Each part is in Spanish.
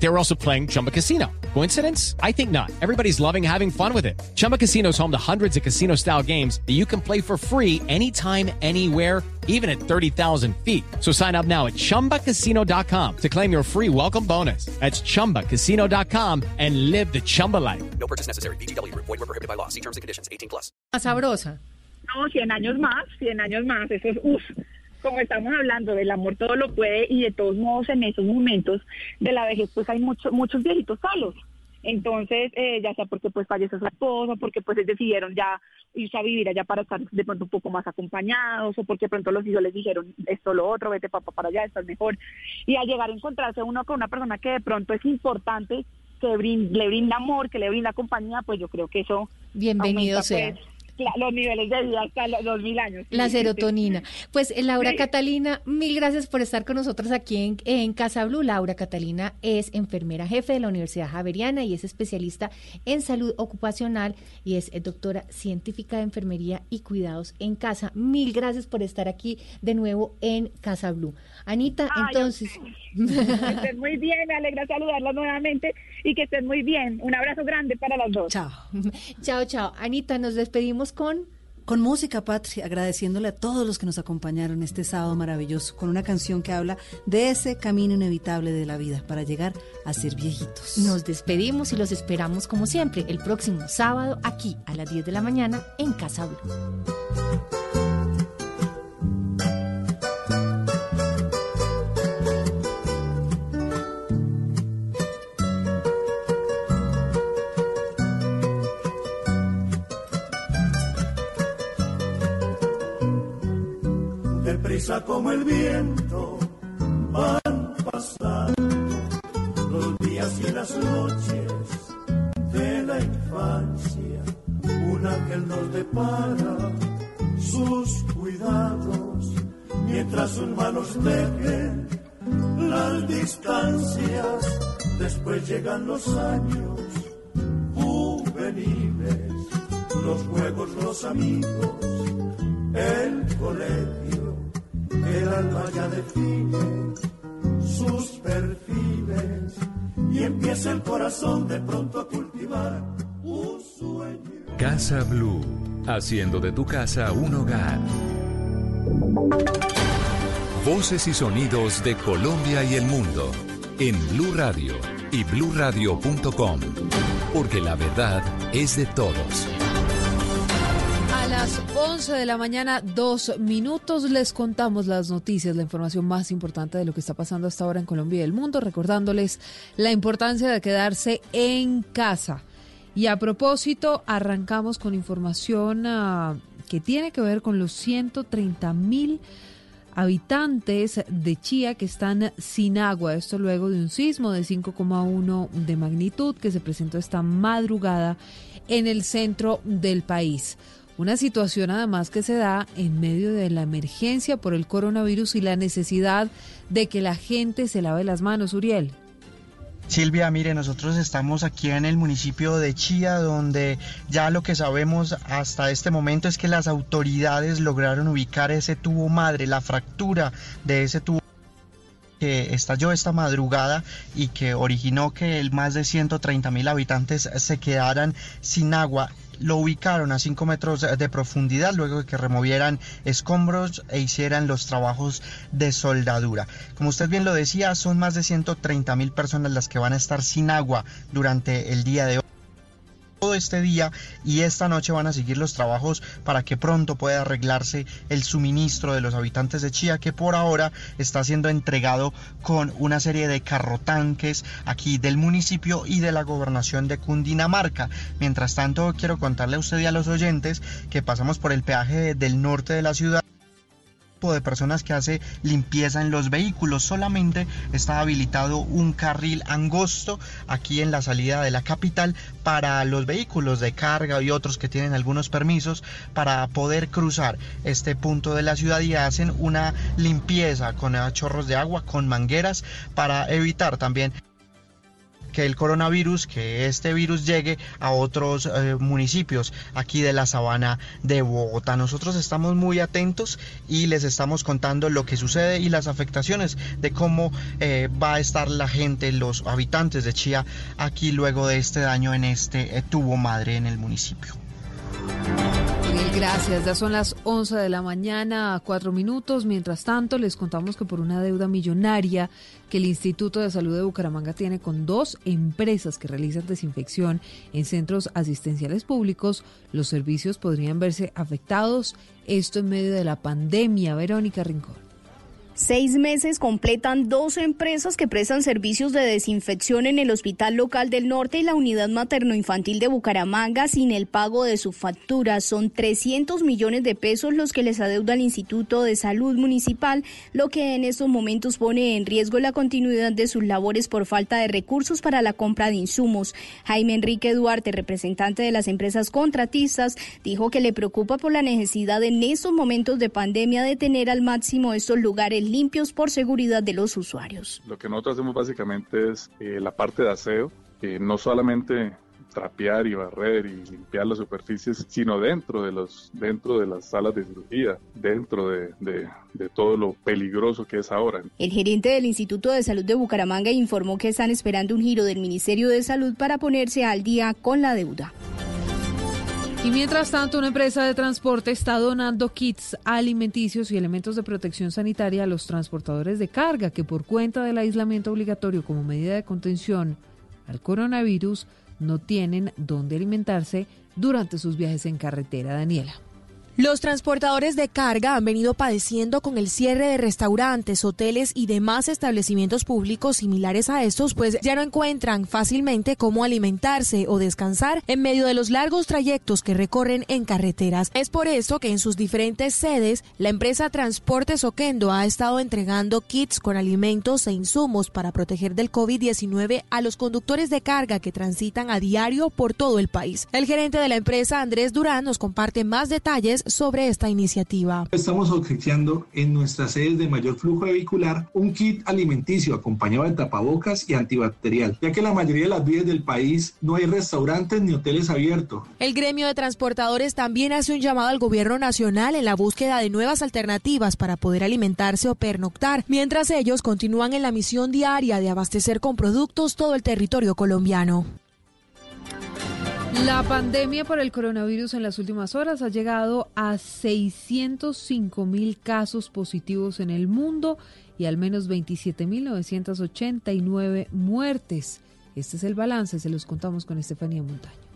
They were also playing Chumba Casino. Coincidence? I think not. Everybody's loving having fun with it. Chumba Casino is home to hundreds of casino style games that you can play for free anytime, anywhere, even at 30,000 feet. So sign up now at chumbacasino.com to claim your free welcome bonus. That's chumbacasino.com and live the Chumba life. No purchase necessary. BGW. Void were prohibited by law. See terms and conditions. 18 plus. sabrosa. No, 100 años más, 100 años más, eso es, uff, como estamos hablando del amor todo lo puede y de todos modos en esos momentos de la vejez pues hay muchos muchos viejitos solos. Entonces, eh, ya sea porque pues falleció su esposo, porque pues decidieron ya irse a vivir allá para estar de pronto un poco más acompañados, o porque de pronto los hijos les dijeron esto, lo otro, vete papá para allá, esto es mejor. Y al llegar a encontrarse uno con una persona que de pronto es importante, que le brinda amor, que le brinda compañía, pues yo creo que eso Bienvenido aumenta, sea. pues, la- los niveles de vida hasta los 2000 años. La serotonina. Pues eh, Laura Sí. Catalina, mil gracias por estar con nosotros aquí en, en Casa Blue. Laura Catalina es enfermera jefe de la Universidad Javeriana y es especialista en salud ocupacional y es eh, doctora científica de enfermería y cuidados en casa. Mil gracias por estar aquí de nuevo en Casa Blue. Anita, Ay, entonces, Que estén muy bien, me alegra saludarlas nuevamente y que estén muy bien. Un abrazo grande para las dos. Chao. chao, chao. Anita, nos despedimos con... Música, Patri, agradeciéndole a todos los que nos acompañaron este sábado maravilloso, con una canción que habla de ese camino inevitable de la vida para llegar a ser viejitos. Nos despedimos y los esperamos como siempre el próximo sábado aquí a las 10 de la mañana en Casa Blue. Deprisa como el viento van pasando los días y las noches de la infancia. Un ángel nos depara sus cuidados mientras sus manos dejen las distancias. Después llegan los años juveniles, los juegos, los amigos, el colegio, el alma ya define sus perfiles y empieza el corazón de pronto a cultivar un sueño. Casa Blue, haciendo de tu casa un hogar. Voces y sonidos de Colombia y el mundo en Blue Radio y bluradio.com, porque la verdad es de todos. Las 11 de la mañana, dos minutos, les contamos las noticias, la información más importante de lo que está pasando hasta ahora en Colombia y el mundo, recordándoles la importancia de quedarse en casa. Y a propósito, arrancamos con información ah, que tiene que ver con los 130 mil habitantes de Chía que están sin agua. Esto luego de un sismo de 5,1 de magnitud que se presentó esta madrugada en el centro del país. Una situación además que se da en medio de la emergencia por el coronavirus y la necesidad de que la gente se lave las manos, Uriel. Silvia, mire, nosotros estamos aquí en el municipio de Chía, donde ya lo que sabemos hasta este momento es que las autoridades lograron ubicar ese tubo madre, la fractura de ese tubo que estalló esta madrugada y que originó que el más de 130 mil habitantes se quedaran sin agua lo ubicaron a 5 metros de profundidad luego de que removieran escombros e hicieran los trabajos de soldadura. Como usted bien lo decía, son más de 130 mil personas las que van a estar sin agua durante el día de hoy todo este día y esta noche van a seguir los trabajos para que pronto pueda arreglarse el suministro de los habitantes de Chía que por ahora está siendo entregado con una serie de carrotanques aquí del municipio y de la gobernación de Cundinamarca. Mientras tanto quiero contarle a usted y a los oyentes que pasamos por el peaje del norte de la ciudad de personas que hace limpieza en los vehículos. Solamente está habilitado un carril angosto aquí en la salida de la capital para los vehículos de carga y otros que tienen algunos permisos para poder cruzar este punto de la ciudad y hacen una limpieza con chorros de agua, con mangueras para evitar también que el coronavirus, que este virus llegue a otros eh, municipios aquí de la sabana de Bogotá. Nosotros estamos muy atentos y les estamos contando lo que sucede y las afectaciones de cómo eh, va a estar la gente, los habitantes de Chía aquí luego de este daño en este eh, tubo madre en el municipio. Gracias. Ya son las 11 de la mañana, cuatro minutos. Mientras tanto, les contamos que por una deuda millonaria que el Instituto de Salud de Bucaramanga tiene con dos empresas que realizan desinfección en centros asistenciales públicos, los servicios podrían verse afectados. Esto en medio de la pandemia. Verónica Rincón. Seis meses completan dos empresas que prestan servicios de desinfección en el Hospital Local del Norte y la Unidad Materno-Infantil de Bucaramanga sin el pago de su factura. Son 300 millones de pesos los que les adeuda el Instituto de Salud Municipal, lo que en estos momentos pone en riesgo la continuidad de sus labores por falta de recursos para la compra de insumos. Jaime Enrique Duarte, representante de las empresas contratistas, dijo que le preocupa por la necesidad en estos momentos de pandemia de tener al máximo estos lugares limpios por seguridad de los usuarios. Lo que nosotros hacemos básicamente es eh, la parte de aseo, eh, no solamente trapear y barrer y limpiar las superficies, sino dentro de los dentro de las salas de cirugía, dentro de, de, de, todo lo peligroso que es ahora. El gerente del Instituto de Salud de Bucaramanga informó que están esperando un giro del Ministerio de Salud para ponerse al día con la deuda. Y mientras tanto, una empresa de transporte está donando kits alimenticios y elementos de protección sanitaria a los transportadores de carga que por cuenta del aislamiento obligatorio como medida de contención al coronavirus no tienen dónde alimentarse durante sus viajes en carretera. Daniela. Los transportadores de carga han venido padeciendo con el cierre de restaurantes, hoteles y demás establecimientos públicos similares a estos, pues ya no encuentran fácilmente cómo alimentarse o descansar en medio de los largos trayectos que recorren en carreteras. Es por eso que en sus diferentes sedes, la empresa Transportes Oquendo ha estado entregando kits con alimentos e insumos para proteger del COVID-19 a los conductores de carga que transitan a diario por todo el país. El gerente de la empresa, Andrés Durán, nos comparte más detalles sobre esta iniciativa. Estamos obsequiando en nuestras sedes de mayor flujo vehicular un kit alimenticio acompañado de tapabocas y antibacterial, ya que la mayoría de las vías del país no hay restaurantes ni hoteles abiertos. El gremio de transportadores también hace un llamado al gobierno nacional en la búsqueda de nuevas alternativas para poder alimentarse o pernoctar, mientras ellos continúan en la misión diaria de abastecer con productos todo el territorio colombiano. La pandemia por el coronavirus en las últimas horas ha llegado a 605 mil casos positivos en el mundo y al menos 27.989 muertes. Este es el balance, se los contamos con Estefanía Montaño.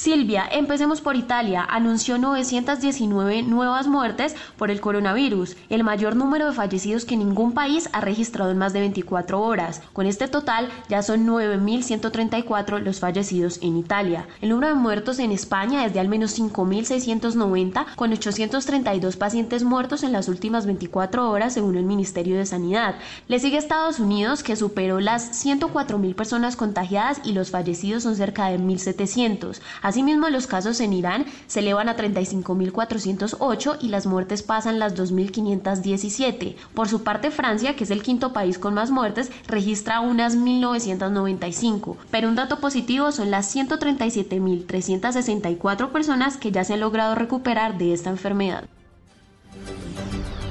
Silvia, empecemos por Italia. Anunció 919 nuevas muertes por el coronavirus, el mayor número de fallecidos que ningún país ha registrado en más de 24 horas. Con este total ya son 9.134 los fallecidos en Italia. El número de muertos en España es de al menos 5.690, con 832 pacientes muertos en las últimas 24 horas, según el Ministerio de Sanidad. Le sigue Estados Unidos, que superó las 104.000 personas contagiadas y los fallecidos son cerca de 1.700. Asimismo, los casos en Irán se elevan a 35.408 y las muertes pasan las 2.517. Por su parte, Francia, que es el quinto país con más muertes, registra unas 1.995. Pero un dato positivo son las 137.364 personas que ya se han logrado recuperar de esta enfermedad.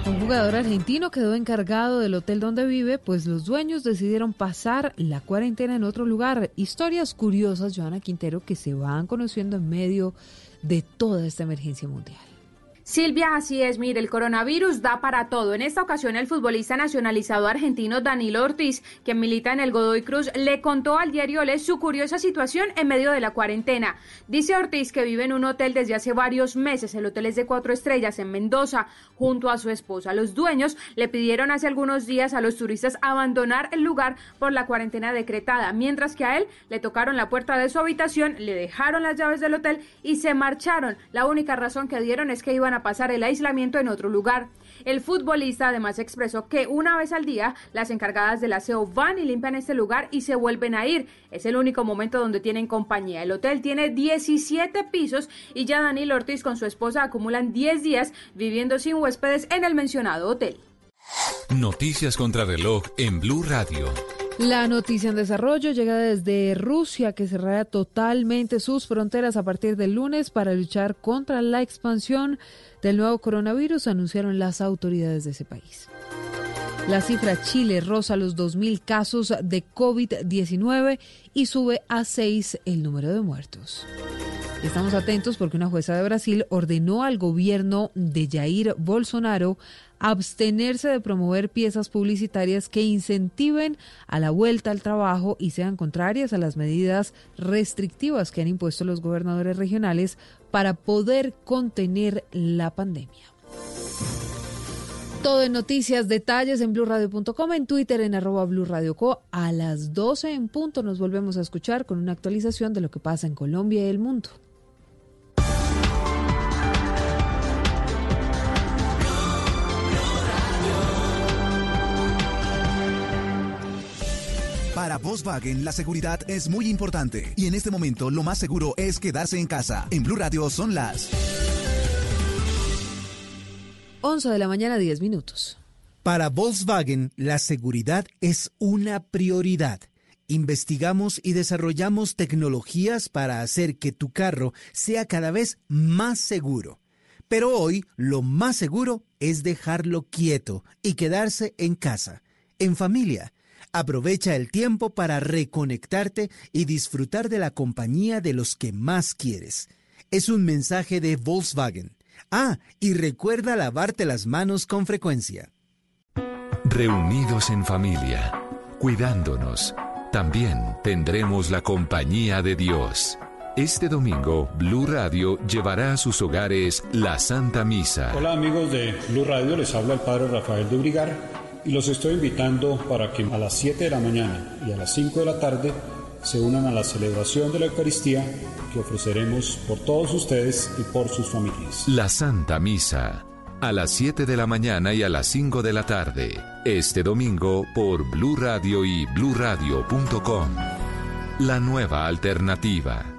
Un jugador argentino quedó encargado del hotel donde vive, pues los dueños decidieron pasar la cuarentena en otro lugar. Historias curiosas, Joana Quintero, que se van conociendo en medio de toda esta emergencia mundial. Silvia, así es, mire, el coronavirus da para todo. En esta ocasión, el futbolista nacionalizado argentino Danilo Ortiz, que milita en el Godoy Cruz, le contó al diario su curiosa situación en medio de la cuarentena. Dice Ortiz que vive en un hotel desde hace varios meses. El hotel es de cuatro estrellas en Mendoza, junto a su esposa. Los dueños le pidieron hace algunos días a los turistas abandonar el lugar por la cuarentena decretada, mientras que a él le tocaron la puerta de su habitación, le dejaron las llaves del hotel y se marcharon. La única razón que dieron es que iban a pasar el aislamiento en otro lugar. El futbolista además expresó que una vez al día las encargadas del aseo van y limpian este lugar y se vuelven a ir. Es el único momento donde tienen compañía. El hotel tiene 17 pisos y ya Daniel Ortiz con su esposa acumulan 10 días viviendo sin huéspedes en el mencionado hotel. Noticias contra reloj en Blue Radio. La noticia en desarrollo llega desde Rusia, que cerrará totalmente sus fronteras a partir del lunes para luchar contra la expansión del nuevo coronavirus, anunciaron las autoridades de ese país. La cifra Chile roza los 2.000 casos de COVID-19 y sube a 6 el número de muertos. Estamos atentos porque una jueza de Brasil ordenó al gobierno de Jair Bolsonaro abstenerse de promover piezas publicitarias que incentiven a la vuelta al trabajo y sean contrarias a las medidas restrictivas que han impuesto los gobernadores regionales para poder contener la pandemia. Todo en noticias, detalles en blurradio.com, en Twitter en arroba blurradioco. A las 12 en punto nos volvemos a escuchar con una actualización de lo que pasa en Colombia y el mundo. Para Volkswagen la seguridad es muy importante y en este momento lo más seguro es quedarse en casa. En Blue Radio son las 11 de la mañana 10 minutos. Para Volkswagen la seguridad es una prioridad. Investigamos y desarrollamos tecnologías para hacer que tu carro sea cada vez más seguro. Pero hoy lo más seguro es dejarlo quieto y quedarse en casa, en familia Aprovecha el tiempo para reconectarte y disfrutar de la compañía de los que más quieres. Es un mensaje de Volkswagen. Ah, y recuerda lavarte las manos con frecuencia. Reunidos en familia, cuidándonos, también tendremos la compañía de Dios. Este domingo, Blue Radio llevará a sus hogares la Santa Misa. Hola amigos de Blue Radio, les habla el Padre Rafael de y los estoy invitando para que a las 7 de la mañana y a las 5 de la tarde se unan a la celebración de la Eucaristía que ofreceremos por todos ustedes y por sus familias. La Santa Misa, a las 7 de la mañana y a las 5 de la tarde, este domingo por Blue Radio y bluradio.com. La nueva alternativa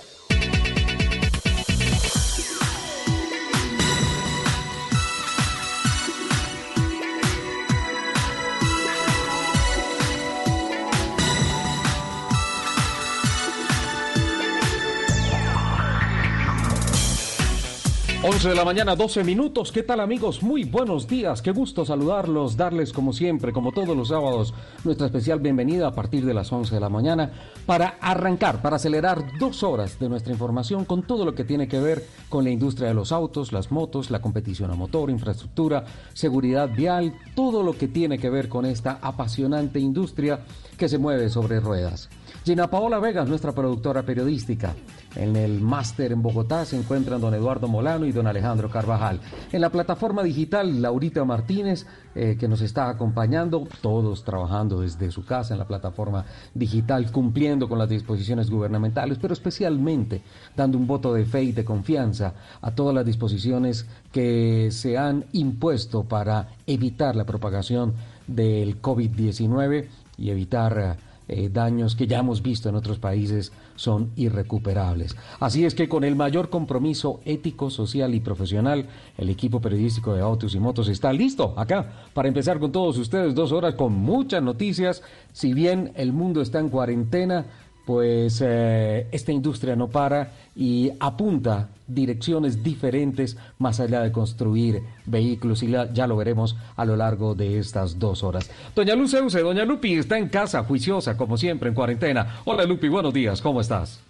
11 de la mañana, 12 minutos. ¿Qué tal amigos? Muy buenos días. Qué gusto saludarlos, darles como siempre, como todos los sábados, nuestra especial bienvenida a partir de las 11 de la mañana para arrancar, para acelerar dos horas de nuestra información con todo lo que tiene que ver con la industria de los autos, las motos, la competición a motor, infraestructura, seguridad vial, todo lo que tiene que ver con esta apasionante industria que se mueve sobre ruedas. Gina Paola Vegas, nuestra productora periodística. En el máster en Bogotá se encuentran don Eduardo Molano y don Alejandro Carvajal. En la plataforma digital, Laurita Martínez, eh, que nos está acompañando, todos trabajando desde su casa en la plataforma digital, cumpliendo con las disposiciones gubernamentales, pero especialmente dando un voto de fe y de confianza a todas las disposiciones que se han impuesto para evitar la propagación del COVID-19 y evitar eh, daños que ya hemos visto en otros países son irrecuperables. Así es que con el mayor compromiso ético, social y profesional, el equipo periodístico de Autos y Motos está listo acá para empezar con todos ustedes dos horas con muchas noticias. Si bien el mundo está en cuarentena, pues eh, esta industria no para y apunta direcciones diferentes más allá de construir vehículos y ya lo veremos a lo largo de estas dos horas. Doña Luceuse, doña Lupi está en casa, juiciosa como siempre en cuarentena. Hola Lupi, buenos días, ¿cómo estás?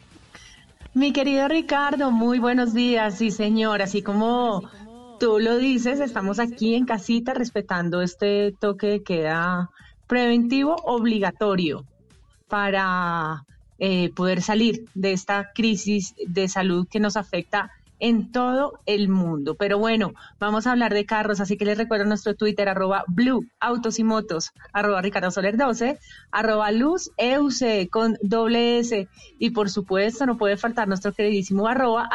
Mi querido Ricardo, muy buenos días, sí señor, así como tú lo dices, estamos aquí en casita respetando este toque de queda preventivo obligatorio para eh, poder salir de esta crisis de salud que nos afecta en todo el mundo. Pero bueno, vamos a hablar de carros, así que les recuerdo nuestro Twitter, arroba Blue Autos y Motos, arroba Ricardo Soler 12, arroba Luz EUC con doble S. Y por supuesto, no puede faltar nuestro queridísimo arroba.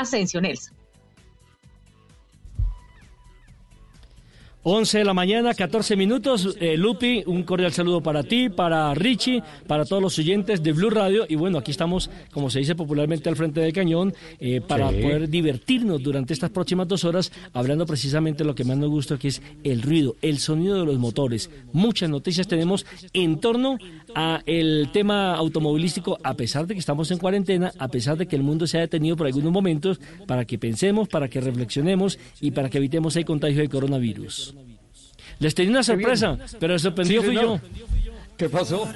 11 de la mañana, 14 minutos. Eh, Lupi, un cordial saludo para ti, para Richie, para todos los oyentes de Blue Radio. Y bueno, aquí estamos, como se dice popularmente, al frente del cañón, eh, para Sí. poder divertirnos durante estas próximas dos horas, hablando precisamente de lo que más nos gusta, que es el ruido, el sonido de los motores. Muchas noticias tenemos en torno a el tema automovilístico, a pesar de que estamos en cuarentena, a pesar de que el mundo se ha detenido por algunos momentos, para que pensemos, para que reflexionemos y para que evitemos el contagio de coronavirus. Les tenía una sorpresa, pero el sorprendido Sí, fui señor. yo. ¿Qué pasó?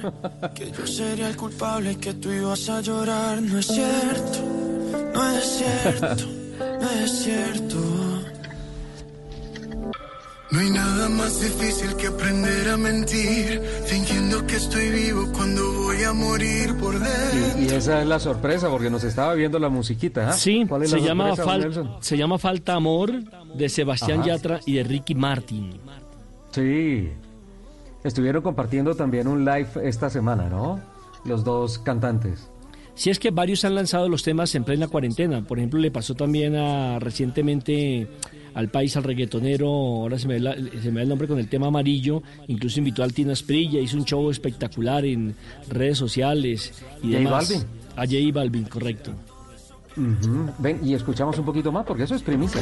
Que yo sería el culpable que tú ibas a llorar. No es cierto, no es cierto, no es cierto. No hay nada más difícil que aprender a mentir, fingiendo que estoy vivo cuando voy a morir por dentro. Y, y esa es la sorpresa, porque nos estaba viendo la musiquita. ¿ah? Sí, ¿Cuál es se la llama, sorpresa, Fal- don Nelson? se llama Falta Amor de Sebastián Ajá. Yatra y de Ricky Martin. Sí. Estuvieron compartiendo también un live esta semana, ¿no? Los dos cantantes. Si es que varios han lanzado los temas en plena cuarentena. Por ejemplo, le pasó también a recientemente al país, al reggaetonero, ahora se me, da el nombre con el tema amarillo, incluso invitó al Tina Sprilla, hizo un show espectacular en redes sociales y J. Balvin. A J Balvin, correcto. Ven, y escuchamos un poquito más, porque eso es primicia.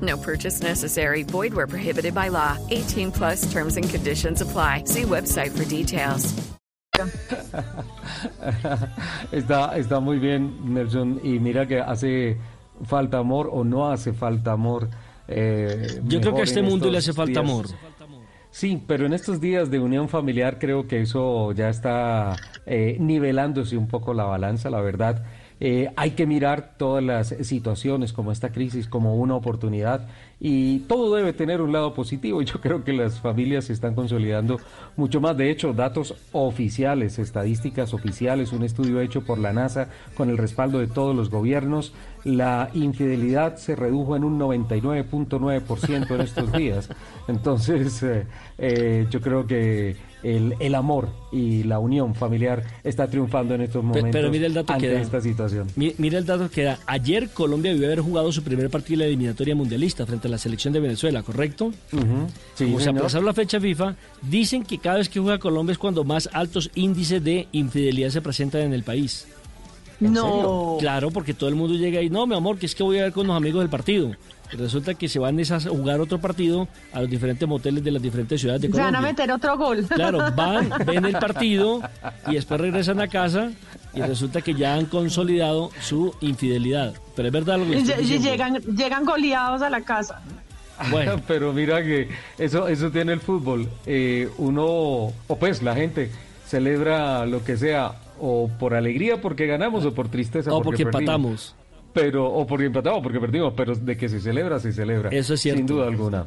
No purchase necessary. Void where prohibited by law. 18 plus terms and conditions apply. See website for details. está, está muy bien, Nelson. Y mira que hace falta amor o no hace falta amor. eh, Yo creo que a este mundo le hace falta días. amor. Sí, pero en estos días de unión familiar creo que eso ya está eh, nivelándose un poco la balanza, la verdad. Eh, hay que mirar todas las situaciones como esta crisis como una oportunidad y todo debe tener un lado positivo. Yo creo que las familias se están consolidando mucho más. De hecho, datos oficiales, estadísticas oficiales, un estudio hecho por la NASA con el respaldo de todos los gobiernos, la infidelidad se redujo en un 99.9% en estos días. Entonces, eh, eh, yo creo que el, el amor y la unión familiar está triunfando en estos momentos Pero mira el dato ante que da. esta situación. Mi- Mira el dato que da. Ayer Colombia debió haber jugado su primer partido de la eliminatoria mundialista frente a la selección de Venezuela, ¿correcto? Sí, Como se aplazaron la fecha FIFA, dicen que cada vez que juega Colombia es cuando más altos índices de infidelidad se presentan en el país. No. Claro, porque todo el mundo llega y no, mi amor, que es que voy a ver con los amigos del partido. Resulta que se van esas a jugar otro partido a los diferentes moteles de las diferentes ciudades de Se van Colombia. a meter otro gol. Claro, van, ven el partido y después regresan a casa y resulta que ya han consolidado su infidelidad. Pero es verdad lo que Y, llegan, llegan goleados a la casa. Bueno. Pero mira que eso, eso tiene el fútbol. Eh, uno, o pues la gente, celebra lo que sea, o por alegría porque ganamos, o por tristeza O porque perdimos. empatamos. Pero, o porque empatamos, porque perdimos, pero de que se celebra, se celebra. Eso es cierto. Sin duda alguna.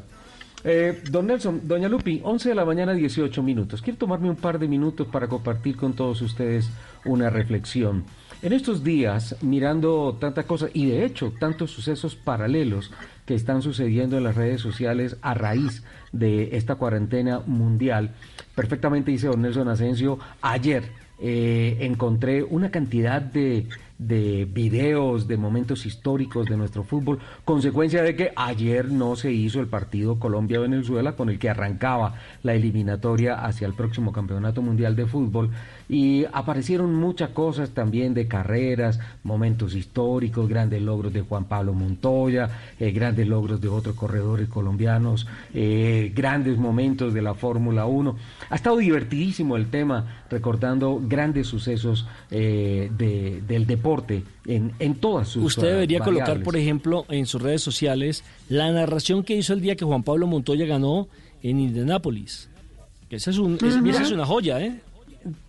Eh, don Nelson, doña Lupi, 11 de la mañana, 18 minutos. Quiero tomarme un par de minutos para compartir con todos ustedes una reflexión. En estos días, mirando tantas cosas y de hecho tantos sucesos paralelos que están sucediendo en las redes sociales a raíz de esta cuarentena mundial, perfectamente dice don Nelson Asensio, ayer eh, encontré una cantidad de de videos, de momentos históricos de nuestro fútbol, consecuencia de que ayer no se hizo el partido Colombia-Venezuela con el que arrancaba la eliminatoria hacia el próximo Campeonato Mundial de Fútbol y aparecieron muchas cosas también de carreras, momentos históricos, grandes logros de Juan Pablo Montoya, eh, grandes logros de otros corredores colombianos, eh, grandes momentos de la Fórmula 1. Ha estado divertidísimo el tema, recordando grandes sucesos eh, de, del deporte en, en todas sus Usted debería variables. colocar, por ejemplo, en sus redes sociales la narración que hizo el día que Juan Pablo Montoya ganó en Indianápolis. Esa es, un, es- Ujú. esa es una joya, ¿eh?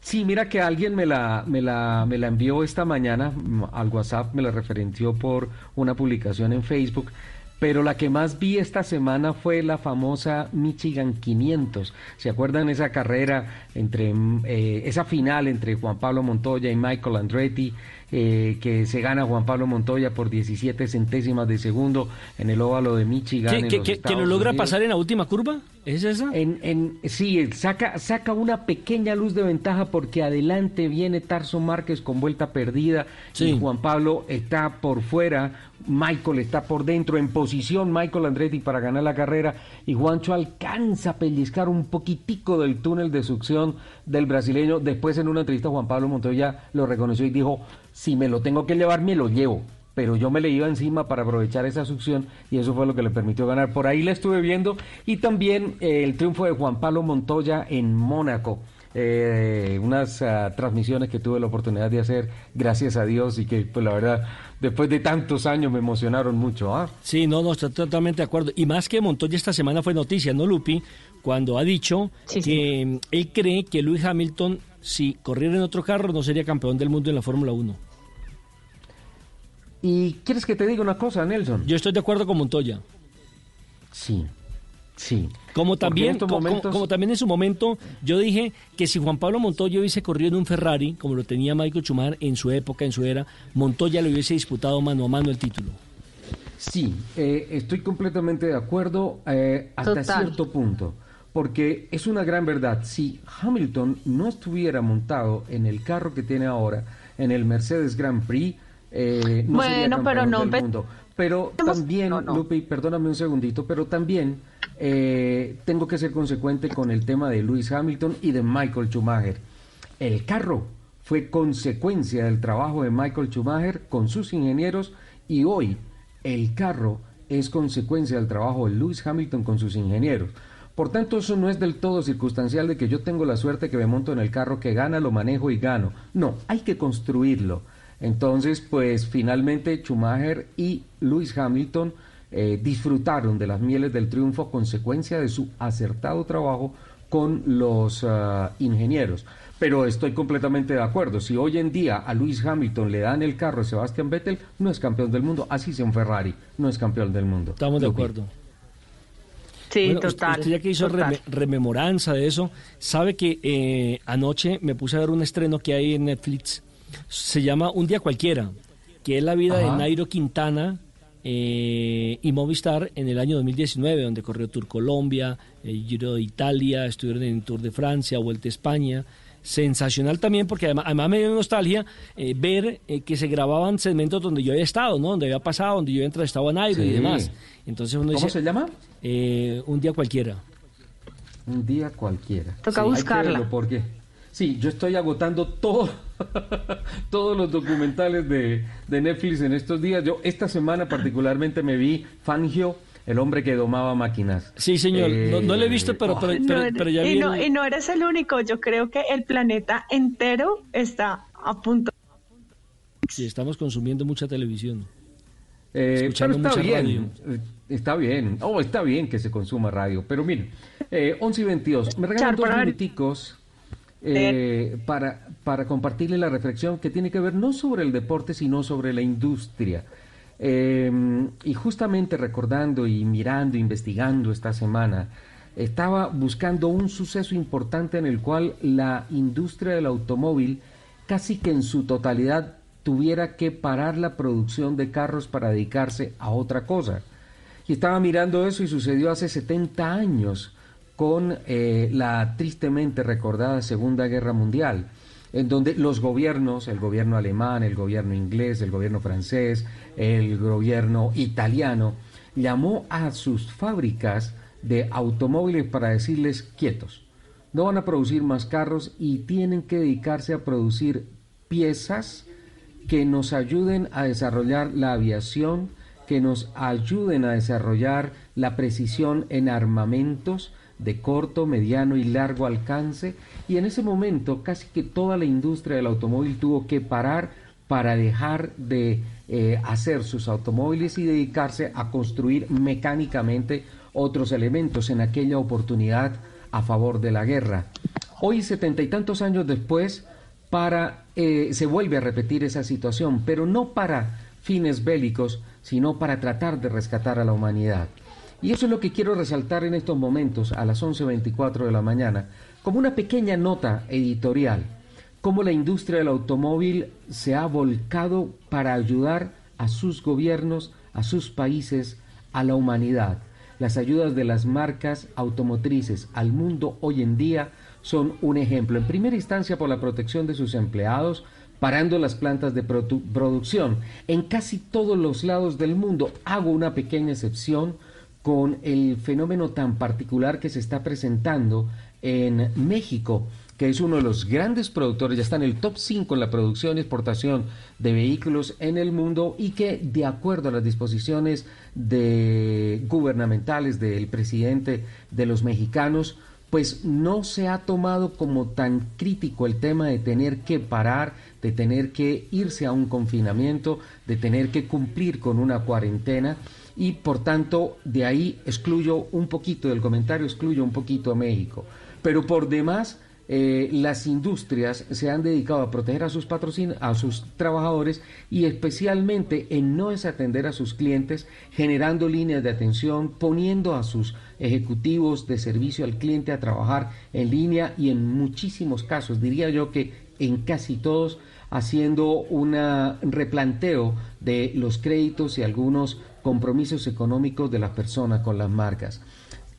Sí, mira que alguien me la, me la, me la envió esta mañana mm, al WhatsApp, me la referenció por una publicación en Facebook, pero la que más vi esta semana fue la famosa Michigan 500. ¿Se acuerdan esa carrera entre, mm, eh, esa final entre Juan Pablo Montoya y Michael Andretti? Eh, que se gana Juan Pablo Montoya por 17 centésimas de segundo en el óvalo de Michigan. ¿Que, en que- los que- que lo logra Unidos. pasar en la última curva? ¿Es esa? En, en, sí, saca, saca una pequeña luz de ventaja porque adelante viene Tarso Márquez con vuelta perdida Sí. y Juan Pablo está por fuera, Michael está por dentro, en posición Michael Andretti para ganar la carrera y Juancho alcanza a pellizcar un poquitico del túnel de succión del brasileño. Después en una entrevista Juan Pablo Montoya lo reconoció y dijo, si me lo tengo que llevar, me lo llevo pero yo me le iba encima para aprovechar esa succión y eso fue lo que le permitió ganar. Por ahí la estuve viendo y también eh, el triunfo de Juan Pablo Montoya en Mónaco. Eh, unas ah, transmisiones que tuve la oportunidad de hacer, gracias a Dios, y que pues la verdad, después de tantos años me emocionaron mucho. ¿ah? Sí, no, no, estoy totalmente de acuerdo. Y más que Montoya esta semana fue noticia, ¿no, Lupi? Cuando ha dicho que él cree que Lewis Hamilton, si corriera en otro carro, no sería campeón del mundo en la Fórmula 1. ¿Y quieres que te diga una cosa, Nelson? Yo estoy de acuerdo con Montoya. Sí, sí. Como Porque en también, como, como también en su momento, yo dije que si Juan Pablo Montoya hubiese corrido en un Ferrari, como lo tenía Michael Schumacher en su época, en su era, Montoya le hubiese disputado mano a mano el título. Sí, eh, estoy completamente de acuerdo eh, hasta Total. cierto punto, porque es una gran verdad. Si Hamilton no estuviera montado en el carro que tiene ahora, en el Mercedes Grand Prix, eh, no Bueno, pero no del empe- mundo. Pero también, Lupe, perdóname un segundito, pero también eh, tengo que ser consecuente con el tema de Lewis Hamilton y de Michael Schumacher. El carro fue consecuencia del trabajo de Michael Schumacher con sus ingenieros y hoy el carro es consecuencia del trabajo de Lewis Hamilton con sus ingenieros. Por tanto, eso no es del todo circunstancial de que yo tengo la suerte que me monto en el carro que gana, lo manejo y gano. No, hay que construirlo. Entonces, pues finalmente Schumacher y Lewis Hamilton eh, disfrutaron de las mieles del triunfo a consecuencia de su acertado trabajo con los ah, ingenieros. Pero estoy completamente de acuerdo. Si hoy en día a Lewis Hamilton le dan el carro a Sebastian Vettel, no es campeón del mundo. Así sea un Ferrari, no es campeón del mundo. Estamos de Lupi. acuerdo. Sí, Bueno, total. Usted ya que hizo reme- rememoranza de eso, sabe que eh, anoche me puse a ver un estreno que hay en Netflix. Se llama Un día cualquiera, que es la vida Ajá. de Nairo Quintana eh, y Movistar en el año 2019, donde corrió Tour Colombia, el Giro de Italia, estuvieron en Tour de Francia, Vuelta a España. Sensacional también, porque además, además me dio nostalgia eh, ver eh, que se grababan segmentos donde yo había estado, ¿no? Donde había pasado, donde yo había entrevistado a Nairo y Sí. demás. Entonces uno ¿Cómo dice, se llama? eh, un día cualquiera. Un día cualquiera. Toca Hay que buscarla. verlo porque sí, yo estoy agotando todo, todos los documentales de, de Netflix en estos días. Yo esta semana particularmente me vi Fangio, el hombre que domaba máquinas. Sí, señor. No, no lo he visto, pero, oh, pero, No pero- eres- pero ya y, vi. no, el- y no eres el único. Yo creo que el planeta entero está a punto. Sí, estamos consumiendo mucha televisión. Eh, Escuchando pero está mucha bien, eh, está bien, oh, está bien que se consuma radio, pero miren, eh, 11 y 22, me regalan Char, dos minuticos eh, para, para compartirle la reflexión que tiene que ver no sobre el deporte, sino sobre la industria. Eh, y justamente recordando y mirando, investigando esta semana, estaba buscando un suceso importante en el cual la industria del automóvil casi que en su totalidad tuviera que parar la producción de carros para dedicarse a otra cosa. Y estaba mirando eso y sucedió hace 70 años con eh, la tristemente recordada Segunda Guerra Mundial. en donde los gobiernos, el gobierno alemán, el gobierno inglés, el gobierno francés, el gobierno italiano, llamó a sus fábricas de automóviles para decirles quietos. No van a producir más carros y tienen que dedicarse a producir piezas que nos ayuden a desarrollar la aviación, que nos ayuden a desarrollar la precisión en armamentos de corto, mediano y largo alcance. Y en ese momento casi que toda la industria del automóvil tuvo que parar para dejar de eh, hacer sus automóviles y dedicarse a construir mecánicamente otros elementos en aquella oportunidad a favor de la guerra. Hoy, setenta y tantos años después, para, eh, se vuelve a repetir esa situación, pero no para fines bélicos, sino para tratar de rescatar a la humanidad. Y eso es lo que quiero resaltar en estos momentos, a las 11.24 de la mañana, como una pequeña nota editorial, cómo la industria del automóvil se ha volcado para ayudar a sus gobiernos, a sus países, a la humanidad. Las ayudas de las marcas automotrices al mundo hoy en día son un ejemplo. En primera instancia por la protección de sus empleados, parando las plantas de producción. En casi todos los lados del mundo hago una pequeña excepción con el fenómeno tan particular que se está presentando en México, que es uno de los grandes productores, ya está en el top 5 en la producción y exportación de vehículos en el mundo y que de acuerdo a las disposiciones de gubernamentales del presidente de los mexicanos, pues no se ha tomado como tan crítico el tema de tener que parar, de tener que irse a un confinamiento, de tener que cumplir con una cuarentena y por tanto de ahí excluyo un poquito del comentario, excluyo un poquito a México. Pero por demás, eh, las industrias se han dedicado a proteger a sus a sus trabajadores y especialmente en no desatender a sus clientes, generando líneas de atención, poniendo a sus ejecutivos de servicio al cliente a trabajar en línea y en muchísimos casos, diría yo que en casi todos, haciendo un replanteo de los créditos y algunos compromisos económicos de las personas con las marcas.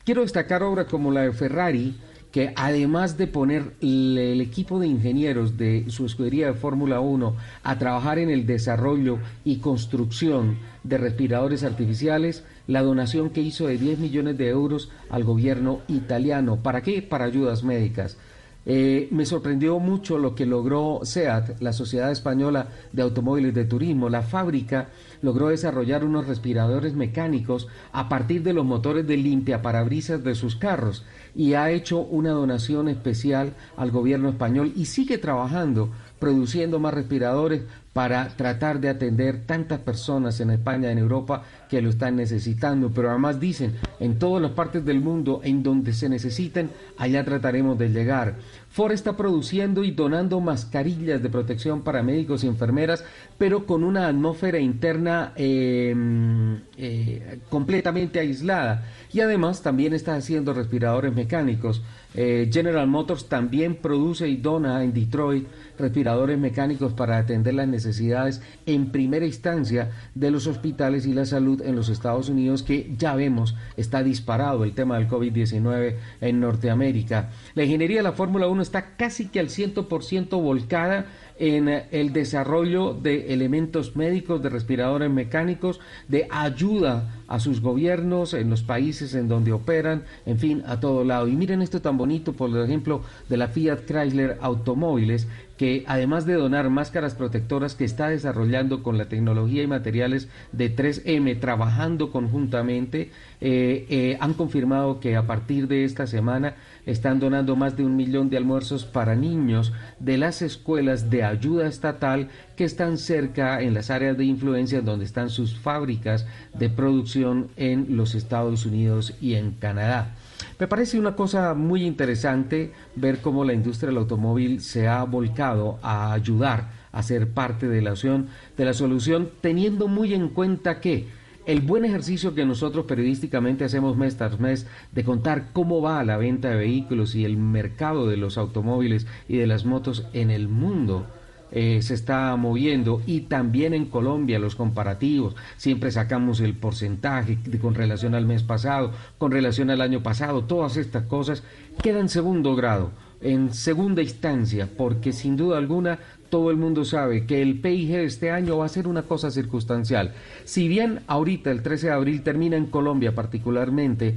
Quiero destacar obras como la de Ferrari, que además de poner el equipo de ingenieros de su escudería de Fórmula 1 a trabajar en el desarrollo y construcción de respiradores artificiales, la donación que hizo de 10 millones de euros al gobierno italiano. ¿Para qué? Para ayudas médicas. Eh, me sorprendió mucho lo que logró SEAT, la Sociedad Española de Automóviles de Turismo. La fábrica logró desarrollar unos respiradores mecánicos a partir de los motores de limpia parabrisas de sus carros y ha hecho una donación especial al gobierno español y sigue trabajando produciendo más respiradores para tratar de atender tantas personas en España, en Europa, que lo están necesitando. Pero además dicen, en todas las partes del mundo en donde se necesiten, allá trataremos de llegar. Ford está produciendo y donando mascarillas de protección para médicos y enfermeras, pero con una atmósfera interna em, eh, completamente aislada. Y además también está haciendo respiradores mecánicos. Eh, General Motors también produce y dona en Detroit respiradores mecánicos para atender las necesidades en primera instancia de los hospitales y la salud en los Estados Unidos, que ya vemos está disparado el tema del COVID-19 en Norteamérica. La ingeniería de la Fórmula 1 está casi que al 100% volcada en el desarrollo de elementos médicos, de respiradores mecánicos, de ayuda a sus gobiernos en los países en donde operan, en fin, a todo lado. Y miren esto tan bonito, por ejemplo, de la Fiat Chrysler Automóviles, que además de donar máscaras protectoras que está desarrollando con la tecnología y materiales de 3M, trabajando conjuntamente, eh, eh, han confirmado que a partir de esta semana están donando más de un millón de almuerzos para niños de las escuelas de ayuda estatal que están cerca en las áreas de influencia donde están sus fábricas de producción en los Estados Unidos y en Canadá. Me parece una cosa muy interesante ver cómo la industria del automóvil se ha volcado a ayudar a ser parte de la, de la solución, teniendo muy en cuenta que el buen ejercicio que nosotros periodísticamente hacemos mes tras mes de contar cómo va la venta de vehículos y el mercado de los automóviles y de las motos en el mundo eh, se está moviendo. Y también en Colombia los comparativos, siempre sacamos el porcentaje con relación al mes pasado, con relación al año pasado, todas estas cosas quedan en segundo grado, en segunda instancia, porque sin duda alguna todo el mundo sabe que el PIG de este año va a ser una cosa circunstancial. Si bien ahorita, el 13 de abril, termina en Colombia particularmente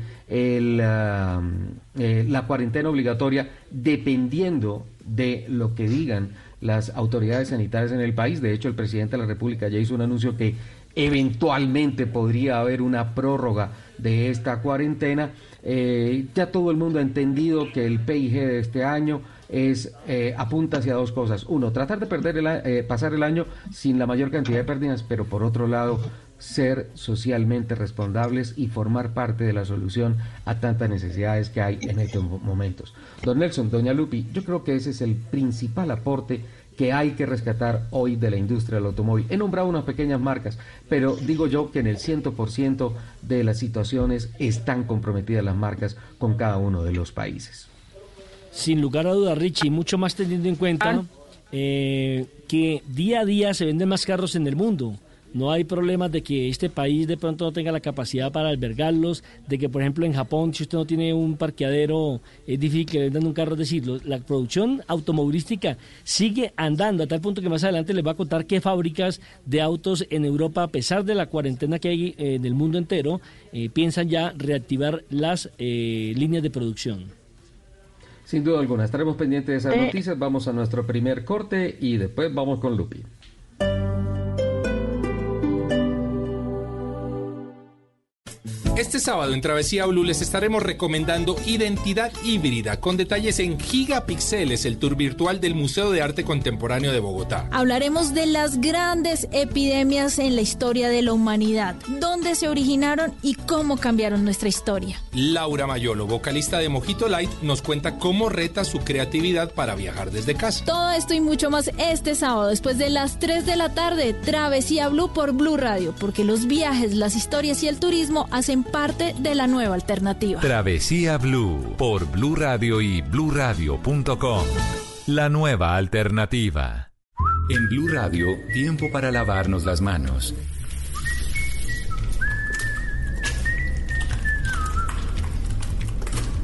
ah, eh, la cuarentena obligatoria, dependiendo de lo que digan las autoridades sanitarias en el país. De hecho, el presidente de la República ya hizo un anuncio que eventualmente podría haber una prórroga de esta cuarentena. Eh, ya todo el mundo ha entendido que el PIG de este año es eh, apunta hacia dos cosas. Uno, tratar de perder el, eh, pasar el año sin la mayor cantidad de pérdidas, pero por otro lado, ser socialmente responsables y formar parte de la solución a tantas necesidades que hay en estos momentos. Don Nelson, doña Lupi, yo creo que ese es el principal aporte que hay que rescatar hoy de la industria del automóvil. He nombrado unas pequeñas marcas, pero digo yo que en el 100% de las situaciones están comprometidas las marcas con cada uno de los países. Sin lugar a dudas, Richie, mucho más teniendo en cuenta eh, que día a día se venden más carros en el mundo. No hay problemas de que este país de pronto no tenga la capacidad para albergarlos, de que por ejemplo en Japón si usted no tiene un parqueadero es difícil que vendan un carro, es decir, la producción automovilística sigue andando a tal punto que más adelante les va a contar qué fábricas de autos en Europa, a pesar de la cuarentena que hay eh, en el mundo entero, eh, piensan ya reactivar las eh, líneas de producción. Sin duda alguna, estaremos pendientes de esas noticias, vamos a nuestro primer corte y después vamos con Lupi. Este sábado en Travesía Blue les estaremos recomendando Identidad Híbrida con detalles en Gigapixeles, el tour virtual del Museo de Arte Contemporáneo de Bogotá. Hablaremos de las grandes epidemias en la historia de la humanidad, dónde se originaron y cómo cambiaron nuestra historia. Laura Mayolo, vocalista de Mojito Light, nos cuenta cómo reta su creatividad para viajar desde casa. Todo esto y mucho más este sábado después de las 3 de la tarde, Travesía Blue por Blue Radio, porque los viajes, las historias y el turismo hacen parte de la nueva alternativa. Travesía Blue por Blue Radio y bluradio.com. La nueva alternativa. En Blue Radio, tiempo para lavarnos las manos.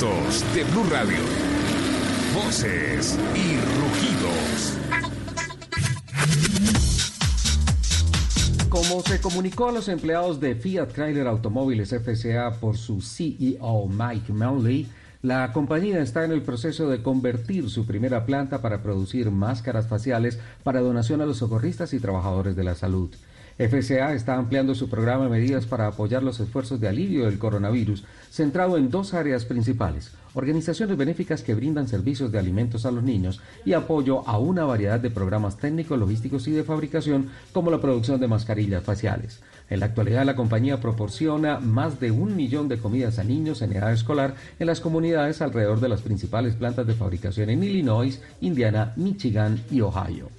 De Blue Radio. Voces y rugidos. Como se comunicó a los empleados de Fiat Chrysler Automóviles FCA por su CEO Mike Manley, la compañía está en el proceso de convertir su primera planta para producir máscaras faciales para donación a los socorristas y trabajadores de la salud. FCA está ampliando su programa de medidas para apoyar los esfuerzos de alivio del coronavirus, centrado en dos áreas principales, organizaciones benéficas que brindan servicios de alimentos a los niños y apoyo a una variedad de programas técnicos, logísticos y de fabricación, como la producción de mascarillas faciales. En la actualidad, la compañía proporciona más de un millón de comidas a niños en edad escolar en las comunidades alrededor de las principales plantas de fabricación en Illinois, Indiana, Michigan y Ohio.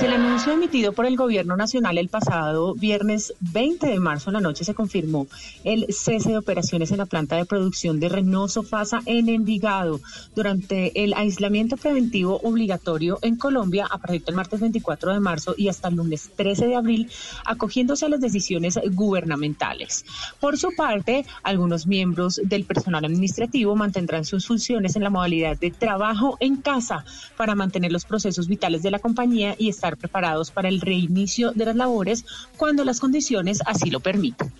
Tras el anuncio emitido por el Gobierno Nacional el pasado viernes 20 de marzo en la noche se confirmó el cese de operaciones en la planta de producción de Renault Sofasa en Envigado durante el aislamiento preventivo obligatorio en Colombia a partir del martes 24 de marzo y hasta el lunes 13 de abril, acogiéndose a las decisiones gubernamentales. Por su parte, algunos miembros del personal administrativo mantendrán sus funciones en la modalidad de trabajo en casa para mantener los procesos vitales de la compañía y estar preparados para el reinicio de las labores cuando las condiciones así lo permitan.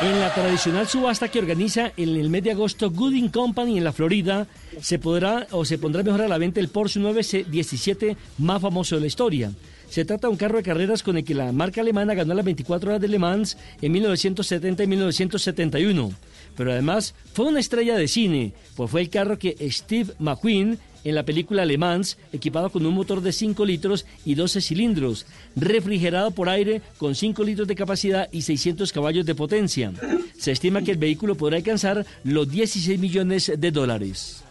En la tradicional subasta que organiza en el mes de agosto Gooding Company en la Florida, se podrá o se pondrá mejor a la venta el Porsche 917 más famoso de la historia. Se trata de un carro de carreras con el que la marca alemana ganó las 24 horas de Le Mans en 1970 y 1971. Pero además fue una estrella de cine, pues fue el carro que Steve McQueen en la película Le Mans, equipado con un motor de 5 litros y 12 cilindros, refrigerado por aire con 5 litros de capacidad y 600 caballos de potencia. Se estima que el vehículo podrá alcanzar los 16 millones de dólares.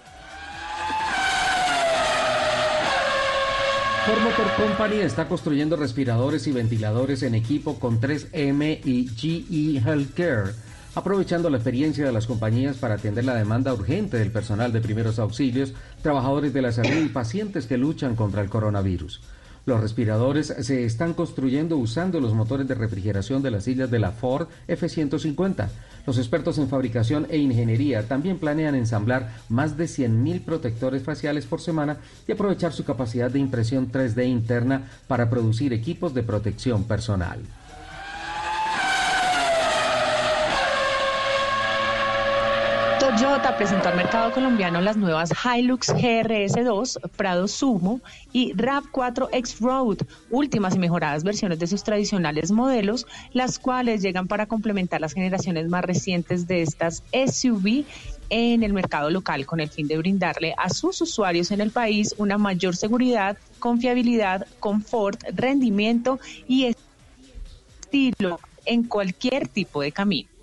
Ford Motor Company está construyendo respiradores y ventiladores en equipo con 3M y GE Healthcare, aprovechando la experiencia de las compañías para atender la demanda urgente del personal de primeros auxilios, trabajadores de la salud y pacientes que luchan contra el coronavirus. Los respiradores se están construyendo usando los motores de refrigeración de las sillas de la Ford F-150. Los expertos en fabricación e ingeniería también planean ensamblar más de 100.000 protectores faciales por semana y aprovechar su capacidad de impresión 3D interna para producir equipos de protección personal. Toyota presentó al mercado colombiano las nuevas Hilux GRS2, Prado Sumo y RAV4 X-Road, últimas y mejoradas versiones de sus tradicionales modelos, las cuales llegan para complementar las generaciones más recientes de estas SUV en el mercado local con el fin de brindarle a sus usuarios en el país una mayor seguridad, confiabilidad, confort, rendimiento y estilo en cualquier tipo de camino.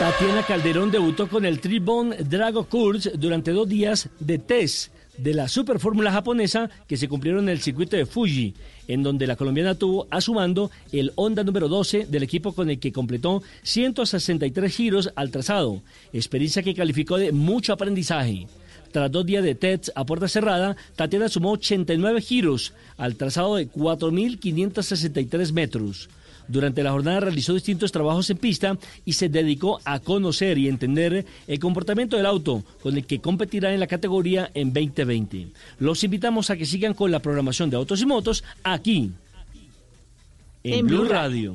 Tatiana Calderón debutó con el Tribon Drago Course durante dos días de test de la Super Fórmula japonesa que se cumplieron en el circuito de Fuji, en donde la colombiana tuvo a su mando el Honda número 12 del equipo con el que completó 163 giros al trazado, experiencia que calificó de mucho aprendizaje. Tras dos días de test a puerta cerrada, Tatiana sumó 89 giros al trazado de 4.563 metros. Durante la jornada realizó distintos trabajos en pista y se dedicó a conocer y entender el comportamiento del auto con el que competirá en la categoría en 2020. Los invitamos a que sigan con la programación de Autos y Motos aquí en, Blue Radio.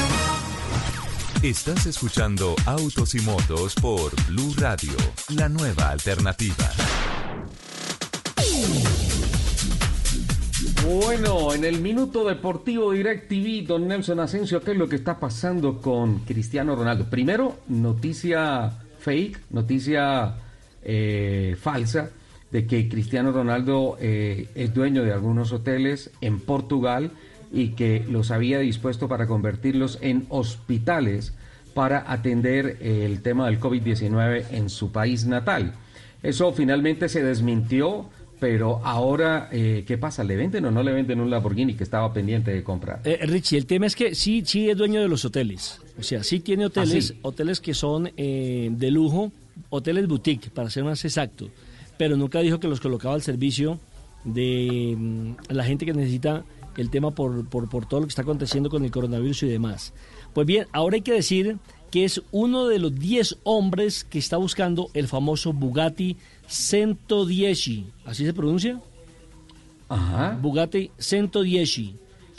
Estás escuchando Autos y Motos por Blue Radio, la nueva alternativa. Bueno, en el minuto deportivo DirecTV, don Nelson Asensio, ¿qué es lo que está pasando con Cristiano Ronaldo? Primero, noticia fake, noticia eh, falsa de que Cristiano Ronaldo eh, es dueño de algunos hoteles en Portugal y que los había dispuesto para convertirlos en hospitales para atender el tema del COVID-19 en su país natal. Eso finalmente se desmintió, pero ahora, eh, ¿qué pasa? ¿Le venden o no le venden un Lamborghini que estaba pendiente de comprar? Eh, Richie, el tema es que sí, sí es dueño de los hoteles. O sea, sí tiene hoteles, hoteles que son eh, de lujo, hoteles boutique, para ser más exacto. Pero nunca dijo que los colocaba al servicio de mm, la gente que necesita el tema por, por, por todo lo que está aconteciendo con el coronavirus y demás. Pues bien, ahora hay que decir que es uno de los 10 hombres que está buscando el famoso Bugatti 110. ¿Así se pronuncia? Ajá. Bugatti 110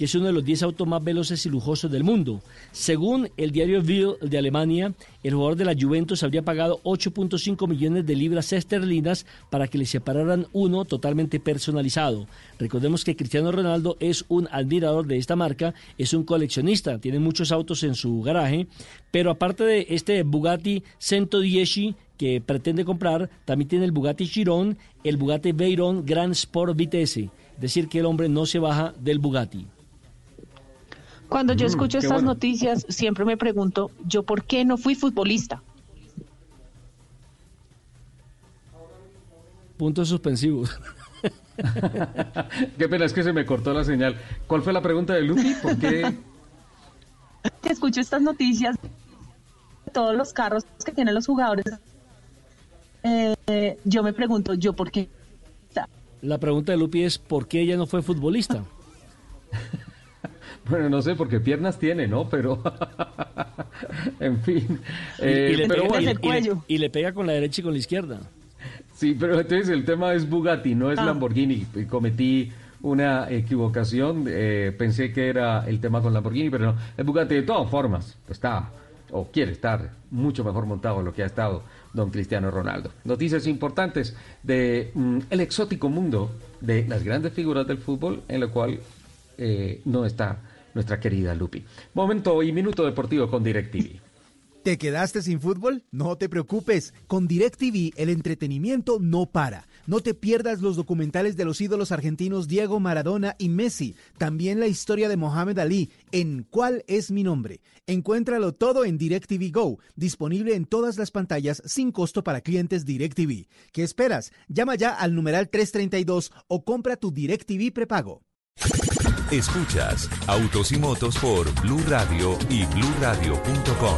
es uno de los 10 autos más veloces y lujosos del mundo. Según el diario Bill de Alemania, el jugador de la Juventus habría pagado 8.5 millones de libras esterlinas para que le separaran uno totalmente personalizado. Recordemos que Cristiano Ronaldo es un admirador de esta marca, es un coleccionista, tiene muchos autos en su garaje, pero aparte de este Bugatti 110 que pretende comprar, también tiene el Bugatti Chiron, el Bugatti Veyron Grand Sport Vitesse. Es decir, que el hombre no se baja del Bugatti. Cuando yo escucho estas noticias, siempre me pregunto, ¿yo por qué no fui futbolista? Puntos suspensivos. qué pena, es que se me cortó la señal. ¿Cuál fue la pregunta de Lupi? ¿Por qué? Escucho estas noticias de todos los carros que tienen los jugadores eh, yo me pregunto, ¿yo por qué? La pregunta de Lupi es, ¿por qué ella no fue futbolista? Bueno, no sé, porque piernas tiene, ¿no? Pero, en fin. Eh, y, le pero pega, bueno. y le- y le- y le pega con la derecha y con la izquierda. Sí, pero entonces el tema es Bugatti, no es Ah. Lamborghini. Y Cometí una equivocación, eh, pensé que era el tema con Lamborghini, pero no. Es Bugatti de todas formas, está o quiere estar mucho mejor montado de lo que ha estado don Cristiano Ronaldo. Noticias importantes de mm, el exótico mundo de las grandes figuras del fútbol, en lo cual eh, no está nuestra querida Lupi. Momento y minuto deportivo con DirecTV. ¿Te quedaste sin fútbol? No te preocupes. Con DirecTV el entretenimiento no para. No te pierdas los documentales de los ídolos argentinos Diego Maradona y Messi. También la historia de Mohamed Ali en ¿Cuál es mi nombre? Encuéntralo todo en DirecTV Go, disponible en todas las pantallas sin costo para clientes DirecTV. ¿Qué esperas? Llama ya al numeral 332 o compra tu DirecTV prepago. Escuchas Autos y Motos por Blue Radio y bluradio.com.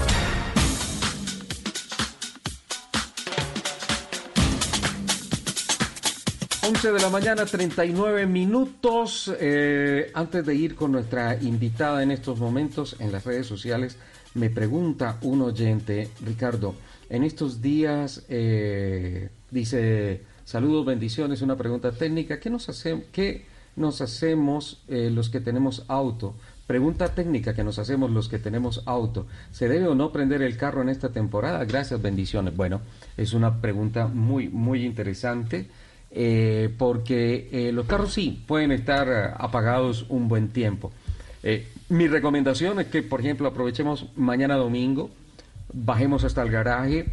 11 de la mañana, 39 minutos. Eh, antes de ir con nuestra invitada en estos momentos en las redes sociales, me pregunta un oyente, Ricardo, en estos días eh, dice, saludos, bendiciones, una pregunta técnica, ¿qué nos, hace- qué nos hacemos eh, los que tenemos auto? Pregunta técnica que nos hacemos los que tenemos auto. ¿Se debe o no prender el carro en esta temporada? Gracias, bendiciones. Bueno, es una pregunta muy, muy interesante eh, porque eh, los carros sí pueden estar apagados un buen tiempo. Mi recomendación es que, por ejemplo, aprovechemos mañana domingo, bajemos hasta el garaje,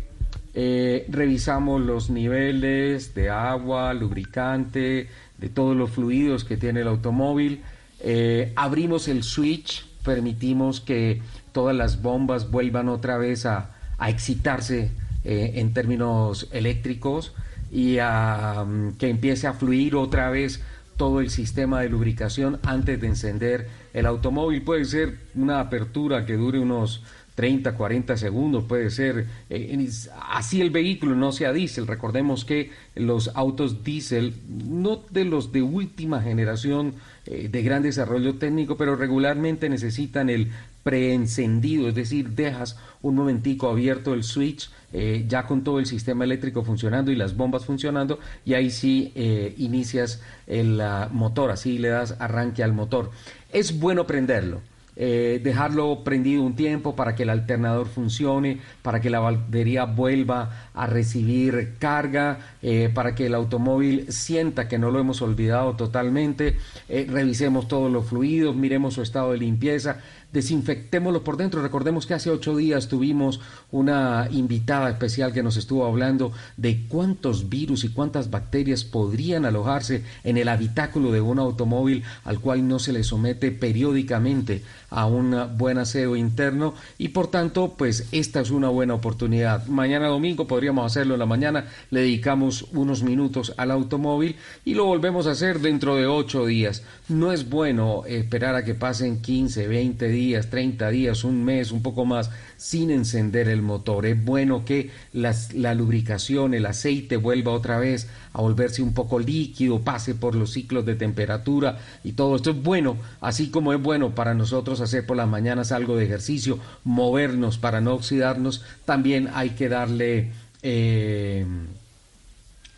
revisamos los niveles de agua, lubricante, de todos los fluidos que tiene el automóvil, eh, abrimos el switch, permitimos que todas las bombas vuelvan otra vez a, a excitarse eh, en términos eléctricos y a, mm, que empiece a fluir otra vez todo el sistema de lubricación antes de encender el automóvil. Puede ser una apertura que dure unos 30, 40 segundos, puede ser eh, así el vehículo no sea diésel. Recordemos que los autos diésel, no de los de última generación eh, de gran desarrollo técnico, pero regularmente necesitan el preencendido, es decir, dejas un momentico abierto el switch eh, ya con todo el sistema eléctrico funcionando y las bombas funcionando y ahí sí inicias el ah, motor, así le das arranque al motor. Es bueno prenderlo. Eh, dejarlo prendido un tiempo para que el alternador funcione, para que la batería vuelva a recibir carga, eh, para que el automóvil sienta que no lo hemos olvidado totalmente, eh, revisemos todos los fluidos, miremos su estado de limpieza, desinfectémoslo por dentro. Recordemos que hace ocho días tuvimos una invitada especial que nos estuvo hablando de cuántos virus y cuántas bacterias podrían alojarse en el habitáculo de un automóvil al cual no se le somete periódicamente a un buen aseo interno y por tanto pues esta es una buena oportunidad. Mañana domingo podríamos hacerlo en la mañana, le dedicamos unos minutos al automóvil y lo volvemos a hacer dentro de ocho días. No es bueno esperar a que pasen 15, 20 días, 30 días, un mes, un poco más sin encender el motor. Es bueno que las- la lubricación, el aceite vuelva otra vez a volverse un poco líquido, pase por los ciclos de temperatura y todo esto es bueno, así como es bueno para nosotros hacer por las mañanas algo de ejercicio, movernos para no oxidarnos, también hay que darle... eh,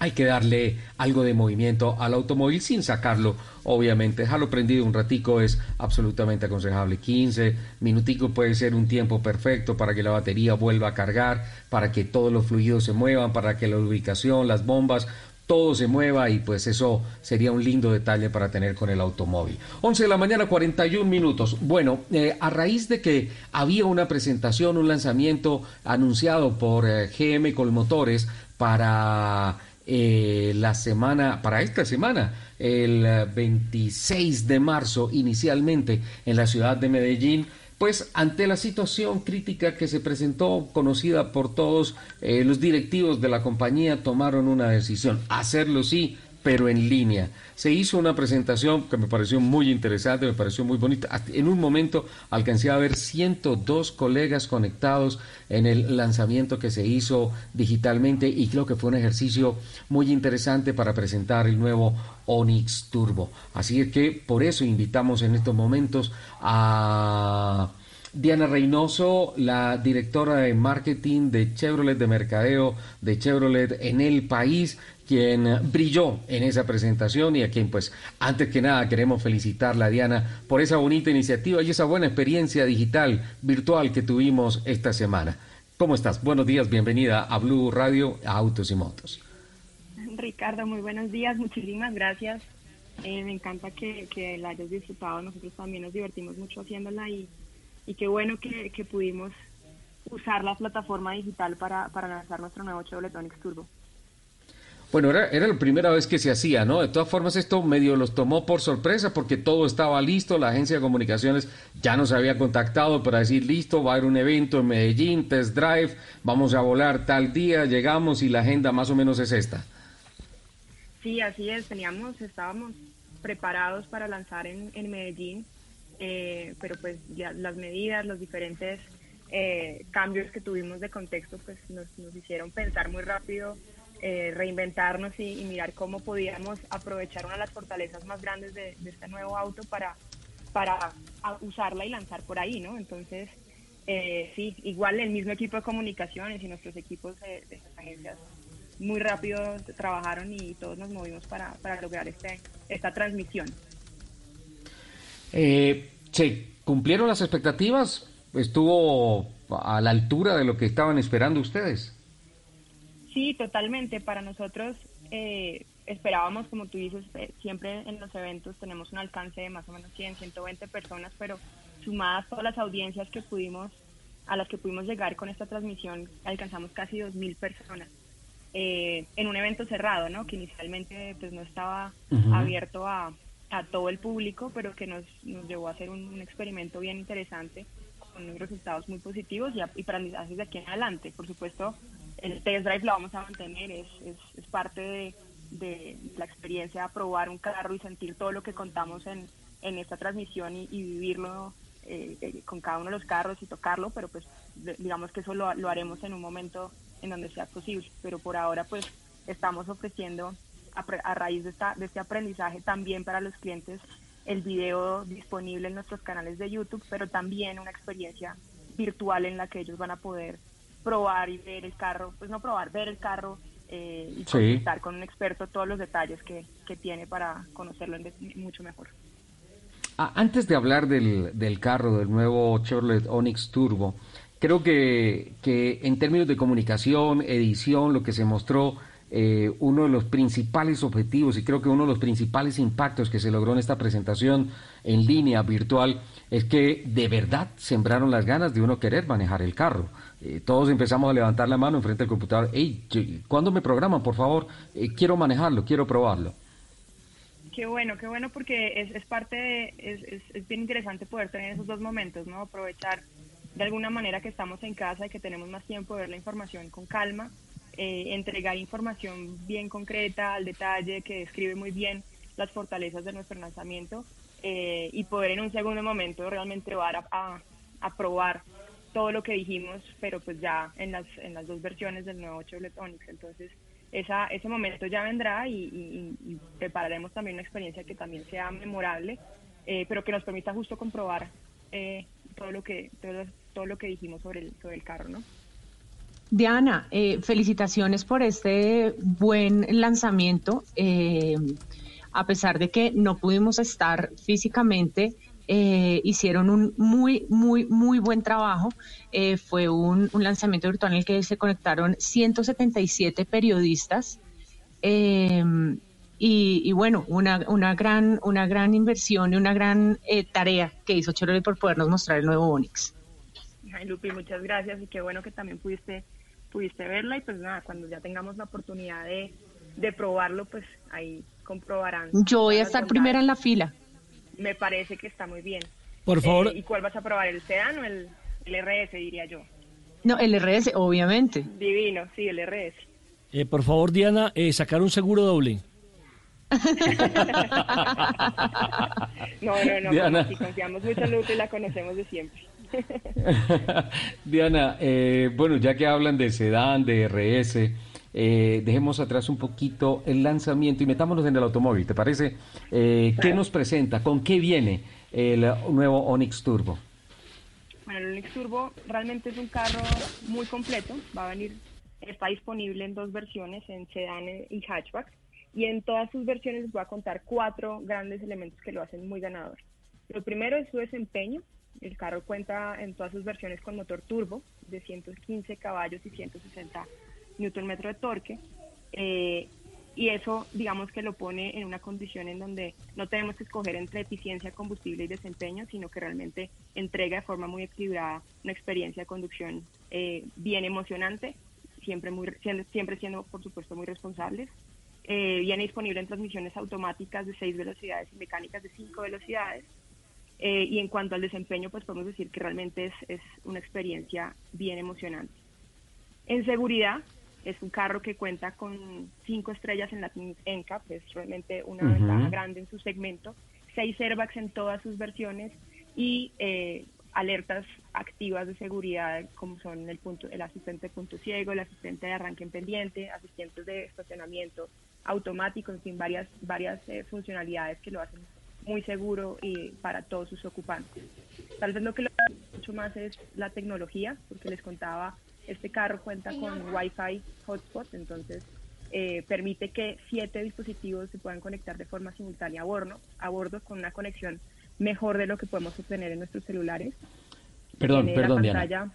hay que darle algo de movimiento al automóvil sin sacarlo, obviamente. Dejarlo prendido un ratico es absolutamente aconsejable. 15 minuticos puede ser un tiempo perfecto para que la batería vuelva a cargar, para que todos los fluidos se muevan, para que la ubicación, las bombas, todo se mueva y pues eso sería un lindo detalle para tener con el automóvil. 11 de la mañana, 41 minutos. Bueno, eh, a raíz de que había una presentación, un lanzamiento anunciado por eh, GM Colmotores para eh, la semana, para esta semana, el eh, 26 de marzo, inicialmente en la ciudad de Medellín, pues ante la situación crítica que se presentó, conocida por todos, eh, los directivos de la compañía tomaron una decisión, hacerlo sí, pero en línea. Se hizo una presentación que me pareció muy interesante, me pareció muy bonita. En un momento alcancé a ver 102 colegas conectados en el lanzamiento que se hizo digitalmente y creo que fue un ejercicio muy interesante para presentar el nuevo Onix Turbo. Así es que por eso invitamos en estos momentos a Diana Reynoso, la directora de marketing de Chevrolet de Mercadeo de Chevrolet en el país, quien brilló en esa presentación y a quien pues antes que nada queremos felicitarla Diana por esa bonita iniciativa y esa buena experiencia digital virtual que tuvimos esta semana. ¿Cómo estás? Buenos días, bienvenida a Blue Radio, a Autos y Motos. Ricardo, muy buenos días, muchísimas gracias. Eh, me encanta que, la hayas disfrutado, nosotros también nos divertimos mucho haciéndola y y qué bueno que, pudimos usar la plataforma digital para, lanzar nuestro nuevo Chevrolet Onix Turbo. Bueno, era, era la primera vez que se hacía, ¿no? De todas formas, esto medio los tomó por sorpresa porque todo estaba listo, la agencia de comunicaciones ya nos había contactado para decir, listo, va a haber un evento en Medellín, test drive, vamos a volar tal día, llegamos y la agenda más o menos es esta. Sí, así es, teníamos, estábamos preparados para lanzar en, en Medellín eh, pero pues ya las medidas, los diferentes eh, cambios que tuvimos de contexto, pues nos, hicieron pensar muy rápido, eh, reinventarnos y, mirar cómo podíamos aprovechar una de las fortalezas más grandes de, este nuevo auto para, para usarla y lanzar por ahí, ¿no? Entonces, sí, igual el mismo equipo de comunicaciones y nuestros equipos de, de agencias muy rápido trabajaron y todos nos movimos para, para lograr este, esta transmisión. Eh, ¿Se cumplieron las expectativas? ¿Estuvo a la altura de lo que estaban esperando ustedes? Sí, totalmente. Para nosotros eh, esperábamos, como tú dices, eh, siempre en los eventos tenemos un alcance de más o menos 100, 120 personas, pero sumadas todas las audiencias que pudimos, a las que pudimos llegar con esta transmisión, alcanzamos casi 2.000 personas. Eh, en un evento cerrado, ¿no? Que inicialmente pues no estaba abierto a, a todo el público, pero que nos, nos llevó a hacer un, experimento bien interesante con resultados muy positivos y, y aprendizajes de aquí en adelante. Por supuesto, el test drive lo vamos a mantener, es, es, parte de, la experiencia de probar un carro y sentir todo lo que contamos en, en esta transmisión y, vivirlo eh, eh, con cada uno de los carros y tocarlo, pero pues digamos que eso lo, lo haremos en un momento en donde sea posible. Pero por ahora pues estamos ofreciendo a, raíz de, esta, de este aprendizaje también para los clientes el video disponible en nuestros canales de YouTube, pero también una experiencia virtual en la que ellos van a poder probar y ver el carro, pues no probar, ver el carro eh, y consultar con un experto todos los detalles que, que tiene para conocerlo mucho mejor. Ah, antes de hablar del, del carro, del nuevo Chevrolet Onix Turbo, creo que, que en términos de comunicación, edición, lo que se mostró eh, uno de los principales objetivos y creo que uno de los principales impactos que se logró en esta presentación en línea virtual es que de verdad sembraron las ganas de uno querer manejar el carro. Eh, todos empezamos a levantar la mano enfrente del computador. Hey, ¿cuándo me programan, por favor? Eh, quiero manejarlo, quiero probarlo. Qué bueno, qué bueno porque es, es parte de, es, es, bien interesante poder tener esos dos momentos, ¿no? Aprovechar de alguna manera que estamos en casa y que tenemos más tiempo de ver la información con calma eh, entregar información bien concreta, al detalle, que describe muy bien las fortalezas de nuestro lanzamiento eh, y poder en un segundo momento realmente va a, a, probar todo lo que dijimos, pero pues ya en las, en las dos versiones del nuevo Chevrolet Onix. Entonces, esa, ese momento ya vendrá y, prepararemos también una experiencia que también sea memorable, eh, pero que nos permita justo comprobar todo lo que todo, todo lo que dijimos sobre el, sobre el carro, ¿no? Diana, eh, felicitaciones por este buen lanzamiento. Eh, a pesar de que no pudimos estar físicamente, eh, hicieron un muy, muy, muy buen trabajo. fue un, lanzamiento virtual en el que se conectaron 177 periodistas. Y, bueno, una, una, gran, una gran inversión y una gran tarea que hizo Chevrolet por podernos mostrar el nuevo Onix. Ay, Lupi, muchas gracias y qué bueno que también pudiste pudiste verla y pues nada, cuando ya tengamos la oportunidad de, de probarlo, pues ahí comprobarán. Yo voy a estar primera en la fila. Me parece que está muy bien. Por favor. Eh, ¿Y cuál vas a probar? ¿El sedán o el, RS, diría yo? No, el RS, obviamente. Divino, sí, el RS. Eh, por favor, Diana, eh, sacar un seguro doble. no, no, no, Diana. si confiamos mucho en Lupe y la conocemos de siempre. Diana, eh, bueno, ya que hablan de sedán, de RS, eh, dejemos atrás un poquito el lanzamiento y metámonos en el automóvil, ¿te parece? Eh, ¿Qué nos presenta? ¿Con qué viene el nuevo Onix Turbo? Bueno, el Onix Turbo realmente es un carro muy completo. Va a venir, está disponible en dos versiones, en sedán y hatchback. Y en todas sus versiones les voy a contar cuatro grandes elementos que lo hacen muy ganador. Lo primero es su desempeño. El carro cuenta en todas sus versiones con motor turbo de 115 caballos y 160 Nm de torque. Eh, y eso, digamos que lo pone en una condición en donde no tenemos que escoger entre eficiencia, combustible y desempeño, sino que realmente entrega de forma muy equilibrada una experiencia de conducción eh, bien emocionante, siempre, muy, siempre siendo, por supuesto, muy responsables. Eh, viene disponible en transmisiones automáticas de 6 velocidades y mecánicas de 5 velocidades. Eh, y en cuanto al desempeño, pues podemos decir que realmente es, es una experiencia bien emocionante. En seguridad, es un carro que cuenta con cinco estrellas en la NCAP, es realmente una ventaja grande en su segmento, seis airbags en todas sus versiones y eh, alertas activas de seguridad como son el punto, el asistente de punto ciego, el asistente de arranque en pendiente, asistentes de estacionamiento automático, en fin, varias, varias eh, funcionalidades que lo hacen muy seguro y para todos sus ocupantes. Tal vez lo que lo hace mucho más es la tecnología, porque les contaba, este carro cuenta con Wi-Fi hotspot, entonces eh, permite que siete dispositivos se puedan conectar de forma simultánea a bordo, a bordo con una conexión mejor de lo que podemos obtener en nuestros celulares. Perdón, Tiene perdón, Diana.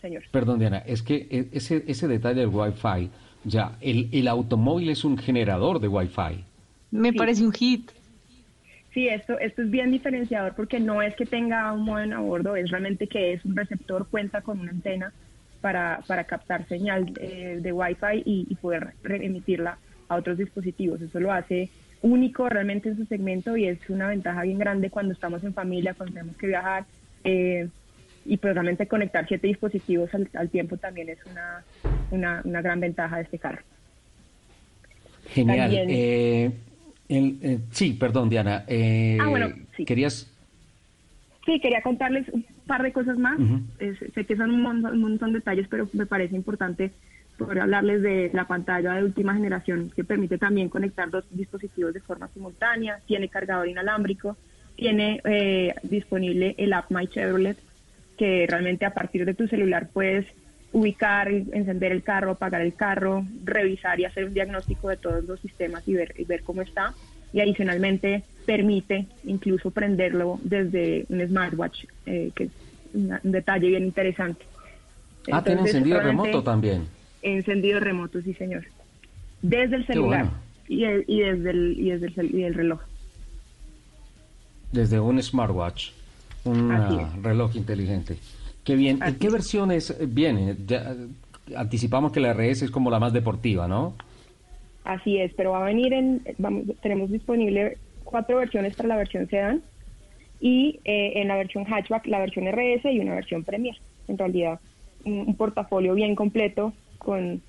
Señor. Perdón, Diana, es que e- ese, ese detalle del Wi-Fi, ya, el, el automóvil es un generador de Wi-Fi. Me Sí. parece un hit. Sí, esto, esto es bien diferenciador porque no es que tenga un modem a bordo, es realmente que es un receptor, cuenta con una antena para, para captar señal eh, de Wi-Fi y, y poder emitirla a otros dispositivos. Eso lo hace único realmente en su segmento y es una ventaja bien grande cuando estamos en familia, cuando tenemos que viajar. eh, y pues realmente conectar siete dispositivos al, al tiempo también es una, una, una gran ventaja de este carro. Genial. También- Eh, el- eh, sí, perdón, Diana. eh, Ah, bueno, sí. Querías... Sí, quería contarles un par de cosas más. Ujú. Es- sé que son un montón, un montón de detalles, pero me parece importante poder hablarles de la pantalla de última generación que permite también conectar dos dispositivos de forma simultánea, tiene cargador inalámbrico, tiene eh, disponible el app My Chevrolet, que realmente a partir de tu celular puedes ubicar, encender el carro, apagar el carro, revisar y hacer un diagnóstico de todos los sistemas y ver, y ver cómo está. Y adicionalmente permite incluso prenderlo desde un smartwatch, eh, que es una- un detalle bien interesante. Ah, tiene Entonces, encendido realmente, remoto también. Encendido remoto, sí señor. Desde el celular bueno. y, desde el, y desde el, y el reloj. Desde un smartwatch, un reloj inteligente. Qué bien. ¿En qué versiones eh, viene? Ya, eh, anticipamos que la RS es como la más deportiva, ¿no? Así es, pero va a venir en, vamos, tenemos disponible cuatro versiones para la versión sedán y eh, en la versión hatchback la versión RS y una versión Premier. En realidad, un, un portafolio bien completo con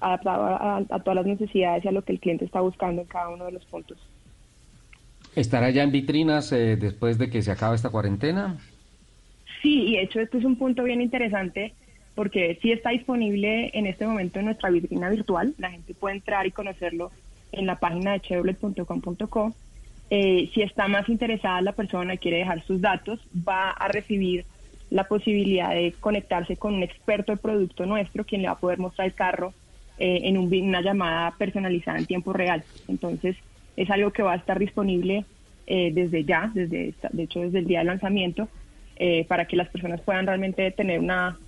adaptado a, a todas las necesidades y a lo que el cliente está buscando en cada uno de los puntos. ¿Estará ya en vitrinas eh, después de que se acabe esta cuarentena? Sí, y de hecho este es un punto bien interesante porque sí está disponible en este momento en nuestra vitrina virtual. La gente puede entrar y conocerlo en la página de chevrolet.com.co. Eh, si está más interesada la persona y quiere dejar sus datos, va a recibir la posibilidad de conectarse con un experto de producto nuestro, quien le va a poder mostrar el carro eh, en un una llamada personalizada en tiempo real. Entonces, es algo que va a estar disponible eh, desde ya, desde de hecho desde el día de lanzamiento, eh, para que las personas puedan realmente tener una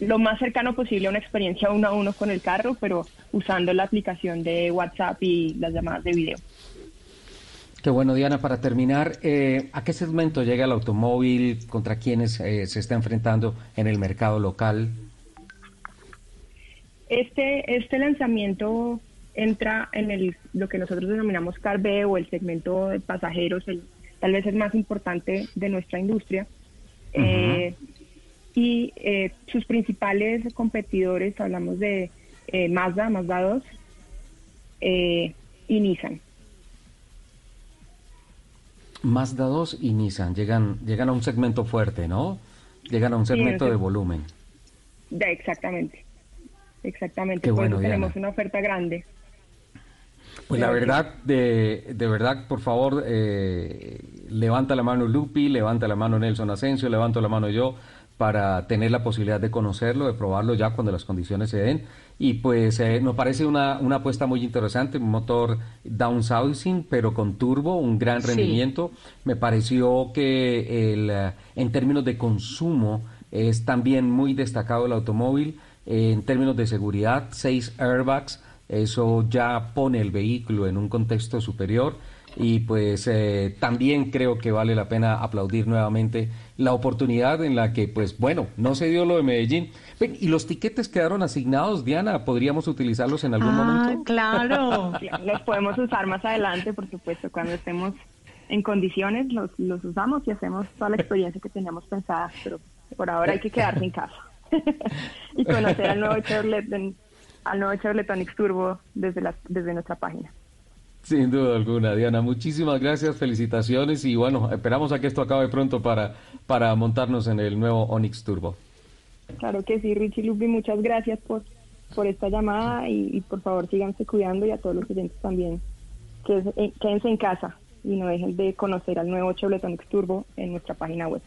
lo más cercano posible a una experiencia uno a uno con el carro, pero usando la aplicación de WhatsApp y las llamadas de video. Qué bueno, Diana, para terminar, eh, ¿a qué segmento llega el automóvil? ¿Contra quiénes eh, se está enfrentando en el mercado local? Este, este lanzamiento entra en el, lo que nosotros denominamos Car B o el segmento de pasajeros, el, tal vez el más importante de nuestra industria. Eh, y eh, sus principales competidores, hablamos de eh, Mazda, Mazda 2 eh, y Nissan. Mazda 2 y Nissan llegan, llegan a un segmento fuerte, ¿no? Llegan a un segmento de volumen. Ya, exactamente. Exactamente. Qué Por bueno, eso tenemos Diana. una oferta grande. Pues la verdad, de, de verdad, por favor, eh, levanta la mano Lupi, levanta la mano Nelson Asensio, levanto la mano yo para tener la posibilidad de conocerlo, de probarlo ya cuando las condiciones se den. Y pues eh, nos parece una, una apuesta muy interesante, un motor downsizing, pero con turbo, un gran Sí. rendimiento. Me pareció que el, eh, en términos de consumo es también muy destacado el automóvil. Eh, en términos de seguridad, seis airbags, eso ya pone el vehículo en un contexto superior y pues eh, también creo que vale la pena aplaudir nuevamente la oportunidad en la que pues bueno, no se dio lo de Medellín. Ven, y los tiquetes quedaron asignados, Diana, ¿podríamos utilizarlos en algún Ah, momento? claro. Los podemos usar más adelante, por supuesto, cuando estemos en condiciones, los, los usamos y hacemos toda la experiencia que teníamos pensada, pero por ahora hay que quedarse en casa y conocer al nuevo Chevrolet, en- al nuevo Chevrolet Onix Turbo desde, la, desde nuestra página. Sin duda alguna, Diana. Muchísimas gracias, felicitaciones y bueno, esperamos a que esto acabe pronto para, para montarnos en el nuevo Onix Turbo. Claro que sí, Richie Lupi, muchas gracias por, por esta llamada y, y por favor síganse cuidando y a todos los oyentes también, que eh, quédense en casa y no dejen de conocer al nuevo Chevrolet Onix Turbo en nuestra página web.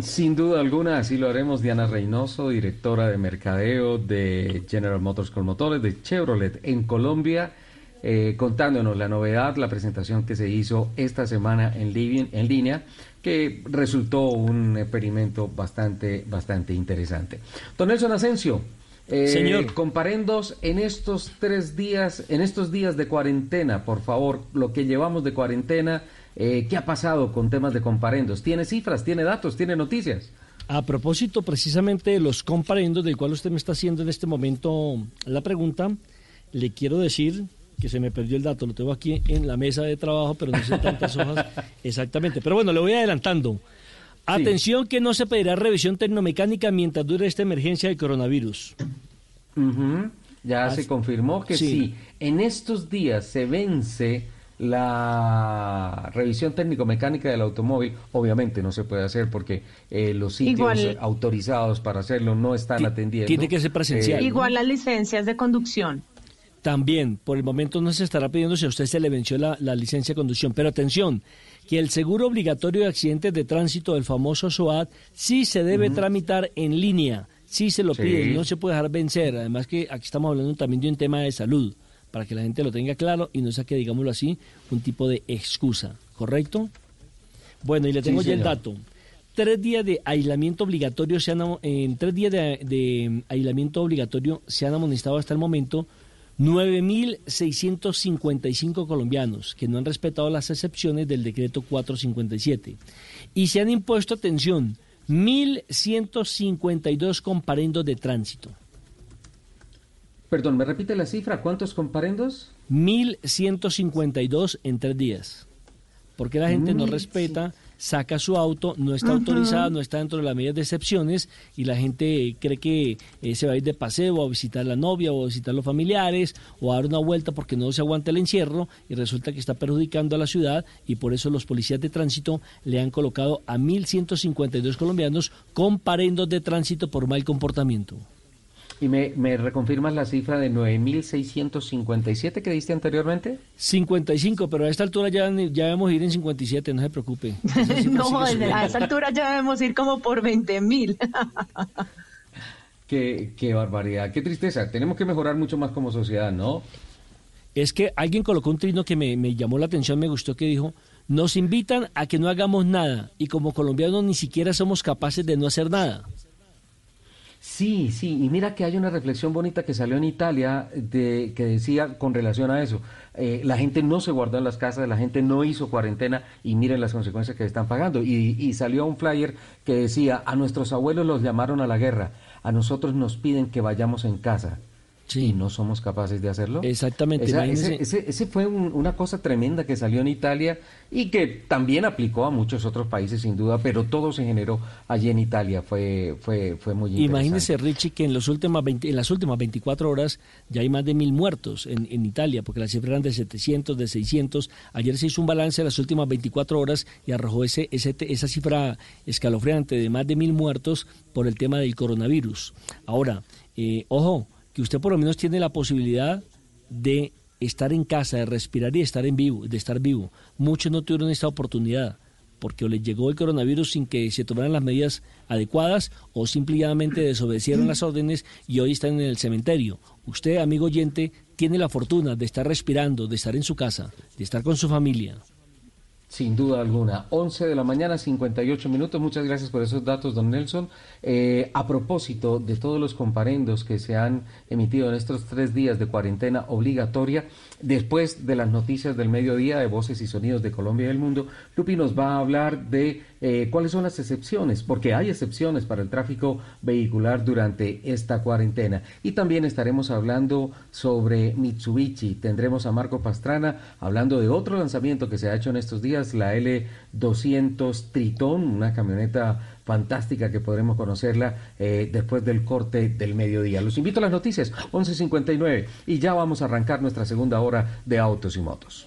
Sin duda alguna, así lo haremos. Diana Reynoso, directora de mercadeo de General Motors con Motores de Chevrolet en Colombia, eh, contándonos la novedad, la presentación que se hizo esta semana en, li- en línea, que resultó un experimento bastante, bastante interesante. Don Nelson Asensio, eh, Señor. comparendos en estos tres días, en estos días de cuarentena, por favor, lo que llevamos de cuarentena, eh, ¿qué ha pasado con temas de comparendos? ¿Tiene cifras, tiene datos, tiene noticias? A propósito precisamente de los comparendos del cual usted me está haciendo en este momento la pregunta, le quiero decir que se me perdió el dato, lo tengo aquí en la mesa de trabajo, pero no sé tantas hojas exactamente. Pero bueno, le voy adelantando. Atención que no se pedirá revisión tecnomecánica mientras dure esta emergencia del coronavirus. Ya se confirmó que Sí. sí. En estos días se vence la revisión técnico-mecánica del automóvil. Obviamente no se puede hacer porque eh, los sitios Igual- autorizados para hacerlo no están atendiendo. tiene que ser presencial. Eh, Igual las licencias de conducción. También, por el momento no se estará pidiendo si a usted se le venció la, la licencia de conducción. Pero atención, que el seguro obligatorio de accidentes de tránsito del famoso SOAT sí se debe tramitar en línea. Sí se lo Sí. piden, no se puede dejar vencer. Además que aquí estamos hablando también de un tema de salud, para que la gente lo tenga claro y no saque, digámoslo así, un tipo de excusa. ¿Correcto? Bueno, y le Sí, tengo ya el dato. Tres días de aislamiento obligatorio se han, en tres días de, de aislamiento obligatorio se han amonestado hasta el momento 9.655 colombianos que no han respetado las excepciones del decreto 457 y se han impuesto, atención, 1.152 comparendos de tránsito. Perdón, ¿me repite la cifra? ¿Cuántos comparendos? 1.152 en tres días. Porque la gente no Mil respeta, saca su auto, no está autorizada, no está dentro de las medidas de excepciones y la gente cree que eh, se va a ir de paseo a visitar a la novia o a visitar a los familiares o a dar una vuelta porque no se aguanta el encierro y resulta que está perjudicando a la ciudad y por eso los policías de tránsito le han colocado a 1.152 colombianos comparendos de tránsito por mal comportamiento. ¿Y me, me reconfirmas la cifra de 9.657 que diste anteriormente? 55, pero a esta altura ya, ya debemos ir en 57, no se preocupe. No, a esa altura ya debemos ir como por 20 mil. Qué, qué barbaridad, qué tristeza. Tenemos que mejorar mucho más como sociedad, ¿no? Es que alguien colocó un trino que me, me llamó la atención, me gustó, que dijo, nos invitan a que no hagamos nada y como colombianos ni siquiera somos capaces de no hacer nada. Sí, sí, y mira que hay una reflexión bonita que salió en Italia de, que decía con relación a eso, eh, la gente no se guardó en las casas, la gente no hizo cuarentena y miren las consecuencias que están pagando. Y, y salió un flyer que decía, a nuestros abuelos los llamaron a la guerra, a nosotros nos piden que vayamos en casa. Y no somos capaces de hacerlo. Exactamente. ese, fue una cosa tremenda que salió en Italia y que también aplicó a muchos otros países sin duda, pero todo se generó allí en Italia. Fue, fue, fue muy interesante. Imagínese, Richie, que en, los últimas en las últimas 24 horas ya hay más de mil muertos en, en Italia, porque las cifras eran de 700, de 600. Ayer se hizo un balance de las últimas 24 horas y arrojó ese, ese, esa cifra escalofriante de más de mil muertos por el tema del coronavirus. Ahora, eh, ojo, que usted por lo menos tiene la posibilidad de estar en casa, de respirar y de estar en vivo, de estar vivo. Muchos no tuvieron esta oportunidad porque les llegó el coronavirus sin que se tomaran las medidas adecuadas o simplemente desobedecieron las órdenes y hoy están en el cementerio. Usted, amigo oyente, tiene la fortuna de estar respirando, de estar en su casa, de estar con su familia. Sin duda alguna. 11 de la mañana, 58 minutos. Muchas gracias por esos datos, don Nelson. Eh, a propósito de todos los comparendos que se han emitido en estos tres días de cuarentena obligatoria, después de las noticias del mediodía de Voces y Sonidos de Colombia y del Mundo, Lupi nos va a hablar de eh, cuáles son las excepciones, porque hay excepciones para el tráfico vehicular durante esta cuarentena. Y también estaremos hablando sobre Mitsubishi. Tendremos a Marco Pastrana hablando de otro lanzamiento que se ha hecho en estos días, la L200 Triton, una camioneta fantástica que podremos conocerla eh, después del corte del mediodía. Los invito a las noticias, 11.59, y ya vamos a arrancar nuestra segunda hora de Autos y Motos.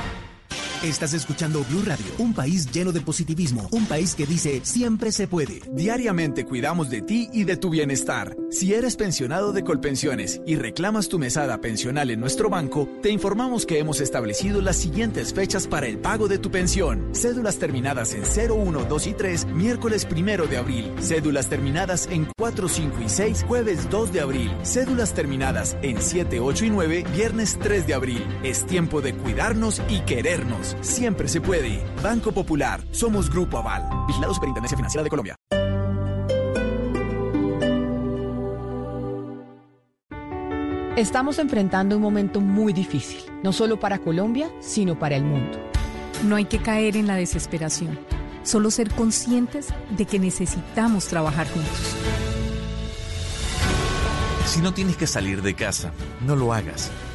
Estás escuchando Blue Radio, un país lleno de positivismo, un país que dice siempre se puede. Diariamente cuidamos de ti y de tu bienestar. Si eres pensionado de Colpensiones y reclamas tu mesada pensional en nuestro banco, te informamos que hemos establecido las siguientes fechas para el pago de tu pensión. Cédulas terminadas en 0, 1, 2 y 3, miércoles 1 de abril. Cédulas terminadas en 4, 5 y 6, jueves 2 de abril. Cédulas terminadas en 7, 8 y 9, viernes 3 de abril. Es tiempo de cuidarnos y querernos siempre se puede. Banco Popular, somos Grupo Aval. Vigilado Superintendencia Financiera de Colombia. Estamos enfrentando un momento muy difícil, no solo para Colombia, sino para el mundo. No hay que caer en la desesperación, solo ser conscientes de que necesitamos trabajar juntos. Si no tienes que salir de casa, no lo hagas.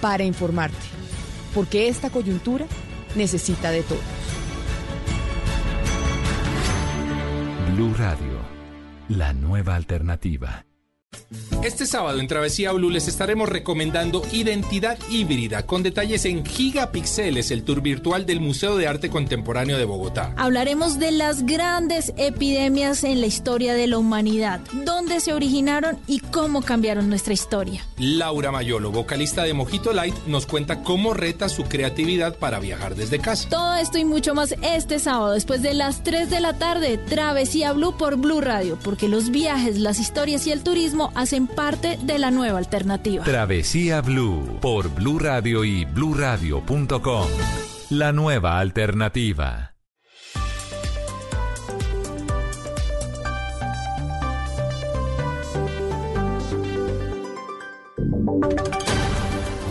para informarte, porque esta coyuntura necesita de todos. Blue Radio, la nueva alternativa. Este sábado en Travesía Blue les estaremos recomendando Identidad Híbrida con detalles en gigapíxeles, el tour virtual del Museo de Arte Contemporáneo de Bogotá. Hablaremos de las grandes epidemias en la historia de la humanidad, dónde se originaron y cómo cambiaron nuestra historia. Laura Mayolo, vocalista de Mojito Light, nos cuenta cómo reta su creatividad para viajar desde casa. Todo esto y mucho más este sábado después de las 3 de la tarde, Travesía Blue por Blue Radio, porque los viajes, las historias y el turismo hacen parte de la nueva alternativa. Travesía Blue por Blue Radio y bluradio.com. La nueva alternativa.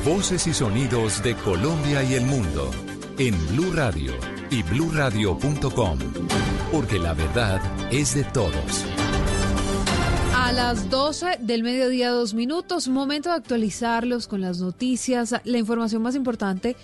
Voces y sonidos de Colombia y el mundo en Blue Radio y bluradio.com, porque la verdad es de todos. Las 12 del mediodía, dos minutos, momento de actualizarlos con las noticias, la información más importante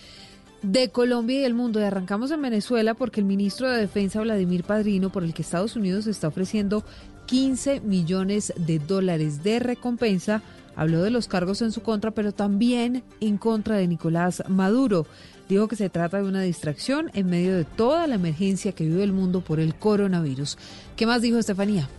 de Colombia y el mundo. Y arrancamos en Venezuela porque el ministro de Defensa, Vladimir Padrino, por el que Estados Unidos está ofreciendo 15 millones de dólares de recompensa, habló de los cargos en su contra, pero también en contra de Nicolás Maduro. Dijo que se trata de una distracción en medio de toda la emergencia que vive el mundo por el coronavirus. ¿Qué más dijo Estefanía?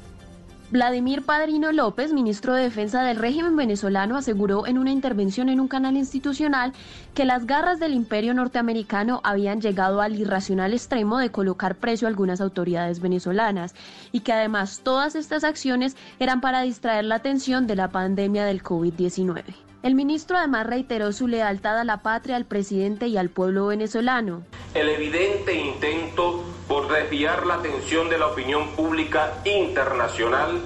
Vladimir Padrino López, ministro de Defensa del régimen venezolano, aseguró en una intervención en un canal institucional que las garras del imperio norteamericano habían llegado al irracional extremo de colocar precio a algunas autoridades venezolanas y que además todas estas acciones eran para distraer la atención de la pandemia del COVID-19. El ministro además reiteró su lealtad a la patria, al presidente y al pueblo venezolano. El evidente intento por desviar la atención de la opinión pública internacional,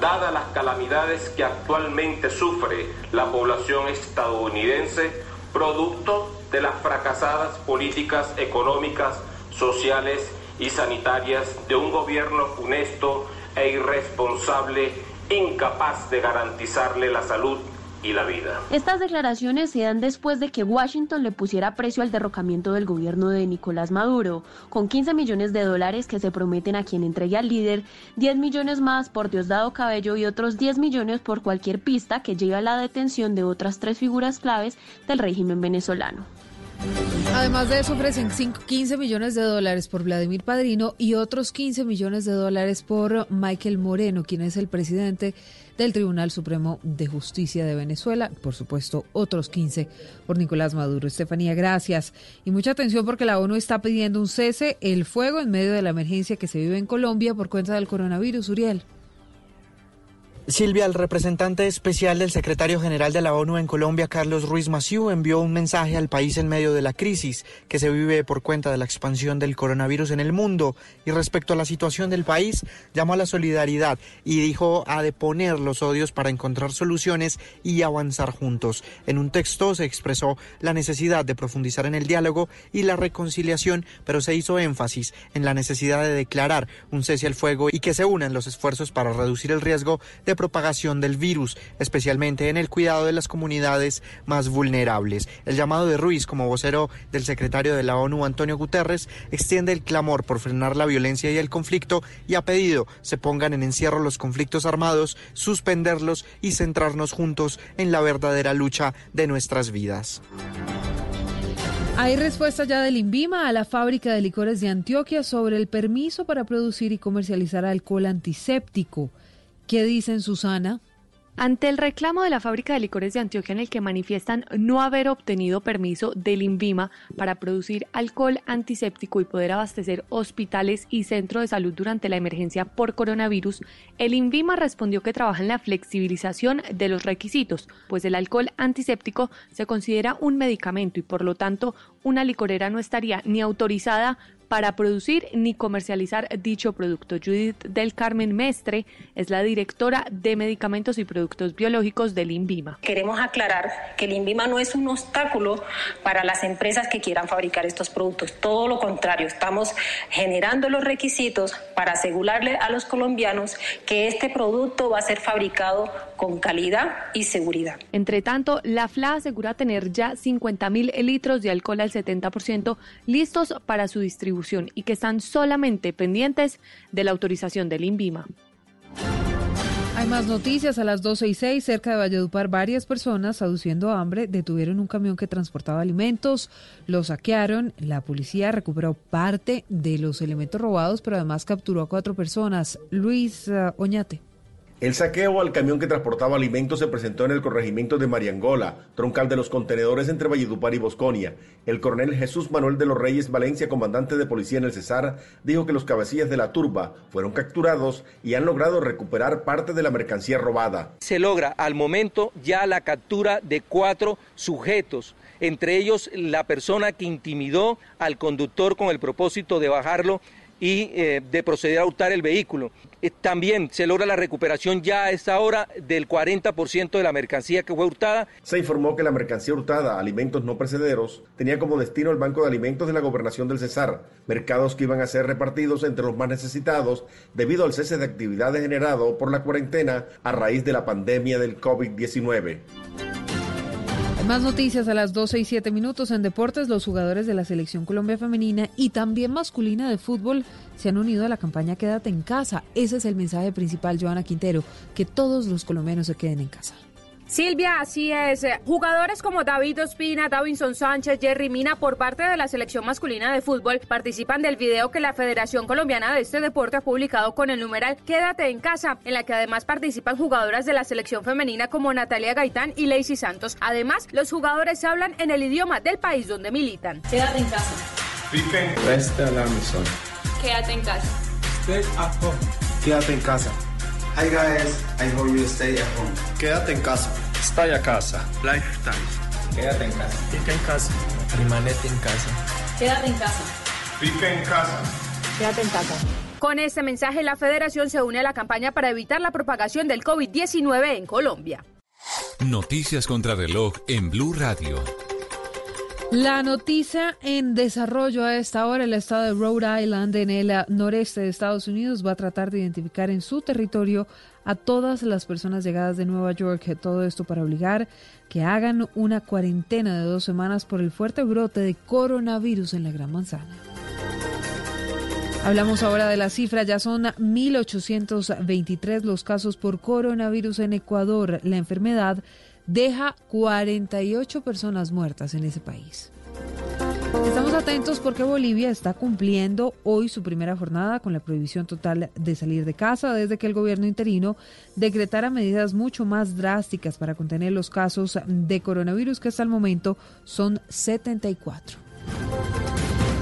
dada las calamidades que actualmente sufre la población estadounidense, producto de las fracasadas políticas económicas, sociales y sanitarias de un gobierno funesto e irresponsable, incapaz de garantizarle la salud y la vida. Estas declaraciones se dan después de que Washington le pusiera precio al derrocamiento del gobierno de Nicolás Maduro, con 15 millones de dólares que se prometen a quien entregue al líder, 10 millones más por Diosdado Cabello y otros 10 millones por cualquier pista que lleve a la detención de otras tres figuras claves del régimen venezolano. Además de eso, ofrecen 15 millones de dólares por Vladimir Padrino y otros 15 millones de dólares por Michael Moreno, quien es el presidente del Tribunal Supremo de Justicia de Venezuela. Por supuesto, otros 15 por Nicolás Maduro. Estefanía, gracias. Y mucha atención porque la ONU está pidiendo un cese el fuego en medio de la emergencia que se vive en Colombia por cuenta del coronavirus, Uriel. Silvia, el representante especial del secretario general de la ONU en Colombia, Carlos Ruiz Massieu, envió un mensaje al país en medio de la crisis que se vive por cuenta de la expansión del coronavirus en el mundo. Y respecto a la situación del país, llamó a la solidaridad y dijo a deponer los odios para encontrar soluciones y avanzar juntos. En un texto se expresó la necesidad de profundizar en el diálogo y la reconciliación, pero se hizo énfasis en la necesidad de declarar un cese al fuego y que se unan los esfuerzos para reducir el riesgo de propagación del virus, especialmente en el cuidado de las comunidades más vulnerables. El llamado de Ruiz como vocero del secretario de la ONU, Antonio Guterres, extiende el clamor por frenar la violencia y el conflicto y ha pedido se pongan en encierro los conflictos armados, suspenderlos y centrarnos juntos en la verdadera lucha de nuestras vidas. Hay respuesta ya del INVIMA a la fábrica de licores de Antioquia sobre el permiso para producir y comercializar alcohol antiséptico. ¿Qué dicen Susana? Ante el reclamo de la fábrica de licores de Antioquia en el que manifiestan no haber obtenido permiso del INVIMA para producir alcohol antiséptico y poder abastecer hospitales y centros de salud durante la emergencia por coronavirus, el INVIMA respondió que trabaja en la flexibilización de los requisitos, pues el alcohol antiséptico se considera un medicamento y por lo tanto una licorera no estaría ni autorizada para producir ni comercializar dicho producto. Judith del Carmen Mestre es la directora de medicamentos y productos biológicos del INVIMA. Queremos aclarar que el INVIMA no es un obstáculo para las empresas que quieran fabricar estos productos. Todo lo contrario, estamos generando los requisitos para asegurarle a los colombianos que este producto va a ser fabricado con calidad y seguridad. Entre tanto, la FLA asegura tener ya 50 mil litros de alcohol al 70% listos para su distribución y que están solamente pendientes de la autorización del INVIMA. Hay más noticias a las 12 y 6 cerca de Valledupar. Varias personas, aduciendo hambre, detuvieron un camión que transportaba alimentos, lo saquearon. La policía recuperó parte de los elementos robados, pero además capturó a cuatro personas. Luis uh, Oñate. El saqueo al camión que transportaba alimentos se presentó en el corregimiento de Mariangola, troncal de los contenedores entre Valledupar y Bosconia. El coronel Jesús Manuel de los Reyes Valencia, comandante de policía en el Cesar, dijo que los cabecillas de la turba fueron capturados y han logrado recuperar parte de la mercancía robada. Se logra al momento ya la captura de cuatro sujetos entre ellos la persona que intimidó al conductor con el propósito de bajarlo y eh, de proceder a hurtar el vehículo. Eh, también se logra la recuperación ya a esta hora del 40% de la mercancía que fue hurtada. Se informó que la mercancía hurtada, alimentos no precederos, tenía como destino el Banco de Alimentos de la Gobernación del Cesar, mercados que iban a ser repartidos entre los más necesitados debido al cese de actividades generado por la cuarentena a raíz de la pandemia del COVID-19. Más noticias a las 12 y 7 minutos en deportes. Los jugadores de la Selección Colombia Femenina y también masculina de fútbol se han unido a la campaña Quédate en casa. Ese es el mensaje principal, Joana Quintero, que todos los colombianos se queden en casa. Silvia, así es. Jugadores como David Ospina, Davinson Sánchez, Jerry Mina por parte de la selección masculina de fútbol participan del video que la Federación Colombiana de este deporte ha publicado con el numeral Quédate en casa, en la que además participan jugadoras de la selección femenina como Natalia Gaitán y Lacey Santos. Además, los jugadores hablan en el idioma del país donde militan. Quédate en casa. Presta la emisora. Quédate en casa. Stay at home. Quédate en casa. Hi guys, I hope you stay at home. Quédate en casa. Stay a casa. Lifestyle. Quédate en casa. Pica en casa. Rimanete en casa. Quédate en casa. Pica en casa. Quédate en casa. Con este mensaje, la federación se une a la campaña para evitar la propagación del COVID-19 en Colombia. Noticias contra reloj en Blue Radio. La noticia en desarrollo a esta hora, el estado de Rhode Island, en el noreste de Estados Unidos, va a tratar de identificar en su territorio a todas las personas llegadas de Nueva York. Todo esto para obligar que hagan una cuarentena de dos semanas por el fuerte brote de coronavirus en la Gran Manzana. Hablamos ahora de la cifra, ya son 1.823 los casos por coronavirus en Ecuador. La enfermedad deja 48 personas muertas en ese país. Estamos atentos porque Bolivia está cumpliendo hoy su primera jornada con la prohibición total de salir de casa desde que el gobierno interino decretara medidas mucho más drásticas para contener los casos de coronavirus que hasta el momento son 74.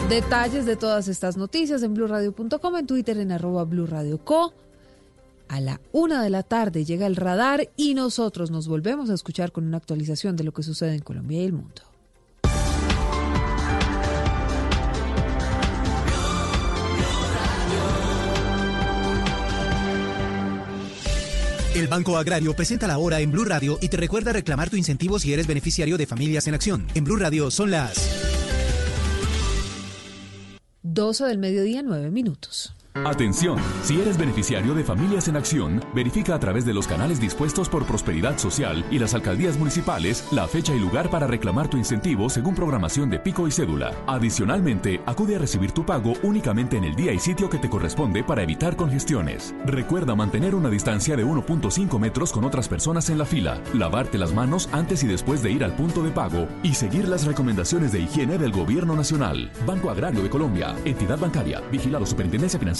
Detalles de todas estas noticias en blurradio.com, en Twitter en arroba blurradioco. A la una de la tarde llega el radar y nosotros nos volvemos a escuchar con una actualización de lo que sucede en Colombia y el mundo. El Banco Agrario presenta la hora en Blue Radio y te recuerda reclamar tu incentivo si eres beneficiario de Familias en Acción. En Blue Radio son las 12 del mediodía, 9 minutos. Atención, si eres beneficiario de Familias en Acción, verifica a través de los canales dispuestos por Prosperidad Social y las alcaldías municipales la fecha y lugar para reclamar tu incentivo según programación de pico y cédula. Adicionalmente, acude a recibir tu pago únicamente en el día y sitio que te corresponde para evitar congestiones. Recuerda mantener una distancia de 1.5 metros con otras personas en la fila, lavarte las manos antes y después de ir al punto de pago y seguir las recomendaciones de higiene del Gobierno Nacional. Banco Agrario de Colombia, entidad bancaria, vigilado Superintendencia Financiera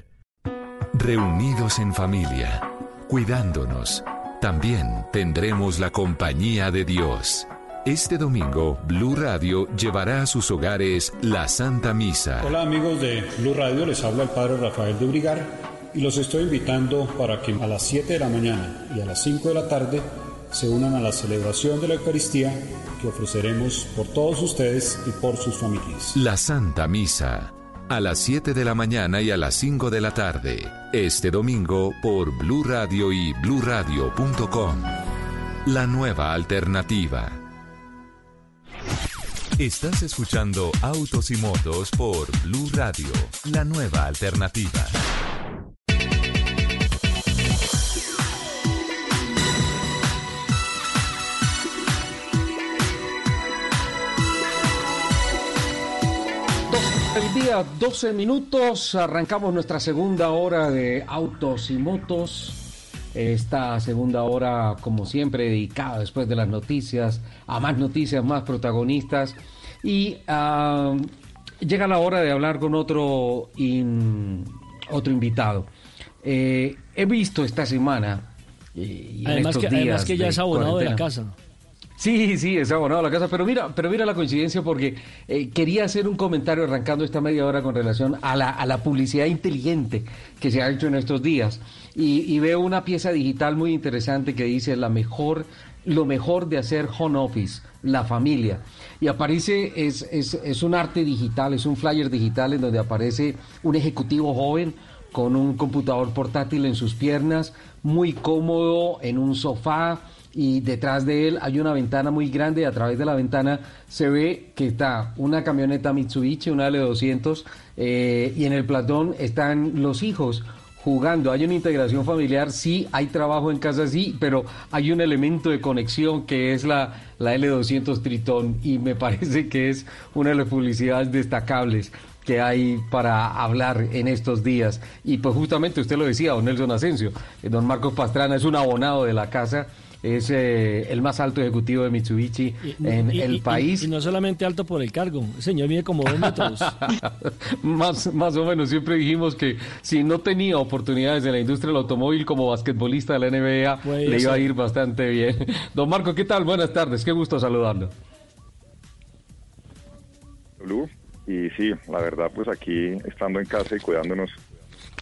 Reunidos en familia, cuidándonos, también tendremos la compañía de Dios. Este domingo, Blue Radio llevará a sus hogares la Santa Misa. Hola amigos de Blue Radio, les habla el Padre Rafael de Brigar y los estoy invitando para que a las 7 de la mañana y a las 5 de la tarde se unan a la celebración de la Eucaristía que ofreceremos por todos ustedes y por sus familias. La Santa Misa, a las 7 de la mañana y a las 5 de la tarde, este domingo por Blue Radio y bluradio.com. La nueva alternativa. Estás escuchando Autos y Motos por Blue Radio, la nueva alternativa. El día 12 minutos, arrancamos nuestra segunda hora de autos y motos. Esta segunda hora, como siempre, dedicada después de las noticias, a más noticias, más protagonistas. Y ah, llega la hora de hablar con otro, otro invitado. Eh, he visto esta semana y, además, que, además que ya es abonado de la casa. Sí, sí, es abonado a la casa, pero mira, pero mira la coincidencia porque eh, quería hacer un comentario arrancando esta media hora con relación a la, a la publicidad inteligente que se ha hecho en estos días. Y, y, veo una pieza digital muy interesante que dice la mejor, lo mejor de hacer home office, la familia. Y aparece, es, es, es un arte digital, es un flyer digital en donde aparece un ejecutivo joven con un computador portátil en sus piernas, muy cómodo en un sofá y detrás de él hay una ventana muy grande y a través de la ventana se ve que está una camioneta Mitsubishi, una L200 eh, y en el platón están los hijos jugando. Hay una integración familiar, sí, hay trabajo en casa, sí, pero hay un elemento de conexión que es la, la L200 Tritón y me parece que es una de las publicidades destacables que hay para hablar en estos días. Y pues justamente usted lo decía, don Nelson Asensio, eh, don Marcos Pastrana es un abonado de la casa es eh, el más alto ejecutivo de Mitsubishi en el país. Y, no solamente alto por el cargo, el señor mide como dos metros. más, más o menos, siempre dijimos que si no tenía oportunidades en la industria del automóvil como basquetbolista de la NBA, le iba a ir bastante bien. Don Marco, ¿qué tal? Buenas tardes, qué gusto saludarlo. Y sí, la verdad, pues aquí estando en casa y cuidándonos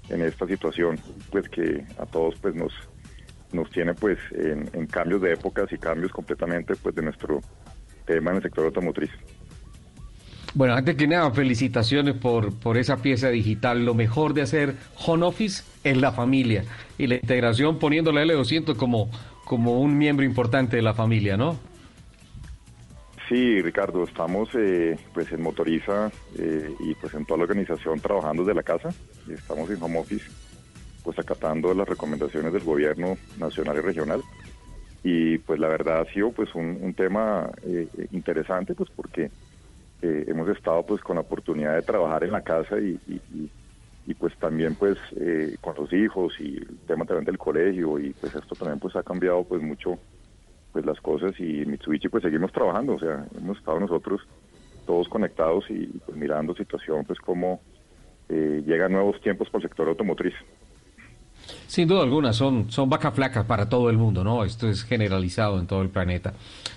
en esta situación, pues que a todos pues nos nos tiene pues en, cambios de épocas y cambios completamente pues de nuestro tema en el sector automotriz. Bueno, antes que nada, felicitaciones por, por esa pieza digital. Lo mejor de hacer home office es la familia y la integración poniendo la L200 como, como un miembro importante de la familia, ¿no? Sí, Ricardo, estamos eh, pues en Motoriza eh, y pues en toda la organización trabajando desde la casa. Estamos en home office pues acatando las recomendaciones del gobierno nacional y regional. Y pues la verdad ha sido pues un, tema eh, interesante pues porque eh, hemos estado pues con la oportunidad de trabajar en la casa y, y, pues también pues eh, con los hijos y el tema también del colegio y pues esto también pues ha cambiado pues mucho pues las cosas y Mitsubishi pues seguimos trabajando, o sea, hemos estado nosotros todos conectados y pues mirando situación pues como llegan nuevos tiempos para el sector automotriz. Sin duda alguna, son, son vacas flacas para todo el mundo, ¿no? Esto es generalizado en todo el planeta.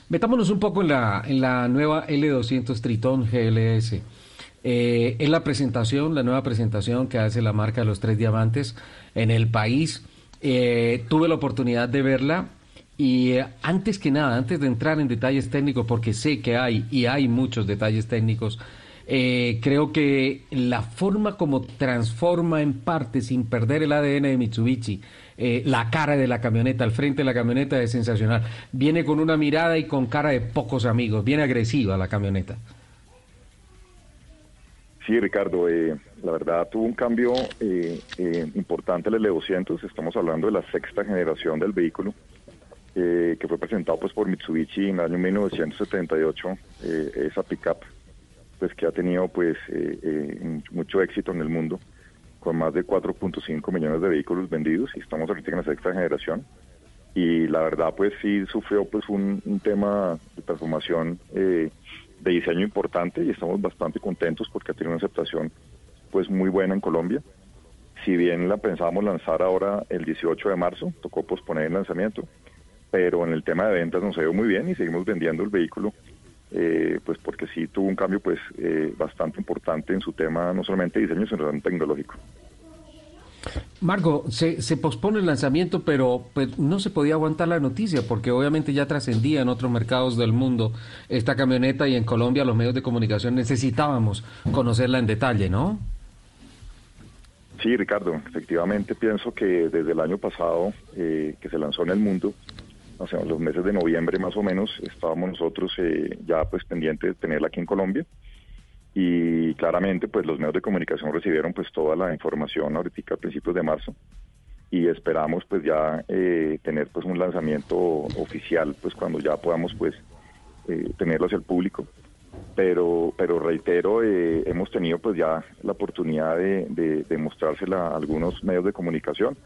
Metámonos un poco en la, en la nueva L200 Triton GLS. Eh, es la presentación, la nueva presentación que hace la marca de los tres diamantes en el país. Eh, tuve la oportunidad de verla y eh, antes que nada, antes de entrar en detalles técnicos, porque sé que hay y hay muchos detalles técnicos, eh, creo que la forma como transforma en parte, sin perder el ADN de Mitsubishi, eh, la cara de la camioneta, al frente de la camioneta es sensacional. Viene con una mirada y con cara de pocos amigos, viene agresiva la camioneta. Sí, Ricardo, eh, la verdad tuvo un cambio importante el L200, estamos hablando de la sexta generación del vehículo, que fue presentado pues por Mitsubishi en el año 1978, esa pickup pues que ha tenido pues eh, eh, mucho éxito en el mundo con más de 4.5 millones de vehículos vendidos y estamos ahorita en la sexta generación. Y la verdad pues sí sufrió pues un, tema de transformación eh, de diseño importante y estamos bastante contentos porque ha tenido una aceptación pues muy buena en Colombia. Si bien la pensábamos lanzar ahora el 18 de marzo tocó posponer el lanzamiento pero en el tema de ventas nos ha ido muy bien y seguimos vendiendo el vehículo eh, pues porque sí tuvo un cambio pues eh, bastante importante en su tema, no solamente de diseño, sino también tecnológico. Marco, se, se, pospone el lanzamiento, pero pues, no se podía aguantar la noticia porque obviamente ya trascendía en otros mercados del mundo esta camioneta y en Colombia los medios de comunicación necesitábamos conocerla en detalle, ¿no? Sí, Ricardo, efectivamente pienso que desde el año pasado eh, que se lanzó en el mundo, o sea, los meses de noviembre más o menos, estábamos nosotros eh, ya pues pendientes de tenerla aquí en Colombia. Y claramente pues los medios de comunicación recibieron pues toda la información ahorita a principios de marzo. Y esperamos pues ya eh, tener pues un lanzamiento oficial pues cuando ya podamos pues eh, tenerlo hacia el público. Pero pero reitero hemos tenido pues ya la oportunidad de, de, de mostrársela a algunos medios de comunicación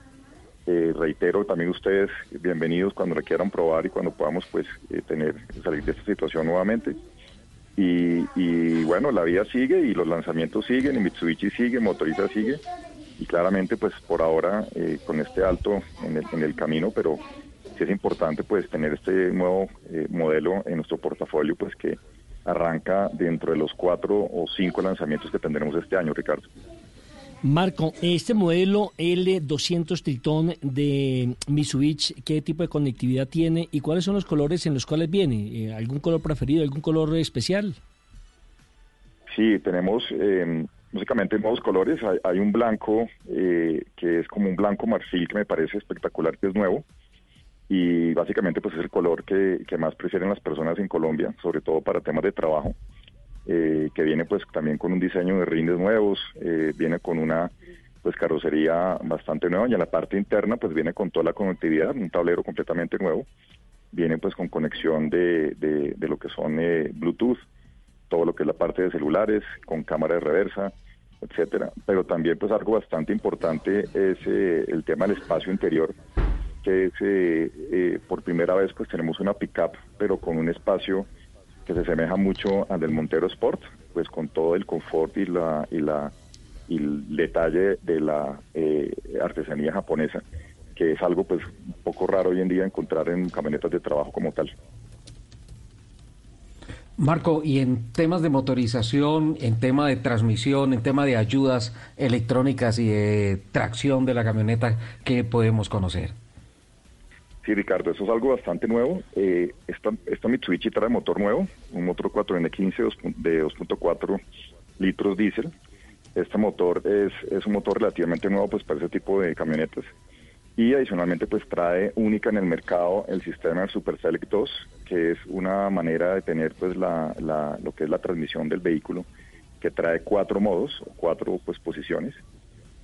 eh, reitero también ustedes bienvenidos cuando la quieran probar y cuando podamos pues eh, tener salir de esta situación nuevamente. Y, bueno, la vida sigue y los lanzamientos siguen y Mitsubishi sigue, Motoriza sigue y claramente pues por ahora eh, con este alto en el, en el camino, pero sí es importante pues tener este nuevo eh, modelo en nuestro portafolio pues que arranca dentro de los cuatro o cinco lanzamientos que tendremos este año, Ricardo. Marco, este modelo L200 Triton de Mitsubishi, ¿qué tipo de conectividad tiene y cuáles son los colores en los cuales viene? Eh, ¿Algún color preferido, algún color especial? Sí, tenemos eh, básicamente nuevos colores. Hay, un blanco eh, que es como un blanco marfil que me parece espectacular, que es nuevo. Y básicamente pues es el color que, que más prefieren las personas en Colombia, sobre todo para temas de trabajo. Eh, que viene pues también con un diseño de rindes nuevos, eh, viene con una pues carrocería bastante nueva y en la parte interna pues viene con toda la conectividad, un tablero completamente nuevo, viene pues con conexión de, de, lo que son eh, Bluetooth, todo lo que es la parte de celulares, con cámara de reversa, etcétera, pero también pues algo bastante importante es el tema del espacio interior, que es por primera vez pues tenemos una pickup, pero con un espacio que se asemeja mucho al del Montero Sport, pues con todo el confort y la y la y el detalle de la eh, artesanía japonesa, que es algo pues un poco raro hoy en día encontrar en camionetas de trabajo como tal. Marco, y en temas de motorización, en tema de transmisión, en tema de ayudas electrónicas y de tracción de la camioneta, ¿qué podemos conocer? Sí, Ricardo, eso es algo bastante nuevo. Eh, esta, esta, Mitsubishi trae motor nuevo, un motor 4N15 de 2.4 litros diésel. Este motor es, es un motor relativamente nuevo pues para ese tipo de camionetas. Y adicionalmente pues trae única en el mercado el sistema Super Select 2, que es una manera de tener pues la, la, lo que es la transmisión del vehículo, que trae cuatro modos cuatro pues posiciones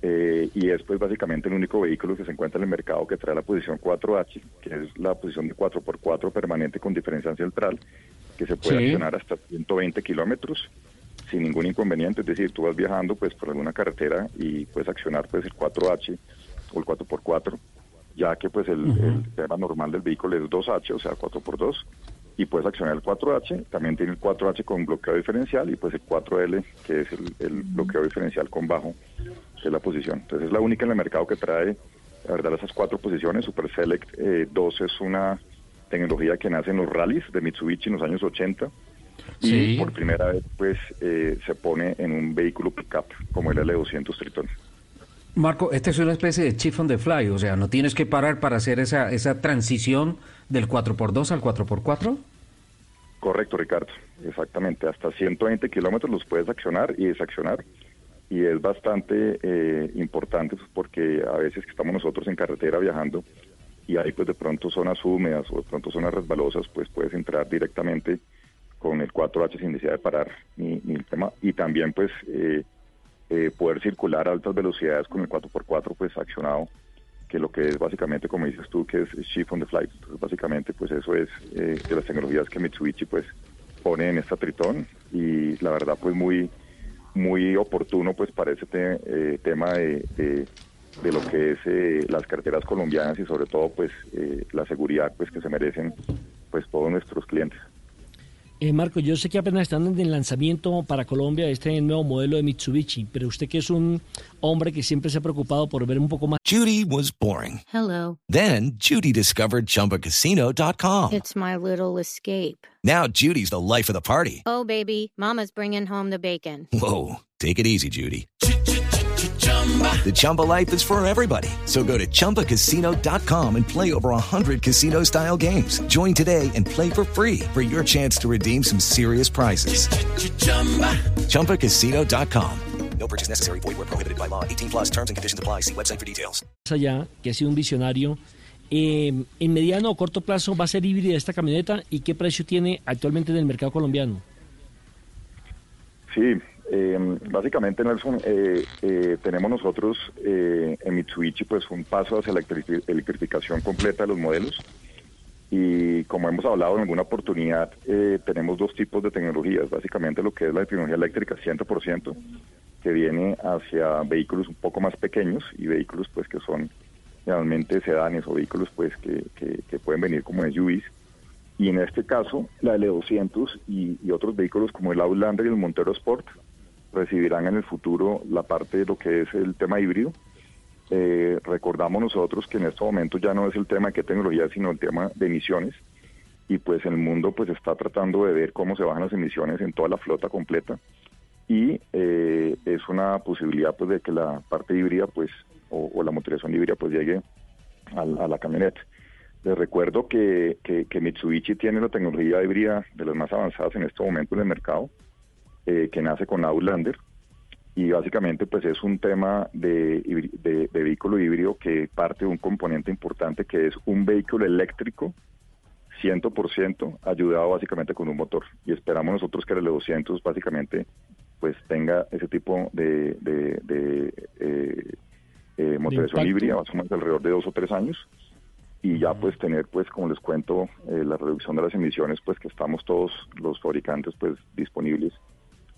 eh, y es pues básicamente el único vehículo que se encuentra en el mercado que trae la posición 4H, que es la posición de 4x4 permanente con diferencia central, que se puede accionar hasta 120 kilómetros sin ningún inconveniente, es decir, tú vas viajando pues por alguna carretera y puedes accionar pues el 4H o el 4x4, ya que pues el, el tema normal del vehículo es 2H, o sea 4x2, y puedes accionar el 4H, también tiene el 4H con bloqueo diferencial y pues el 4L que es el, bloqueo diferencial con bajo, que es la posición. Entonces es la única en el mercado que trae, la verdad, esas cuatro posiciones. Super Select 2 eh, es una tecnología que nace en los rallies de Mitsubishi en los años 80 y por primera vez pues eh, se pone en un vehículo pickup como el L200 Triton. Marco, esta es una especie de chip on the fly, o sea, no tienes que parar para hacer esa, esa transición del 4x2 al 4x4. Correcto, Ricardo, exactamente. Hasta 120 kilómetros los puedes accionar y desaccionar. Y es bastante eh, importante pues, porque a veces que estamos nosotros en carretera viajando y hay pues de pronto zonas húmedas o de pronto zonas resbalosas, pues puedes entrar directamente con el 4H sin necesidad de parar ni, el tema. Y también pues... Eh, eh, poder circular a altas velocidades con el 4x4 pues accionado que lo que es básicamente como dices tú que es shift on the flight entonces básicamente pues eso es eh, de las tecnologías que Mitsubishi pues pone en esta Tritón. Y la verdad pues muy muy oportuno pues para ese eh, tema de, de, lo que es las carreteras colombianas y sobre todo pues la seguridad pues que se merecen pues todos nuestros clientes eh, Marco, yo sé que apenas están en el lanzamiento para Colombia este nuevo modelo de Mitsubishi, pero usted que es un hombre que siempre se ha preocupado por ver un poco más. Judy was boring. Hello. Then Judy discovered chumbacasino.com. It's my little escape. Now Judy's the life of the party. Oh, baby, Mama's bringing home the bacon. Whoa, take it easy, Judy. The Chumba life is for everybody. So go to ChumbaCasino.com and play over 100 casino style games. Join today and play for free for your chance to redeem some serious prizes. Ch-ch-chumba. ChumbaCasino.com. No purchase necessary. Void where prohibited by law. 18 plus terms and conditions apply. See website for details. Allá, que ha sido un visionario. Eh, ¿En mediano o corto plazo va a ser híbrida esta camioneta y qué precio tiene actualmente en el mercado colombiano? Sí, eh, básicamente, Nelson, eh, eh, tenemos nosotros eh, en Mitsubishi pues un paso hacia la electrificación completa de los modelos. Y como hemos hablado en alguna oportunidad, tenemos dos tipos de tecnologías, básicamente lo que es la tecnología eléctrica 100%, que viene hacia vehículos un poco más pequeños y vehículos pues que son realmente sedanes o vehículos pues que, que, que pueden venir como SUVs Y en este caso, la L200 y, y otros vehículos como el Outlander y el Montero Sport recibirán en el futuro la parte de lo que es el tema híbrido. Eh, recordamos nosotros que en este momento ya no es el tema de qué tecnología, sino el tema de emisiones. Y pues el mundo pues está tratando de ver cómo se bajan las emisiones en toda la flota completa. Y eh, es una posibilidad pues de que la parte híbrida pues o, o la motorización híbrida pues llegue a, la- a la camioneta. Les recuerdo que, que, que Mitsubishi tiene la tecnología híbrida de las más avanzadas en este momento en el mercado, eh, que nace con Outlander. Y básicamente pues es un tema de, de, de vehículo híbrido que parte de un componente importante que es un vehículo eléctrico 100% ayudado básicamente con un motor. Y esperamos nosotros que el L200 básicamente pues tenga ese tipo de, de, de, eh, eh, motorización híbrida más o menos alrededor de dos o tres años. Y ya pues tener pues como les cuento eh, la reducción de las emisiones pues que estamos todos los fabricantes pues disponibles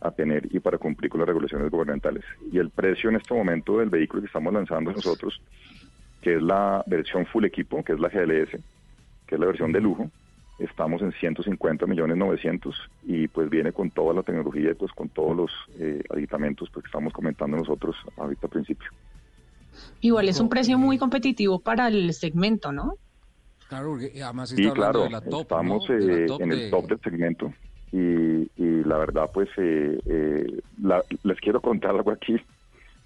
a tener y para cumplir con las regulaciones gubernamentales y el precio en este momento del vehículo que estamos lanzando nosotros que es la versión full equipo que es la GLS que es la versión de lujo estamos en 150 millones 900 y pues viene con toda la tecnología y pues con todos los eh, aditamentos pues que estamos comentando nosotros ahorita al principio Igual es un precio muy competitivo para el segmento, ¿no? Claro, porque además está Sí, hablando claro, de la top, estamos ¿no? De la eh, top en de- el top del segmento y, y la verdad pues eh, eh, la- les quiero contar algo aquí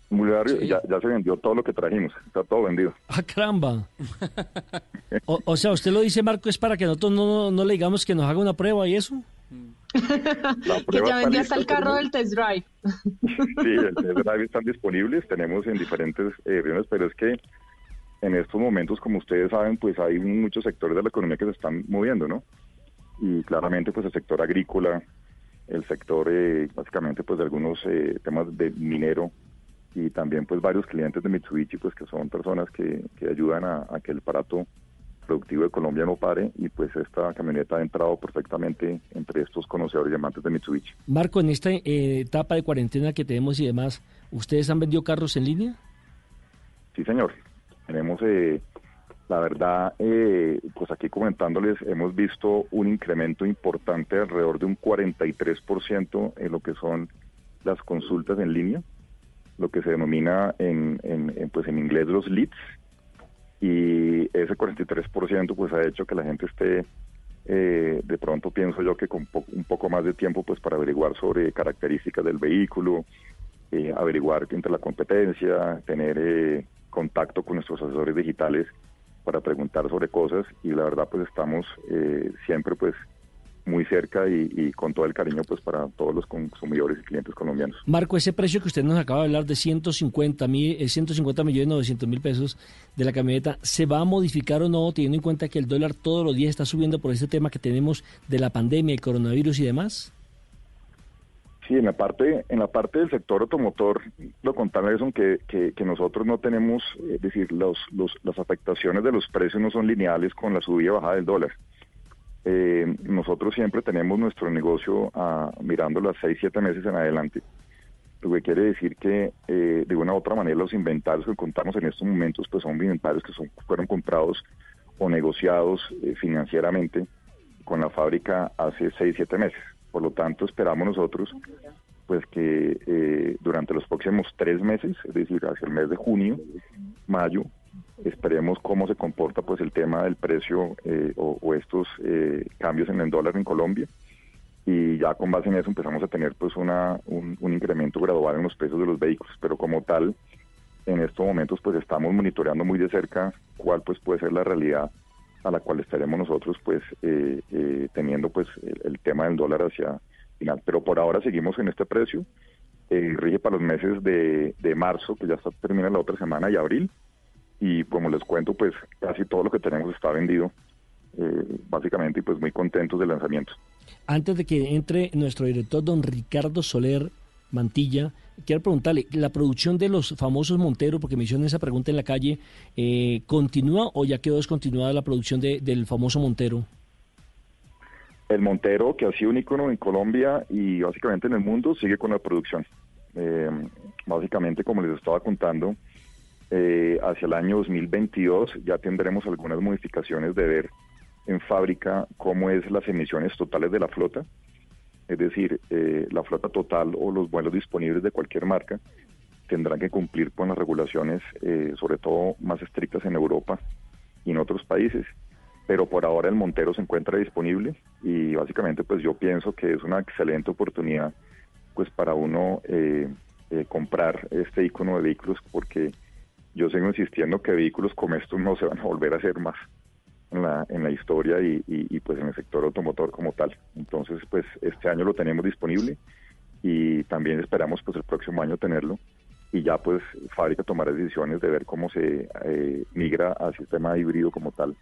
muy raro, Sí. ya, ya se vendió todo lo que trajimos, está todo vendido. ¡Ah, caramba! O, o sea, usted lo dice, Marco, es para que nosotros no, no le digamos que nos haga una prueba y eso. La Que ya lista, hasta el carro del test drive. Sí, el test drive están disponibles, tenemos en diferentes eh, regiones, pero es que en estos momentos, como ustedes saben, pues hay muchos sectores de la economía que se están moviendo, ¿no? Y claramente, pues el sector agrícola, el sector, eh, básicamente, pues de algunos eh, temas de minero y también, pues varios clientes de Mitsubishi, pues que son personas que, que ayudan a, a que el aparato productivo de Colombia no pare y pues esta camioneta ha entrado perfectamente entre estos conocedores y amantes de Mitsubishi. Marco, en esta eh, etapa de cuarentena que tenemos y demás, ¿ustedes han vendido carros en línea? Sí, señor. Tenemos, eh, la verdad, eh, pues aquí comentándoles, hemos visto un incremento importante alrededor de un 43% en lo que son las consultas en línea, lo que se denomina en, en- en, pues en inglés los leads, y ese 43% pues ha hecho que la gente esté, eh, de pronto pienso yo que con po- un poco más de tiempo pues para averiguar sobre características del vehículo, eh, averiguar entre la competencia, tener eh, contacto con nuestros asesores digitales para preguntar sobre cosas y la verdad pues estamos eh, siempre pues muy cerca y, con todo el cariño pues para todos los consumidores y clientes colombianos. Marco, ese precio que usted nos acaba de hablar de 150, mil, eh, 150 millones 900 mil pesos de la camioneta, ¿se va a modificar o no teniendo en cuenta que el dólar todos los días está subiendo por este tema que tenemos de la pandemia, el coronavirus y demás? Sí, en la parte en la parte del sector automotor, lo contable son que, que, que nosotros no tenemos, eh, es decir, los, los, las afectaciones de los precios no son lineales con la subida y bajada del dólar. Eh, nosotros siempre tenemos nuestro negocio ah, mirándolo a 6, 7 meses en adelante, lo que quiere decir que eh, de una u otra manera los inventarios que contamos en estos momentos pues son inventarios que son, fueron comprados o negociados financieramente con la fábrica hace 6, 7 meses. Por lo tanto, esperamos nosotros pues que eh, durante los próximos tres meses, es decir, hacia el mes de junio, mayo, esperemos cómo se comporta pues el tema del precio eh, o, estos eh, cambios en el dólar en Colombia. Y ya con base en eso empezamos a tener pues una, un, un incremento gradual en los precios de los vehículos, pero como tal, en estos momentos pues estamos monitoreando muy de cerca cuál pues puede ser la realidad a la cual estaremos nosotros pues eh, eh, teniendo pues el, el tema del dólar hacia final. Pero por ahora seguimos en este precio, eh, rige para los meses de, de marzo, que ya está, termina la otra semana, y abril, y como les cuento pues casi todo lo que tenemos está vendido eh, básicamente y pues muy contentos del lanzamiento. Antes de que entre nuestro director, don Ricardo Soler Mantilla, quiero preguntarle, ¿la producción de los famosos Montero, porque me hicieron esa pregunta en la calle, eh, continúa o ya quedó descontinuada la producción de- del famoso Montero? El Montero, que ha sido un ícono en Colombia y básicamente en el mundo, sigue con la producción. Eh, básicamente, como les estaba contando, eh, hacia el año 2022 ya tendremos algunas modificaciones de ver en fábrica cómo es las emisiones totales de la flota, es decir, eh, la flota total o los vuelos disponibles de cualquier marca tendrán que cumplir con las regulaciones, eh, sobre todo más estrictas en Europa y en otros países. Pero por ahora el Montero se encuentra disponible y básicamente pues yo pienso que es una excelente oportunidad pues para uno eh, eh, comprar este icono de vehículos porque yo sigo insistiendo que vehículos como estos no se van a volver a hacer más en la, en la historia y, y, pues en el sector automotor como tal. Entonces pues este año lo tenemos disponible y también esperamos pues el próximo año tenerlo y ya pues fábrica tomará decisiones de ver cómo se eh, migra al sistema híbrido como tal.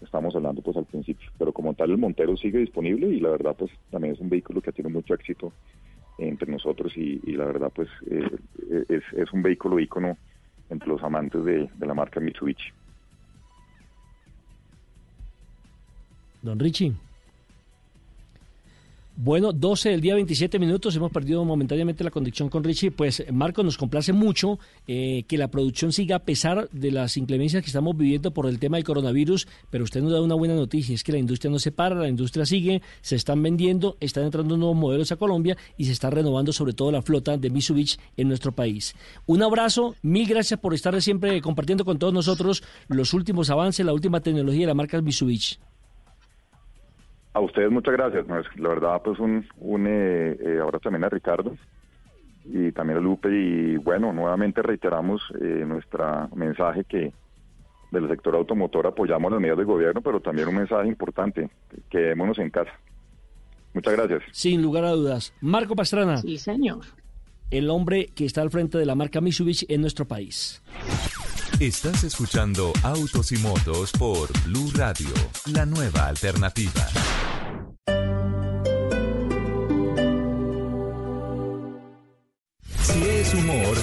Estamos hablando pues al principio, pero como tal el Montero sigue disponible y la verdad pues también es un vehículo que tiene mucho éxito entre nosotros y, la verdad pues eh, es, es, un vehículo ícono entre los amantes de, de la marca Mitsubishi. Don Richie. Bueno, 12 del día, 27 minutos. Hemos perdido momentáneamente la conexión con Richie. Pues, Marco, nos complace mucho eh, que la producción siga a pesar de las inclemencias que estamos viviendo por el tema del coronavirus. Pero usted nos da una buena noticia: es que la industria no se para, la industria sigue, se están vendiendo, están entrando nuevos modelos a Colombia y se está renovando sobre todo la flota de Mitsubishi en nuestro país. Un abrazo, mil gracias por estar siempre compartiendo con todos nosotros los últimos avances, la última tecnología de la marca Mitsubishi. A ustedes muchas gracias. la verdad, pues un, un eh, eh, ahora también a Ricardo y también a Lupe. Y bueno, nuevamente reiteramos eh, nuestro mensaje que del sector automotor apoyamos las medidas del gobierno, pero también un mensaje importante, quedémonos en casa. Muchas gracias. Sin lugar a dudas. Marco Pastrana. Sí, señor. El hombre que está al frente de la marca Mitsubishi en nuestro país. Estás escuchando Autos y Motos por Blue Radio, la nueva alternativa. Si es humor,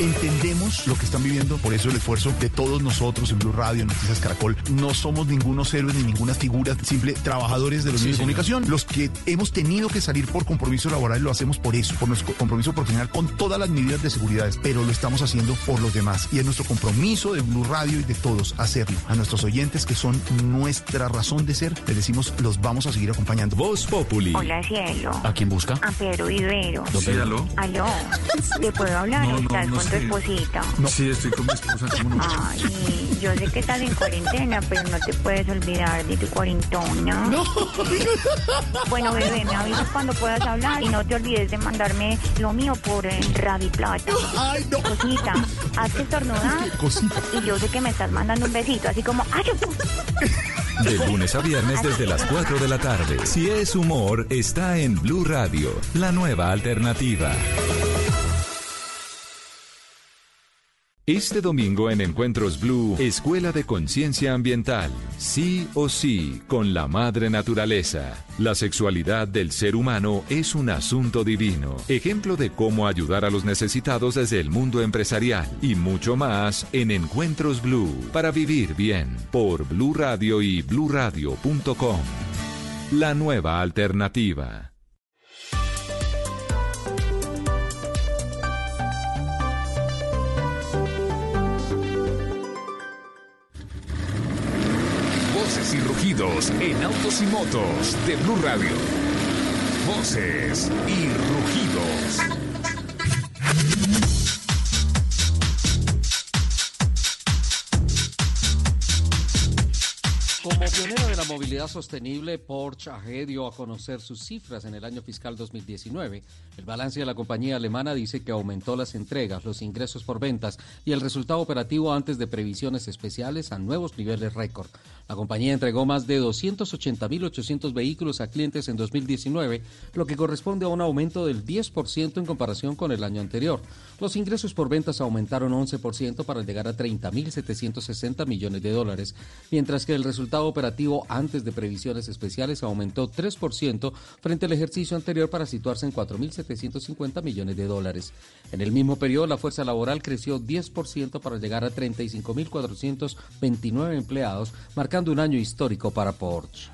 entendemos lo que están viviendo, por eso el esfuerzo de todos nosotros en Blue Radio, en Noticias Caracol. No somos ningunos héroes ni ninguna figura, simple trabajadores de los medios de comunicación. Los que hemos tenido que salir por compromiso laboral lo hacemos por eso, por nuestro compromiso profesional con todas las medidas de seguridad, pero lo estamos haciendo por los demás. Y es nuestro compromiso de Blue Radio y de todos hacerlo. A nuestros oyentes que son nuestra razón de ser, les decimos, los vamos a seguir acompañando. Voz Populi. Hola, cielo. ¿A quién busca? A Pedro Ibero. Sí, aló. Aló. ¿Le puedo hablar No, no, tu esposita? Sí, estoy con mi esposa. ¿cómo no? Ay, yo sé que estás en cuarentena, pero no te puedes olvidar de tu cuarentona. No. Bueno, bebé, me avisas cuando puedas hablar y no te olvides de mandarme lo mío por eh, Ravi Plata. Ay, no. Cosita, haz que estornudar. Cosita. Y yo sé que me estás mandando un besito, así como... ¡Ay, yo- De lunes a viernes desde las 4 de la tarde. Si es humor, está en Blue Radio, la nueva alternativa. Este domingo en Encuentros Blue, Escuela de Conciencia Ambiental. Sí o sí, con la madre naturaleza. La sexualidad del ser humano es un asunto divino. Ejemplo de cómo ayudar a los necesitados desde el mundo empresarial. Y mucho más en Encuentros Blue. Para vivir bien. Por Blue Radio y bluradio.com. La nueva alternativa. En autos y motos de Blue Radio. Voces y rugidos. Como pionero movilidad sostenible, Porsche AG dio a conocer sus cifras en el año fiscal 2019. El balance de la compañía alemana dice que aumentó las entregas, los ingresos por ventas y el resultado operativo antes de previsiones especiales a nuevos niveles récord. La compañía entregó más de 280.800 vehículos a clientes en 2019, lo que corresponde a un aumento del 10% en comparación con el año anterior. Los ingresos por ventas aumentaron 11% para llegar a 30.760 millones de dólares, mientras que el resultado operativo de previsiones especiales aumentó 3% frente al ejercicio anterior para situarse en 4.750 millones de dólares. En el mismo periodo, la fuerza laboral creció 10% para llegar a 35.429 empleados, marcando un año histórico para Porsche.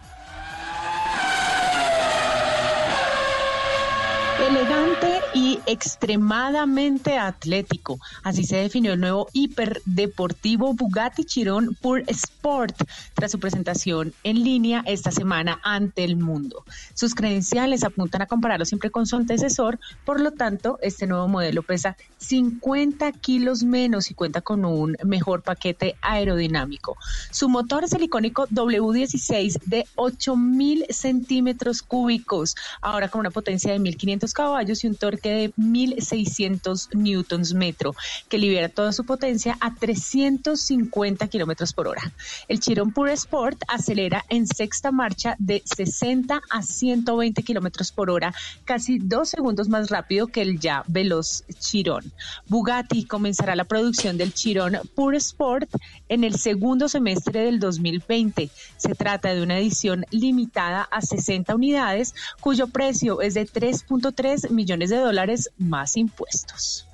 Elegante y extremadamente atlético. Así se definió el nuevo hiperdeportivo Bugatti Chiron Pure Sport tras su presentación en línea esta semana ante el mundo. Sus credenciales apuntan a compararlo siempre con su antecesor, por lo tanto, este nuevo modelo pesa 50 kilos menos y cuenta con un mejor paquete aerodinámico. Su motor es el icónico W16 de 8000 centímetros cúbicos, ahora con una potencia de 1500 caballos y un torque de 1600 newtons metro, que libera toda su potencia a 350 kilómetros por hora. El Chiron Pure Sport acelera en sexta marcha de 60 a 120 kilómetros por hora, casi dos segundos más rápido que el ya veloz Chiron. Bugatti comenzará la producción del Chiron Pure Sport en el segundo semestre del 2020. Se trata de una edición limitada a 60 unidades, cuyo precio es de 3.3 millones de dólares más impuestos.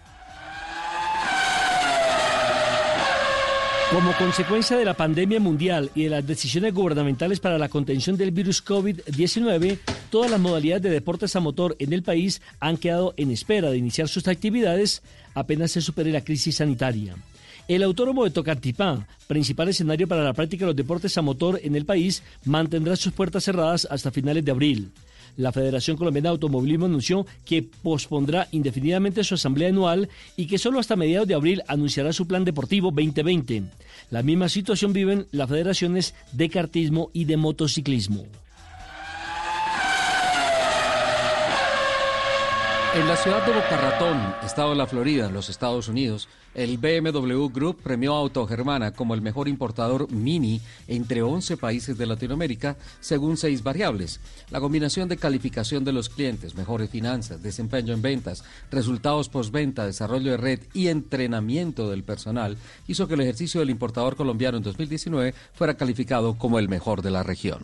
Como consecuencia de la pandemia mundial y de las decisiones gubernamentales para la contención del virus COVID-19, todas las modalidades de deportes a motor en el país han quedado en espera de iniciar sus actividades apenas se supere la crisis sanitaria. El autónomo de Tocantipá, principal escenario para la práctica de los deportes a motor en el país, mantendrá sus puertas cerradas hasta finales de abril. La Federación Colombiana de Automovilismo anunció que pospondrá indefinidamente su asamblea anual y que solo hasta mediados de abril anunciará su plan deportivo 2020. La misma situación viven las federaciones de kartismo y de motociclismo. En la ciudad de Boca Ratón, estado de la Florida, en los Estados Unidos, el BMW Group premió a Autogermana como el mejor importador mini entre 11 países de Latinoamérica, según seis variables. La combinación de calificación de los clientes, mejores finanzas, desempeño en ventas, resultados postventa, desarrollo de red y entrenamiento del personal hizo que el ejercicio del importador colombiano en 2019 fuera calificado como el mejor de la región.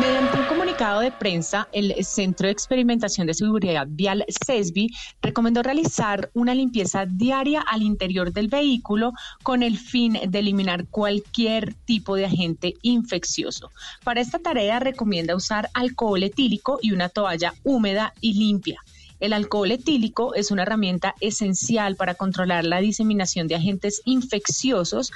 Mediante un comunicado de prensa, el Centro de Experimentación de Seguridad Vial CESBI recomendó realizar una limpieza diaria al interior del vehículo con el fin de eliminar cualquier tipo de agente infeccioso. Para esta tarea recomienda usar alcohol etílico y una toalla húmeda y limpia. El alcohol etílico es una herramienta esencial para controlar la diseminación de agentes infecciosos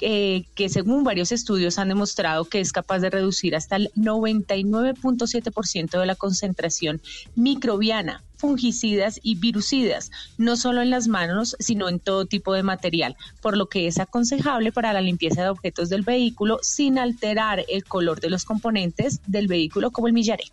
eh, que según varios estudios han demostrado que es capaz de reducir hasta el 99.7% de la concentración microbiana fungicidas y virucidas, no solo en las manos, sino en todo tipo de material, por lo que es aconsejable para la limpieza de objetos del vehículo sin alterar el color de los componentes del vehículo como el millaré.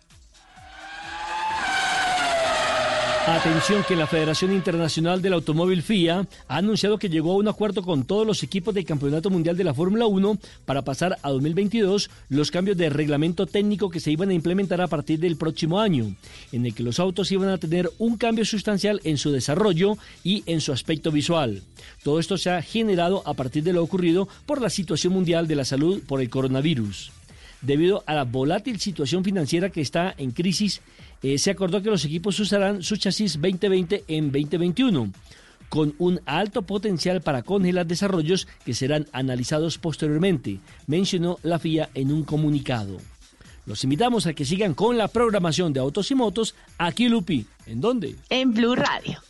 Atención que la Federación Internacional del Automóvil FIA ha anunciado que llegó a un acuerdo con todos los equipos del Campeonato Mundial de la Fórmula 1 para pasar a 2022 los cambios de reglamento técnico que se iban a implementar a partir del próximo año, en el que los autos iban a tener un cambio sustancial en su desarrollo y en su aspecto visual. Todo esto se ha generado a partir de lo ocurrido por la situación mundial de la salud por el coronavirus. Debido a la volátil situación financiera que está en crisis, eh, se acordó que los equipos usarán su chasis 2020 en 2021 con un alto potencial para congelar desarrollos que serán analizados posteriormente, mencionó la FIA en un comunicado. Los invitamos a que sigan con la programación de Autos y Motos aquí, Lupi. ¿En dónde? En Blue Radio.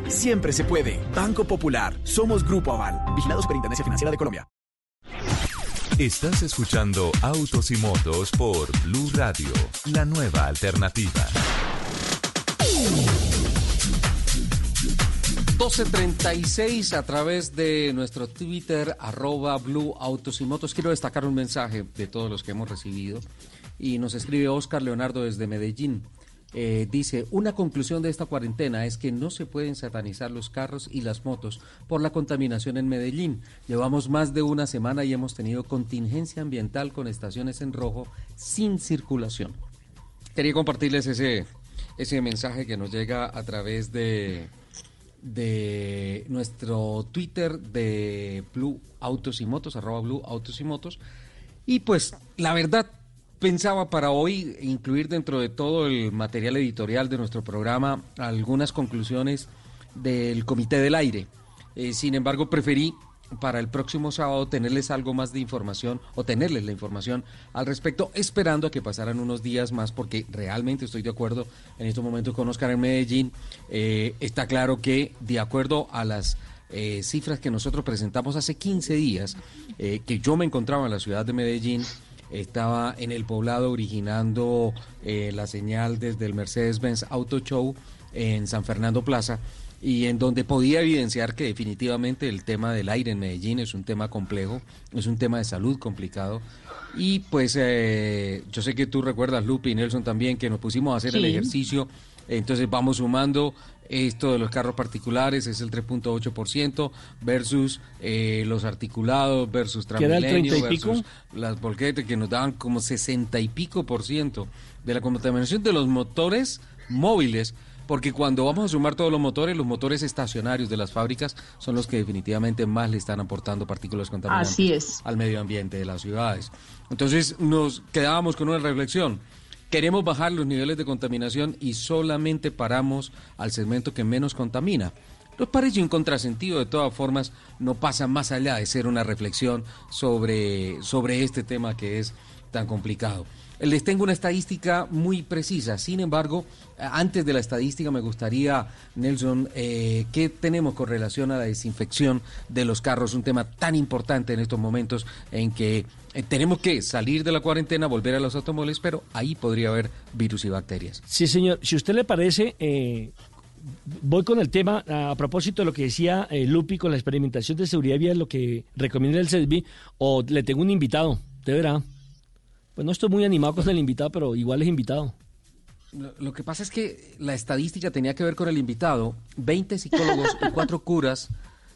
Siempre se puede. Banco Popular. Somos Grupo Aval. Vigilados por Intendencia Financiera de Colombia. Estás escuchando Autos y Motos por Blue Radio, la nueva alternativa. 1236 a través de nuestro Twitter, arroba Blue Autos y Motos. Quiero destacar un mensaje de todos los que hemos recibido. Y nos escribe Oscar Leonardo desde Medellín. Eh, dice, una conclusión de esta cuarentena es que no se pueden satanizar los carros y las motos por la contaminación en Medellín. Llevamos más de una semana y hemos tenido contingencia ambiental con estaciones en rojo sin circulación. Quería compartirles ese, ese mensaje que nos llega a través de, de nuestro Twitter de Blue Autos y Motos, arroba Blue Autos y Motos. Y pues la verdad pensaba para hoy incluir dentro de todo el material editorial de nuestro programa algunas conclusiones del Comité del Aire. Eh, sin embargo, preferí para el próximo sábado tenerles algo más de información o tenerles la información al respecto, esperando a que pasaran unos días más, porque realmente estoy de acuerdo en estos momentos con Oscar en Medellín. Eh, está claro que de acuerdo a las eh, cifras que nosotros presentamos hace 15 días, que yo me encontraba en la ciudad de Medellín, estaba en el poblado originando eh, la señal desde el Mercedes-Benz Auto Show en San Fernando Plaza y en donde podía evidenciar que definitivamente el tema del aire en Medellín es un tema complejo, es un tema de salud complicado. Y pues eh, yo sé que tú recuerdas, Lupe y Nelson también, que nos pusimos a hacer el ejercicio, entonces vamos sumando esto de los carros particulares es el 3.8% versus eh, los articulados versus Transmilenio versus las volquetas que nos daban como 60 y pico por ciento de la contaminación de los motores móviles porque cuando vamos a sumar todos los motores, los motores estacionarios de las fábricas son los que definitivamente más le están aportando partículas contaminantes al medio ambiente de las ciudades. Entonces nos quedábamos con una reflexión Queremos bajar los niveles de contaminación y solamente paramos al segmento que menos contamina. Nos parece un contrasentido, de todas formas, no pasa más allá de ser una reflexión sobre, sobre este tema que es tan complicado. Les tengo una estadística muy precisa. Sin embargo, antes de la estadística me gustaría, Nelson, eh, ¿qué tenemos con relación a la desinfección de los carros? Un tema tan importante en estos momentos en que eh, tenemos que salir de la cuarentena, volver a los automóviles, pero ahí podría haber virus y bacterias. Sí, señor. Si usted le parece, eh, voy con el tema a propósito de lo que decía Lupi con la experimentación de seguridad vial, lo que recomienda el CESBI, o le tengo un invitado, de verdad. Pues no estoy muy animado con el invitado, pero igual es invitado. Lo, que pasa es que la estadística tenía que ver con el invitado. 20 psicólogos y cuatro curas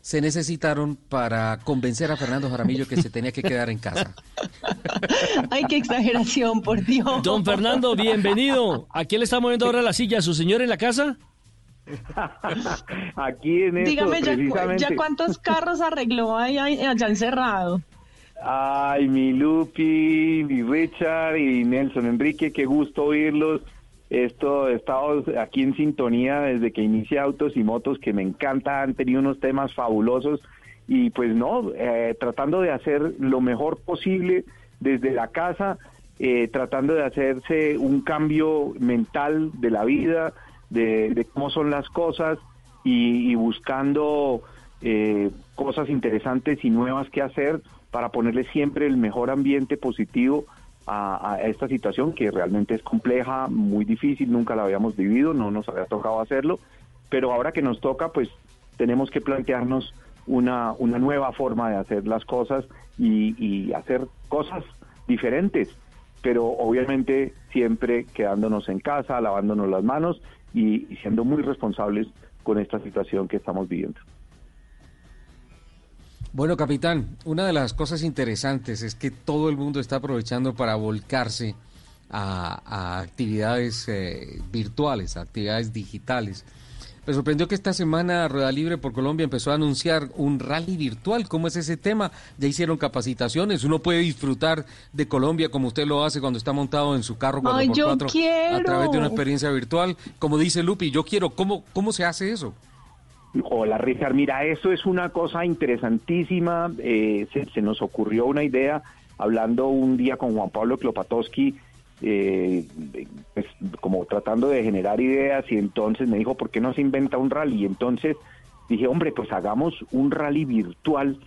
se necesitaron para convencer a Fernando Jaramillo que se tenía que quedar en casa. Ay, qué exageración, por Dios. Don Fernando, bienvenido. ¿A quién le está moviendo ahora la silla? ¿A su señor en la casa? Aquí en Dígame, ya, ya, cuántos carros arregló ahí, allá encerrado? Ay, mi Lupi, mi Richard y Nelson Enrique, qué gusto oírlos. Esto, he estado aquí en sintonía desde que inicié Autos y Motos, que me encanta, han tenido unos temas fabulosos. Y pues no, eh, tratando de hacer lo mejor posible desde la casa, eh, tratando de hacerse un cambio mental de la vida, de, cómo son las cosas y, buscando eh, cosas interesantes y nuevas que hacer para ponerle siempre el mejor ambiente positivo a, esta situación que realmente es compleja, muy difícil, nunca la habíamos vivido, no nos había tocado hacerlo, pero ahora que nos toca, pues tenemos que plantearnos una, una nueva forma de hacer las cosas y, hacer cosas diferentes, pero obviamente siempre quedándonos en casa, lavándonos las manos y siendo muy responsables con esta situación que estamos viviendo. Bueno, capitán, una de las cosas interesantes es que todo el mundo está aprovechando para volcarse a, actividades eh, virtuales, a actividades digitales. Me sorprendió que esta semana Rueda Libre por Colombia empezó a anunciar un rally virtual. ¿Cómo es ese tema? Ya hicieron capacitaciones. Uno puede disfrutar de Colombia como usted lo hace cuando está montado en su carro 4x4 a través de una experiencia virtual. Como dice Lupi, yo quiero. ¿Cómo, cómo se hace eso? Hola Richard, mira, eso es una cosa interesantísima. Eh, se, nos ocurrió una idea hablando un día con Juan Pablo Klopatowski, eh, pues, como tratando de generar ideas y entonces me dijo, ¿por qué no se inventa un rally? Y entonces dije, hombre, pues hagamos un rally virtual,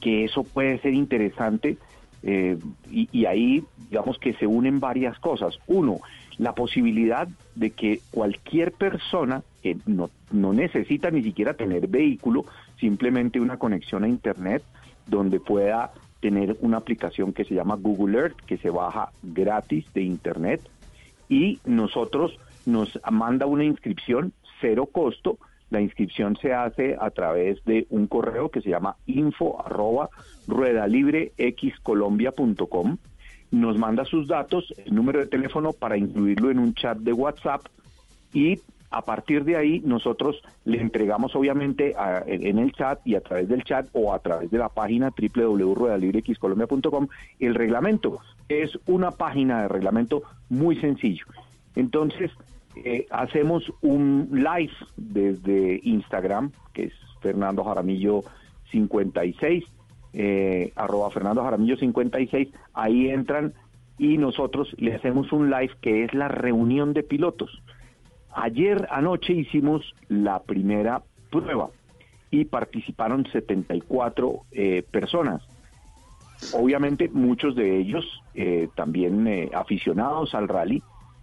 que eso puede ser interesante. Eh, y, y ahí, digamos que se unen varias cosas. Uno, la posibilidad de que cualquier persona que no, no necesita ni siquiera tener vehículo, simplemente una conexión a Internet donde pueda tener una aplicación que se llama Google Earth, que se baja gratis de Internet, y nosotros nos manda una inscripción, cero costo. La inscripción se hace a través de un correo que se llama info arroba ruedalibreXcolombia.com. Nos manda sus datos, el número de teléfono para incluirlo en un chat de WhatsApp y a partir de ahí nosotros le entregamos obviamente a- en el chat y a través del chat o a través de la página www.ruedalibrexcolombia.com el reglamento. Es una página de reglamento muy sencillo. Entonces, eh, hacemos un live desde Instagram, que es Fernando Jaramillo 56, eh, arroba Fernando Jaramillo 56, ahí entran y nosotros le hacemos un live que es la reunión de pilotos. Ayer anoche hicimos la primera prueba y participaron 74 eh, personas. Obviamente muchos de ellos eh, también eh, aficionados al rally,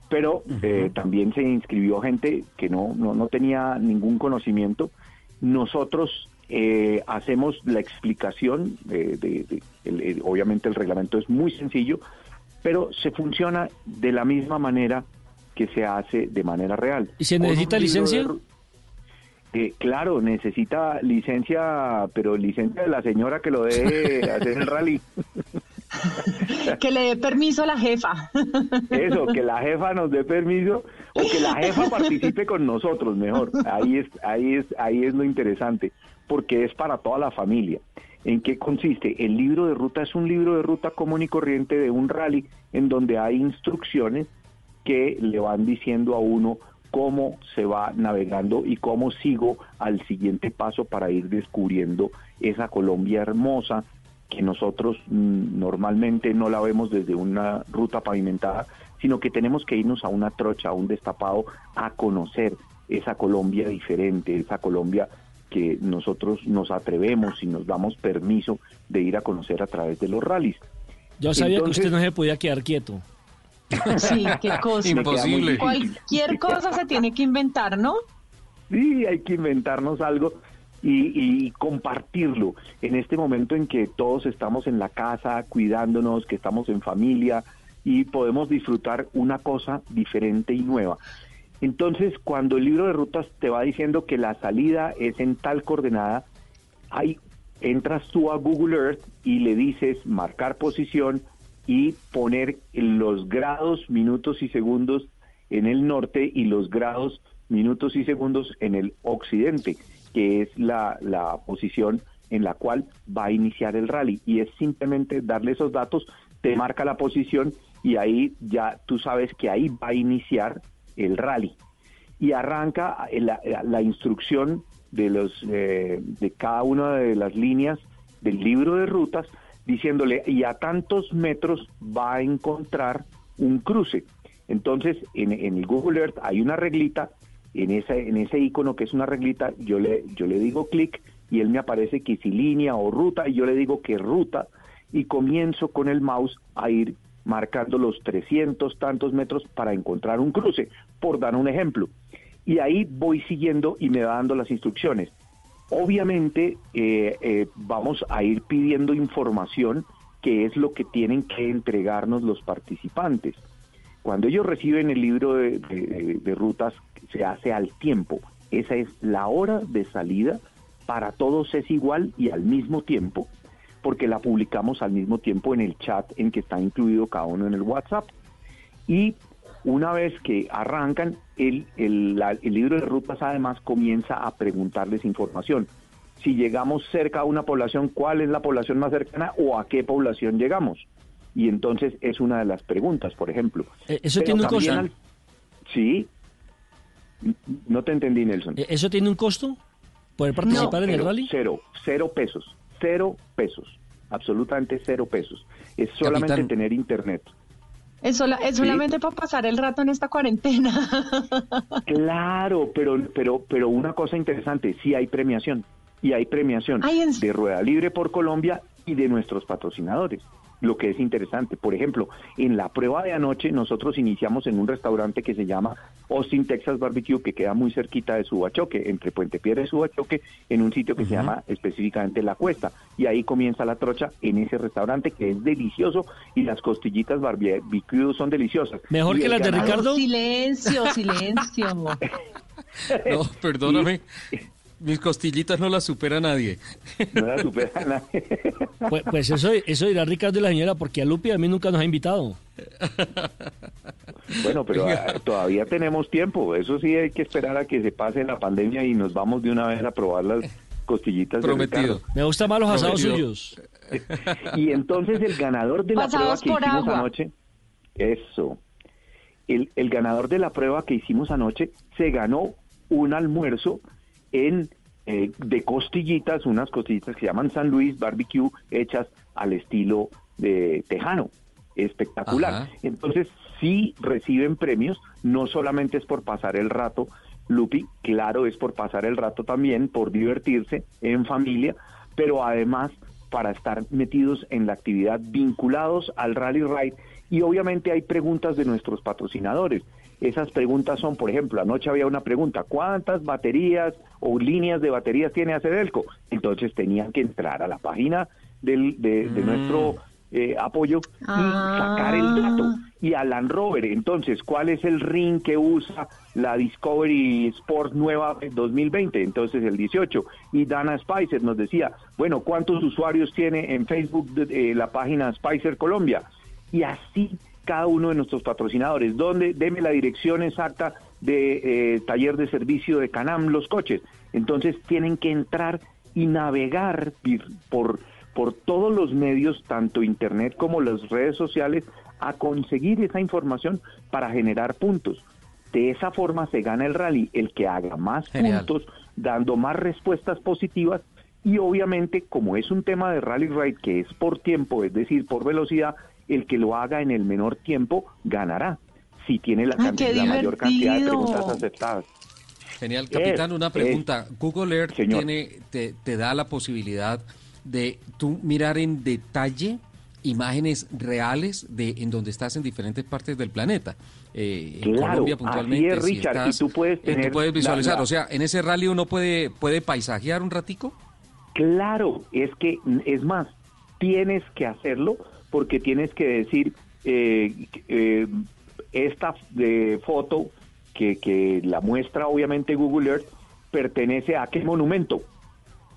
pero eh, también se inscribió gente que no, no, no tenía ningún conocimiento. Nosotros eh, hacemos la explicación, de, de- de- el- el- obviamente el reglamento es muy sencillo, pero se funciona de la misma manera que se hace de manera real. ¿Y se necesita licencia? eh, claro, necesita licencia, pero licencia de la señora que lo deje hacer el rally. Que le dé permiso a la jefa. Eso, que la jefa nos dé permiso o que la jefa participe con nosotros, mejor. Ahí es, ahí es, ahí es lo interesante, porque es para toda la familia. ¿En qué consiste? El libro de ruta es un libro de ruta común y corriente de un rally en donde hay instrucciones que le van diciendo a uno cómo se va navegando y cómo sigo al siguiente paso para ir descubriendo esa Colombia hermosa que nosotros mm, normalmente no la vemos desde una ruta pavimentada, sino que tenemos que irnos a una trocha, a un destapado, a conocer esa Colombia diferente, esa Colombia que nosotros nos atrevemos y nos damos permiso de ir a conocer a través de los rallies. Yo sabía Entonces- que usted no se podía quedar quieto. Sí, qué cosa. Imposible. Cualquier cosa se tiene que inventar, ¿no? Sí, hay que inventarnos algo y, y compartirlo en este momento en que todos estamos en la casa cuidándonos, que estamos en familia y podemos disfrutar una cosa diferente y nueva. Entonces, cuando el libro de rutas te va diciendo que la salida es en tal coordenada, ahí entras tú a Google Earth y le dices marcar posición y poner los grados, minutos y segundos en el norte y los grados, minutos y segundos en el occidente, que es la, la posición en la cual va a iniciar el rally. Y es simplemente darle esos datos, te marca la posición y ahí ya tú sabes que ahí va a iniciar el rally. Y arranca la, la instrucción de, los, eh, de cada una de las líneas del libro de rutas diciéndole, y a tantos metros va a encontrar un cruce. Entonces, en, en el Google Earth hay una reglita, en ese, en ese icono que es una reglita, yo le, yo le digo clic y él me aparece que si línea o ruta, y yo le digo que ruta, y comienzo con el mouse a ir marcando los 300 tantos metros para encontrar un cruce, por dar un ejemplo. Y ahí voy siguiendo y me va dando las instrucciones. Obviamente eh, eh, vamos a ir pidiendo información que es lo que tienen que entregarnos los participantes. Cuando ellos reciben el libro de, rutas, se hace al tiempo. Esa es la hora de salida, para todos es igual y al mismo tiempo, porque la publicamos al mismo tiempo en el chat en que está incluido cada uno en el WhatsApp. Y una vez que arrancan, el, el, la- el libro de rutas además comienza a preguntarles información. Si llegamos cerca a una población, ¿cuál es la población más cercana o a qué población llegamos? Y entonces es una de las preguntas, por ejemplo. Eh, ¿Eso Pero tiene un costo? al- Sí. No te entendí, Nelson. Eh, ¿Eso tiene un costo? ¿Poder participar en el rally? Cero, cero pesos, cero pesos, absolutamente cero pesos. Es solamente Capitán. tener internet. Es, sola- es Sí. solamente para pasar el rato en esta cuarentena. Claro, pero, pero, pero una cosa interesante, sí hay premiación. Y hay premiación Ay, en- de Rueda Libre por Colombia y de nuestros patrocinadores. Lo que es interesante. Por ejemplo, en la prueba de anoche nosotros iniciamos en un restaurante que se llama Austin Texas Barbecue, que queda muy cerquita de Subachoque, entre Puente Piedra y Subachoque, en un sitio que se llama específicamente La Cuesta. Y ahí comienza la trocha en ese restaurante que es delicioso y las costillitas barbecue son deliciosas. ¿Mejor Y que las de Ricardo? Silencio, silencio. No, perdóname. Mis costillitas no las supera nadie. No las supera nadie. Pues, pues eso, eso dirá Ricardo y la señora, porque a Lupi a mí nunca nos ha invitado. Bueno, pero ah, todavía tenemos tiempo. Eso sí hay que esperar a que se pase la pandemia y nos vamos de una vez a probar las costillitas de Prometido. Me gustan más los asados Prometido. suyos. Y entonces el ganador de la Pasados prueba que hicimos agua. anoche, eso, el, el ganador de la prueba que hicimos anoche se ganó un almuerzo en eh, de costillitas, unas costillitas que se llaman San Luis Barbecue, hechas al estilo de tejano. Espectacular. Ajá. Entonces, sí reciben premios, no solamente es por pasar el rato, Lupi, claro, es por pasar el rato también, por divertirse en familia, pero además para estar metidos en la actividad vinculados al Rally Ride y obviamente hay preguntas de nuestros patrocinadores. Esas preguntas son, por ejemplo, anoche había una pregunta, ¿cuántas baterías o líneas de baterías tiene Acedelco? Entonces tenían que entrar a la página del, de, de Mm. nuestro eh, apoyo y sacar el dato. Y a Land Rover, entonces, ¿cuál es el ring que usa la Discovery Sport nueva 2020? Entonces, el 18. Y Dana Spicer nos decía, bueno, ¿cuántos usuarios tiene en Facebook de- eh, la página Spicer Colombia? Y así cada uno de nuestros patrocinadores. ¿Dónde? Deme la dirección exacta de eh, taller de servicio de Canam, los coches. Entonces, tienen que entrar y navegar por por todos los medios, tanto internet como las redes sociales, a conseguir esa información para generar puntos. De esa forma se gana el rally, el que haga más Genial. puntos, dando más respuestas positivas y obviamente como es un tema de rally ride que es por tiempo, es decir, por velocidad, el que lo haga en el menor tiempo ganará. Si tiene la, cantidad- la mayor cantidad de preguntas aceptadas. Genial. Capitán, Es- una es- pregunta. Google Earth Señor. tiene, te, te da la posibilidad de tú mirar en detalle imágenes reales de en donde estás en diferentes partes del planeta. Eh, en Claro, Colombia así puntualmente. es, si Richard, y tú puedes eh, tener puedes la- visualizar. la- O sea, en ese rally uno puede, puede paisajear un ratico. Claro, es que, es más, tienes que hacerlo porque tienes que decir, eh, eh, esta eh, foto que, que la muestra obviamente Google Earth pertenece a qué monumento,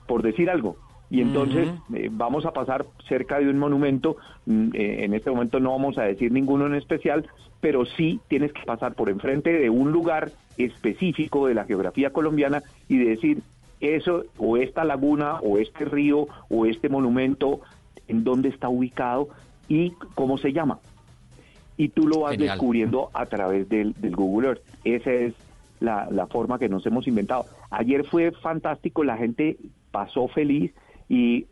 por decir algo. Y entonces eh, vamos a pasar cerca de un monumento, mm, eh, en este momento no vamos a decir ninguno en especial, pero sí tienes que pasar por enfrente de un lugar específico de la geografía colombiana y decir eso o esta laguna o este río o este monumento, en dónde está ubicado y cómo se llama. Y tú lo vas Genial. descubriendo a través del, del Google Earth. Esa es la, la forma que nos hemos inventado. Ayer fue fantástico, la gente pasó feliz y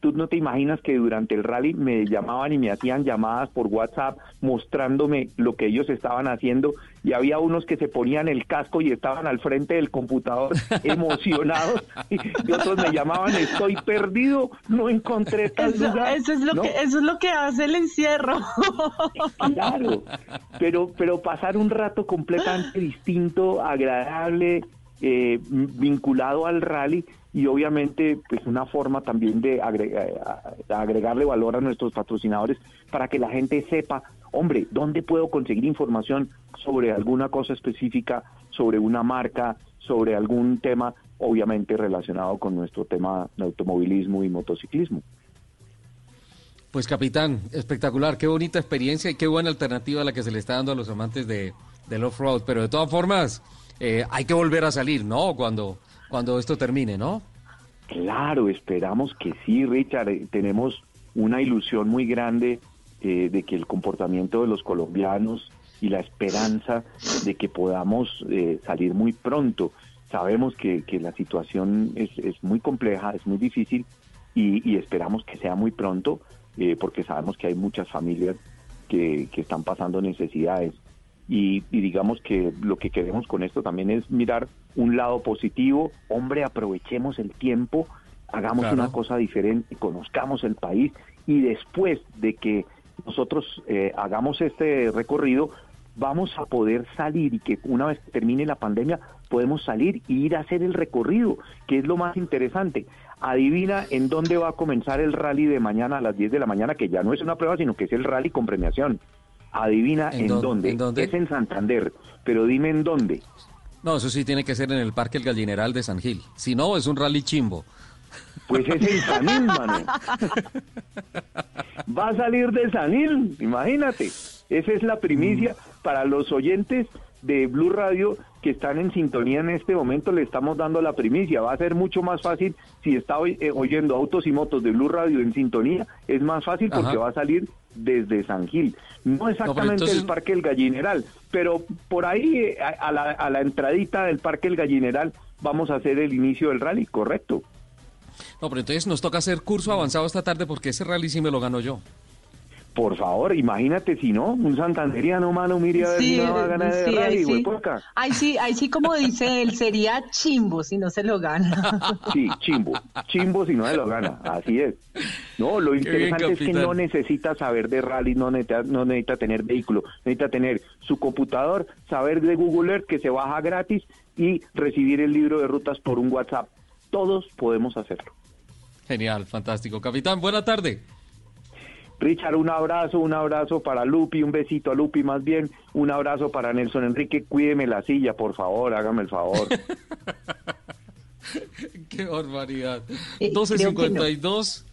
tú no te imaginas que durante el rally me llamaban y me hacían llamadas por WhatsApp mostrándome lo que ellos estaban haciendo y había unos que se ponían el casco y estaban al frente del computador emocionados y, otros me llamaban estoy perdido, no encontré tal Eso, lugar. eso es lo ¿no? que eso es lo que hace el encierro. Claro, pero, pero pasar un rato completamente distinto, agradable, eh, vinculado al rally y obviamente pues una forma también de agrega- a- agregarle valor a nuestros patrocinadores para que la gente sepa, hombre, ¿dónde puedo conseguir información sobre alguna cosa específica, sobre una marca, sobre algún tema obviamente relacionado con nuestro tema de automovilismo y motociclismo? Pues capitán, espectacular, qué bonita experiencia y qué buena alternativa la que se le está dando a los amantes de, del off-road. Pero de todas formas, eh, hay que volver a salir, ¿no? Cuando, cuando esto termine, ¿no? Claro, esperamos que sí, Richard. Eh, Tenemos una ilusión muy grande eh, de que el comportamiento de los colombianos y la esperanza de que podamos eh, salir muy pronto. Sabemos que, que la situación es, es muy compleja, es muy difícil y, esperamos que sea muy pronto eh, porque sabemos que hay muchas familias que, que están pasando necesidades. Y, y digamos que lo que queremos con esto también es mirar un lado positivo. Hombre, aprovechemos el tiempo, hagamos Claro. una cosa diferente, conozcamos el país y después de que nosotros eh, hagamos este recorrido, vamos a poder salir y que una vez que termine la pandemia podemos salir y ir a hacer el recorrido, que es lo más interesante. Adivina en dónde va a comenzar el rally de mañana a las 10 de la mañana, que ya no es una prueba, sino que es el rally con premiación. Adivina ¿En en, dónde- dónde. en dónde? Es en Santander, pero dime en dónde. No, eso sí tiene que ser en el Parque El Gallineral de San Gil. Si no, es un rally chimbo. Pues es en Sanil, mano. Va a salir de Sanil, imagínate. Esa es la primicia para los oyentes de Blue Radio que están en sintonía en este momento. Le estamos dando la primicia. Va a ser mucho más fácil si está eh, oyendo autos y motos de Blue Radio en sintonía. Es más fácil porque va a salir desde San Gil. No exactamente entonces- el Parque El Gallineral, pero por ahí eh, a, a la, a la entradita del Parque El Gallineral vamos a hacer el inicio del rally, correcto. No, pero entonces nos toca hacer curso avanzado esta tarde porque ese rally sí me lo gano yo. Por favor, imagínate si no, un santanderiano mano, mire a ver si no va a ganar de sí, rally, ahí sí. Ahí sí, ahí sí, como dice él, sería chimbo si no se lo gana. Sí, chimbo, chimbo si no se lo gana, así es. No, lo bien, interesante es que no necesita saber de rally, no necesita, no necesita tener vehículo, necesita tener su computador, saber de Google Earth que se baja gratis y recibir el libro de rutas por un WhatsApp. Todos podemos hacerlo. Genial, fantástico. Capitán, buena tarde. Richard, un abrazo, un abrazo para Lupi, un besito a Lupi más bien, un abrazo para Nelson Enrique, cuídeme la silla, por favor, hágame el favor. Qué barbaridad. Eh, 12.52.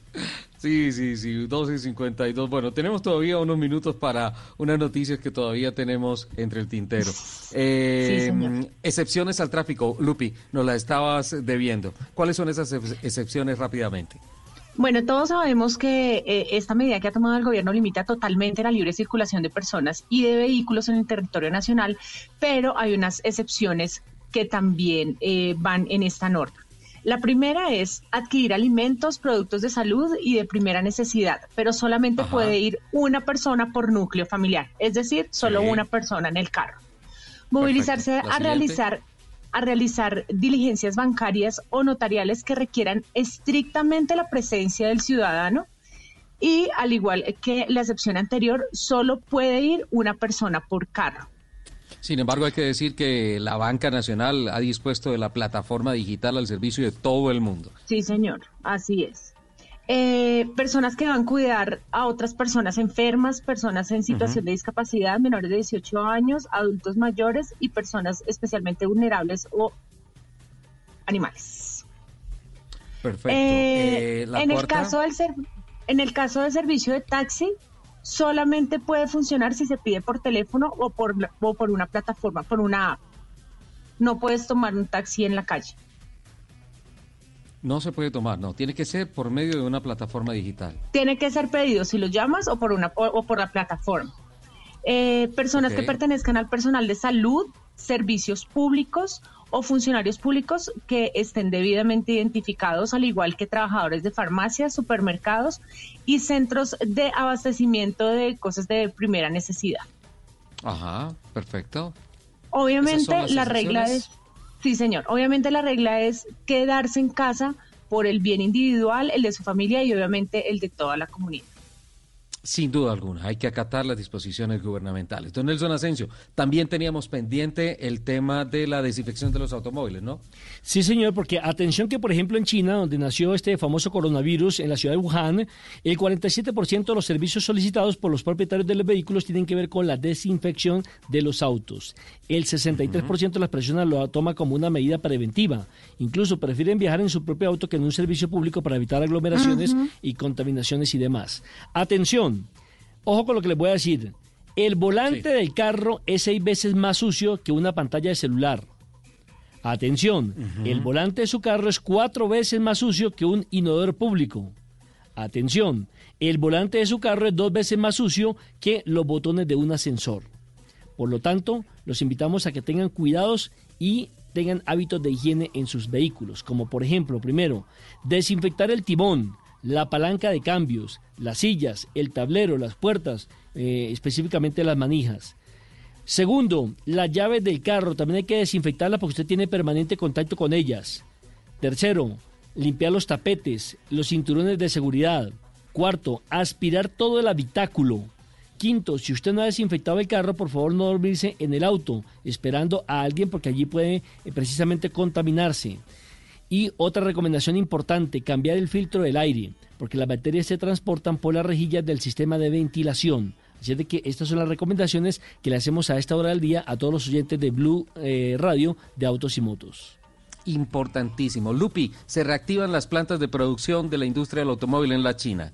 Sí, sí, sí, 12.52. Bueno, tenemos todavía unos minutos para unas noticias que todavía tenemos entre el tintero. Eh, Sí, señor. excepciones al tráfico, Lupi, nos la estabas debiendo. ¿Cuáles son esas ex- excepciones rápidamente? Bueno, todos sabemos que eh, esta medida que ha tomado el gobierno limita totalmente la libre circulación de personas y de vehículos en el territorio nacional, pero hay unas excepciones que también eh, van en esta norma. La primera es adquirir alimentos, productos de salud y de primera necesidad, pero solamente Ajá. puede ir una persona por núcleo familiar, es decir, solo Sí. una persona en el carro. Movilizarse a siguiente. realizar a realizar diligencias bancarias o notariales que requieran estrictamente la presencia del ciudadano y al igual que la excepción anterior, solo puede ir una persona por carro. Sin embargo, hay que decir que la Banca Nacional ha dispuesto de la plataforma digital al servicio de todo el mundo. Sí, señor, así es. Eh, personas que van a cuidar a otras personas enfermas, personas en situación de discapacidad, menores de 18 años, adultos mayores y personas especialmente vulnerables o animales. Perfecto. Eh, Eh, la en, el caso del ser- en el caso del servicio de taxi, solamente puede funcionar si se pide por teléfono o por, o por una plataforma, por una app. No puedes tomar un taxi en la calle. No se puede tomar, no, tiene que ser por medio de una plataforma digital. Tiene que ser pedido si lo llamas o por, una, o, o por la plataforma. Eh, personas que pertenezcan al personal de salud, servicios públicos o funcionarios públicos que estén debidamente identificados, al igual que trabajadores de farmacias, supermercados y centros de abastecimiento de cosas de primera necesidad. Ajá, perfecto. Obviamente ¿Esas son las la regla es? Sí señor, obviamente la regla es quedarse en casa por el bien individual, el de su familia y obviamente el de toda la comunidad. Sin duda alguna, hay que acatar las disposiciones gubernamentales. Don Nelson Asensio, también teníamos pendiente el tema de la desinfección de los automóviles, ¿no? Sí, señor, porque atención que, por ejemplo, en China, donde nació este famoso coronavirus, en la ciudad de Wuhan, el 47% de los servicios solicitados por los propietarios de los vehículos tienen que ver con la desinfección de los autos. El 63% de las personas lo toma como una medida preventiva. Incluso prefieren viajar en su propio auto que en un servicio público para evitar aglomeraciones y contaminaciones y demás. Atención, ojo con lo que les voy a decir. El volante del carro es seis veces más sucio que una pantalla de celular. Atención, el volante de su carro es cuatro veces más sucio que un inodoro público. Atención, el volante de su carro es dos veces más sucio que los botones de un ascensor. Por lo tanto, los invitamos a que tengan cuidados y tengan hábitos de higiene en sus vehículos, como por ejemplo, primero, desinfectar el timón, la palanca de cambios, las sillas, el tablero, las puertas, eh, específicamente las manijas. Segundo, las llaves del carro también hay que desinfectarlas porque usted tiene permanente contacto con ellas. Tercero, limpiar los tapetes, los cinturones de seguridad. Cuarto, aspirar todo el habitáculo. Quinto, si usted no ha desinfectado el carro, por favor no dormirse en el auto, esperando a alguien porque allí puede eh, precisamente contaminarse. Y otra recomendación importante, cambiar el filtro del aire, porque las bacterias se transportan por las rejillas del sistema de ventilación. Así es de que estas son las recomendaciones que le hacemos a esta hora del día a todos los oyentes de Blue eh, Radio de Autos y Motos. Importantísimo. Lupi, se reactivan las plantas de producción de la industria del automóvil en la China.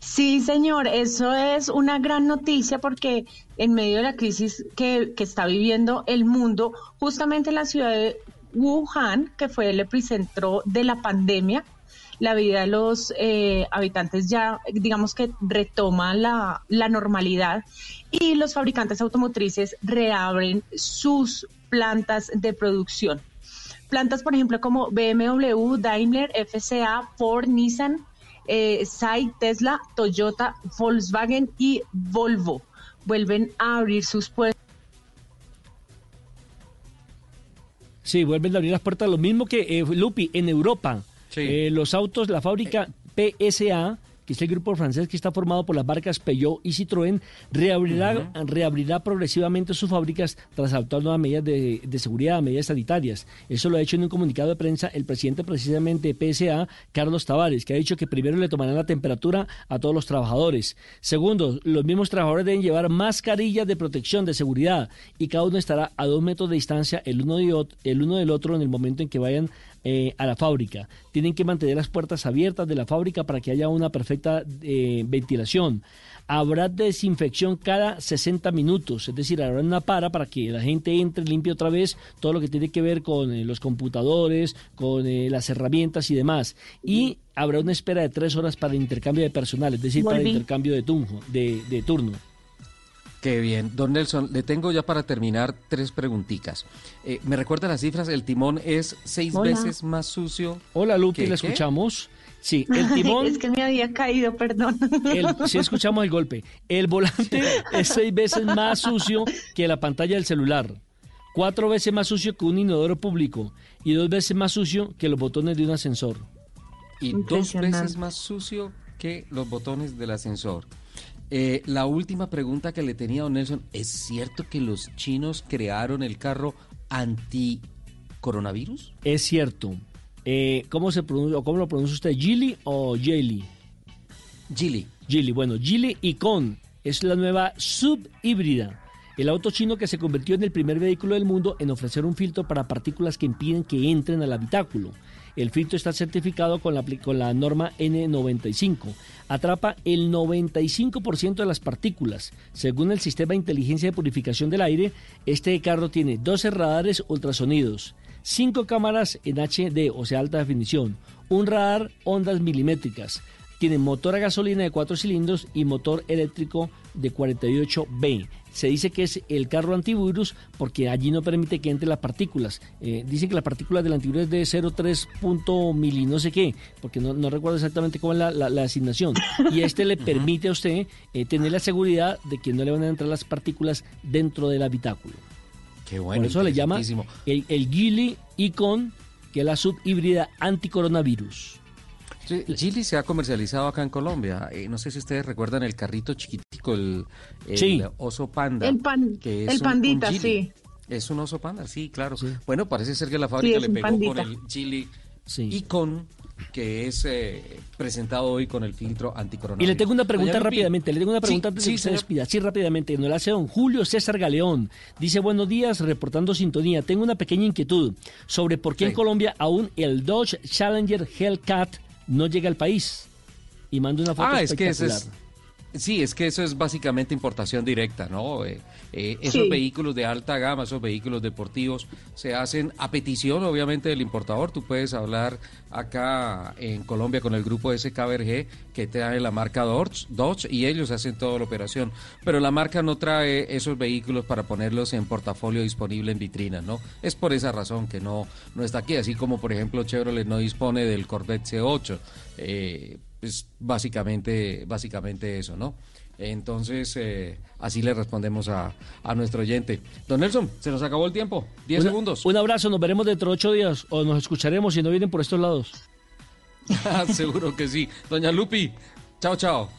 Sí, señor, eso es una gran noticia porque en medio de la crisis que, que está viviendo el mundo, justamente en la ciudad de Wuhan, que fue el epicentro de la pandemia, la vida de los eh, habitantes ya, digamos que retoma la, la normalidad y los fabricantes automotrices reabren sus plantas de producción. Plantas, por ejemplo, como BMW, Daimler, FCA, Ford, Nissan, eh, SAI, Tesla, Toyota, Volkswagen y Volvo vuelven a abrir sus puertas. Sí, vuelven a abrir las puertas, lo mismo que eh, Lupi en Europa. Eh, los autos, la fábrica PSA que es el grupo francés que está formado por las marcas Peugeot y Citroën, reabrirá, reabrirá progresivamente sus fábricas tras adoptar nuevas medidas de, seguridad, medidas sanitarias. Eso lo ha hecho en un comunicado de prensa el presidente precisamente de PSA, Carlos Tavares, que ha dicho que primero le tomarán la temperatura a todos los trabajadores. Segundo, los mismos trabajadores deben llevar mascarillas de protección, de seguridad, y cada uno estará a dos metros de distancia el uno, de, el uno del otro en el momento en que vayan eh, a la fábrica. Tienen que mantener las puertas abiertas de la fábrica para que haya una perfecta eh, ventilación. Habrá desinfección cada 60 minutos, es decir, habrá una para para que la gente entre limpie otra vez todo lo que tiene que ver con eh, los computadores, con las herramientas y demás. Y habrá una espera de tres horas para el intercambio de personal, es decir, para el intercambio de, de turno. Qué bien. Don Nelson, le tengo ya para terminar tres preguntitas. Eh, ¿Me recuerda las cifras? El timón es seis veces más sucio. Hola, Lupi, ¿la escuchamos? Sí, el timón... es que me había caído, perdón. sí, escuchamos el golpe. El volante es seis veces más sucio que la pantalla del celular. Cuatro veces más sucio que un inodoro público. Y dos veces más sucio que los botones de un ascensor. Y dos veces más sucio que los botones del ascensor. Eh, la última pregunta que le tenía a don Nelson, ¿es cierto que los chinos crearon el carro anti-coronavirus? Es cierto. Eh, ¿Cómo se pronuncia, cómo lo pronuncia usted? ¿Gili o Geely? Gili. Gili, bueno, Gili Icon es la nueva subhíbrida. El auto chino que se convirtió en el primer vehículo del mundo en ofrecer un filtro para partículas que impiden que entren al habitáculo. El filtro está certificado con la, con la norma N95. Atrapa el 95% de las partículas. Según el sistema de inteligencia de purificación del aire, este carro tiene 12 radares ultrasonidos, 5 cámaras en HD, o sea, alta definición, un radar ondas milimétricas, tiene motor a gasolina de 4 cilindros y motor eléctrico de 48B. Se dice que es el carro antivirus porque allí no permite que entre las partículas. Eh, dicen que las partículas del antivirus es de 0,3 mili no sé qué, porque no, recuerdo exactamente cómo es la, asignación. Y este le permite a usted eh, tener la seguridad de que no le van a entrar las partículas dentro del habitáculo. Qué bueno. Por eso le llama el, el Gili Icon, que es la subhíbrida anticoronavirus. Gili se ha comercializado acá en Colombia. Eh, no sé si ustedes recuerdan el carrito chiquitico, el, oso panda. El, pan, que es el pandita, sí. Es un oso panda, sí, claro. Bueno, parece ser que la fábrica le pegó con el Gili Icon que es eh, presentado hoy con el filtro anticoronavirus. Y le tengo una pregunta rápidamente, le tengo una pregunta antes de que se despida, sí rápidamente, nos la hace don Julio César Galeón. Dice, buenos días, reportando sintonía. Tengo una pequeña inquietud sobre por qué en Colombia aún el Dodge Challenger Hellcat no llega al país. Y manda una foto ah, Es que es, sí, es que eso es básicamente importación directa, ¿no? Eh, eh, esos vehículos de alta gama, esos vehículos deportivos, se hacen a petición, obviamente, del importador. Tú puedes hablar acá en Colombia con el grupo SKBRG que trae la marca Dodge, Dodge y ellos hacen toda la operación. Pero la marca no trae esos vehículos para ponerlos en portafolio disponible en vitrinas, ¿no? Es por esa razón que no, no está aquí, así como, por ejemplo, Chevrolet no dispone del Corvette C8. Eh, es básicamente, básicamente eso, ¿no? Entonces, eh, así le respondemos a, nuestro oyente. Don Nelson, se nos acabó el tiempo. Diez segundos. Un abrazo, nos veremos dentro de ocho días o nos escucharemos si no vienen por estos lados. Seguro que sí. Doña Lupi, chao, chao.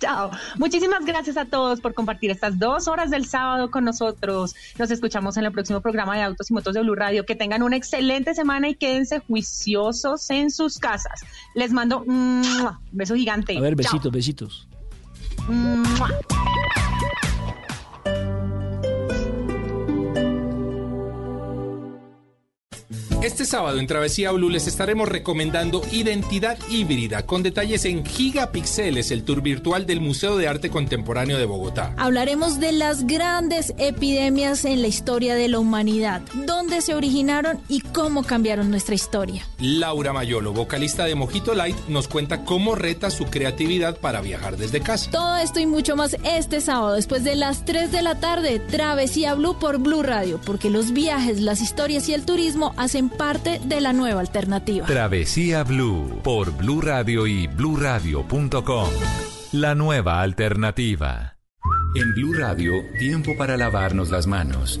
Chao. Muchísimas gracias a todos por compartir estas dos horas del sábado con nosotros. Nos escuchamos en el próximo programa de Autos y Motos de Blue Radio. Que tengan una excelente semana y quédense juiciosos en sus casas. Les mando un beso gigante. A ver, Chao. besitos, besitos. Este sábado en Travesía Blue les estaremos recomendando Identidad Híbrida con detalles en Gigapixeles, el tour virtual del Museo de Arte Contemporáneo de Bogotá. Hablaremos de las grandes epidemias en la historia de la humanidad, dónde se originaron y cómo cambiaron nuestra historia. Laura Mayolo, vocalista de Mojito Light, nos cuenta cómo reta su creatividad para viajar desde casa. Todo esto y mucho más este sábado después de las 3 de la tarde, Travesía Blue por Blue Radio, porque los viajes, las historias y el turismo hacen parte de la nueva alternativa. Travesía Blue por Blue Radio y bluradio.com. La nueva alternativa. En Blue Radio, tiempo para lavarnos las manos.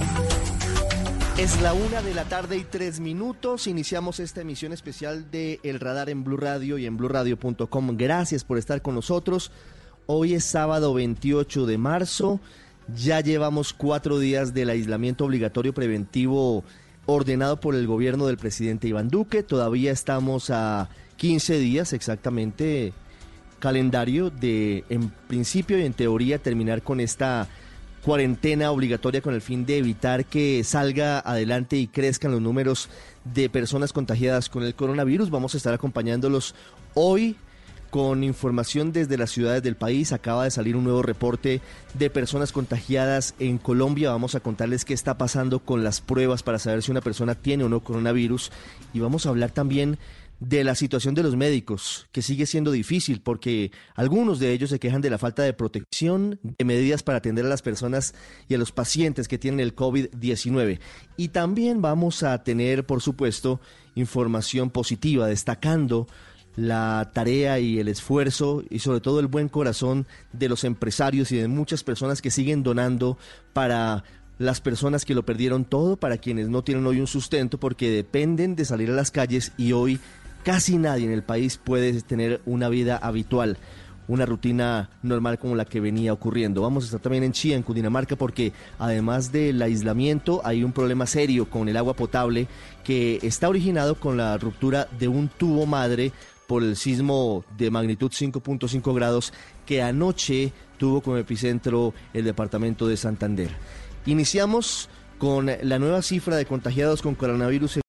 Es la una de la tarde y tres minutos. Iniciamos esta emisión especial de El Radar en Blue Radio y en bluradio.com. Gracias por estar con nosotros. Hoy es sábado 28 de marzo. Ya llevamos cuatro días del aislamiento obligatorio preventivo ordenado por el gobierno del presidente Iván Duque. Todavía estamos a 15 días exactamente calendario de, en principio y en teoría, terminar con esta cuarentena obligatoria con el fin de evitar que salga adelante y crezcan los números de personas contagiadas con el coronavirus. Vamos a estar acompañándolos hoy con información desde las ciudades del país. Acaba de salir un nuevo reporte de personas contagiadas en Colombia. Vamos a contarles qué está pasando con las pruebas para saber si una persona tiene o no coronavirus. Y vamos a hablar también de la situación de los médicos, que sigue siendo difícil porque algunos de ellos se quejan de la falta de protección, de medidas para atender a las personas y a los pacientes que tienen el COVID-19. Y también vamos a tener, por supuesto, información positiva, destacando la tarea y el esfuerzo y sobre todo el buen corazón de los empresarios y de muchas personas que siguen donando para las personas que lo perdieron todo, para quienes no tienen hoy un sustento porque dependen de salir a las calles y hoy casi nadie en el país puede tener una vida habitual, una rutina normal como la que venía ocurriendo. Vamos a estar también en Chía, en Cundinamarca, porque además del aislamiento hay un problema serio con el agua potable que está originado con la ruptura de un tubo madre por el sismo de magnitud 5.5 grados que anoche tuvo como epicentro el departamento de Santander. Iniciamos con la nueva cifra de contagiados con coronavirus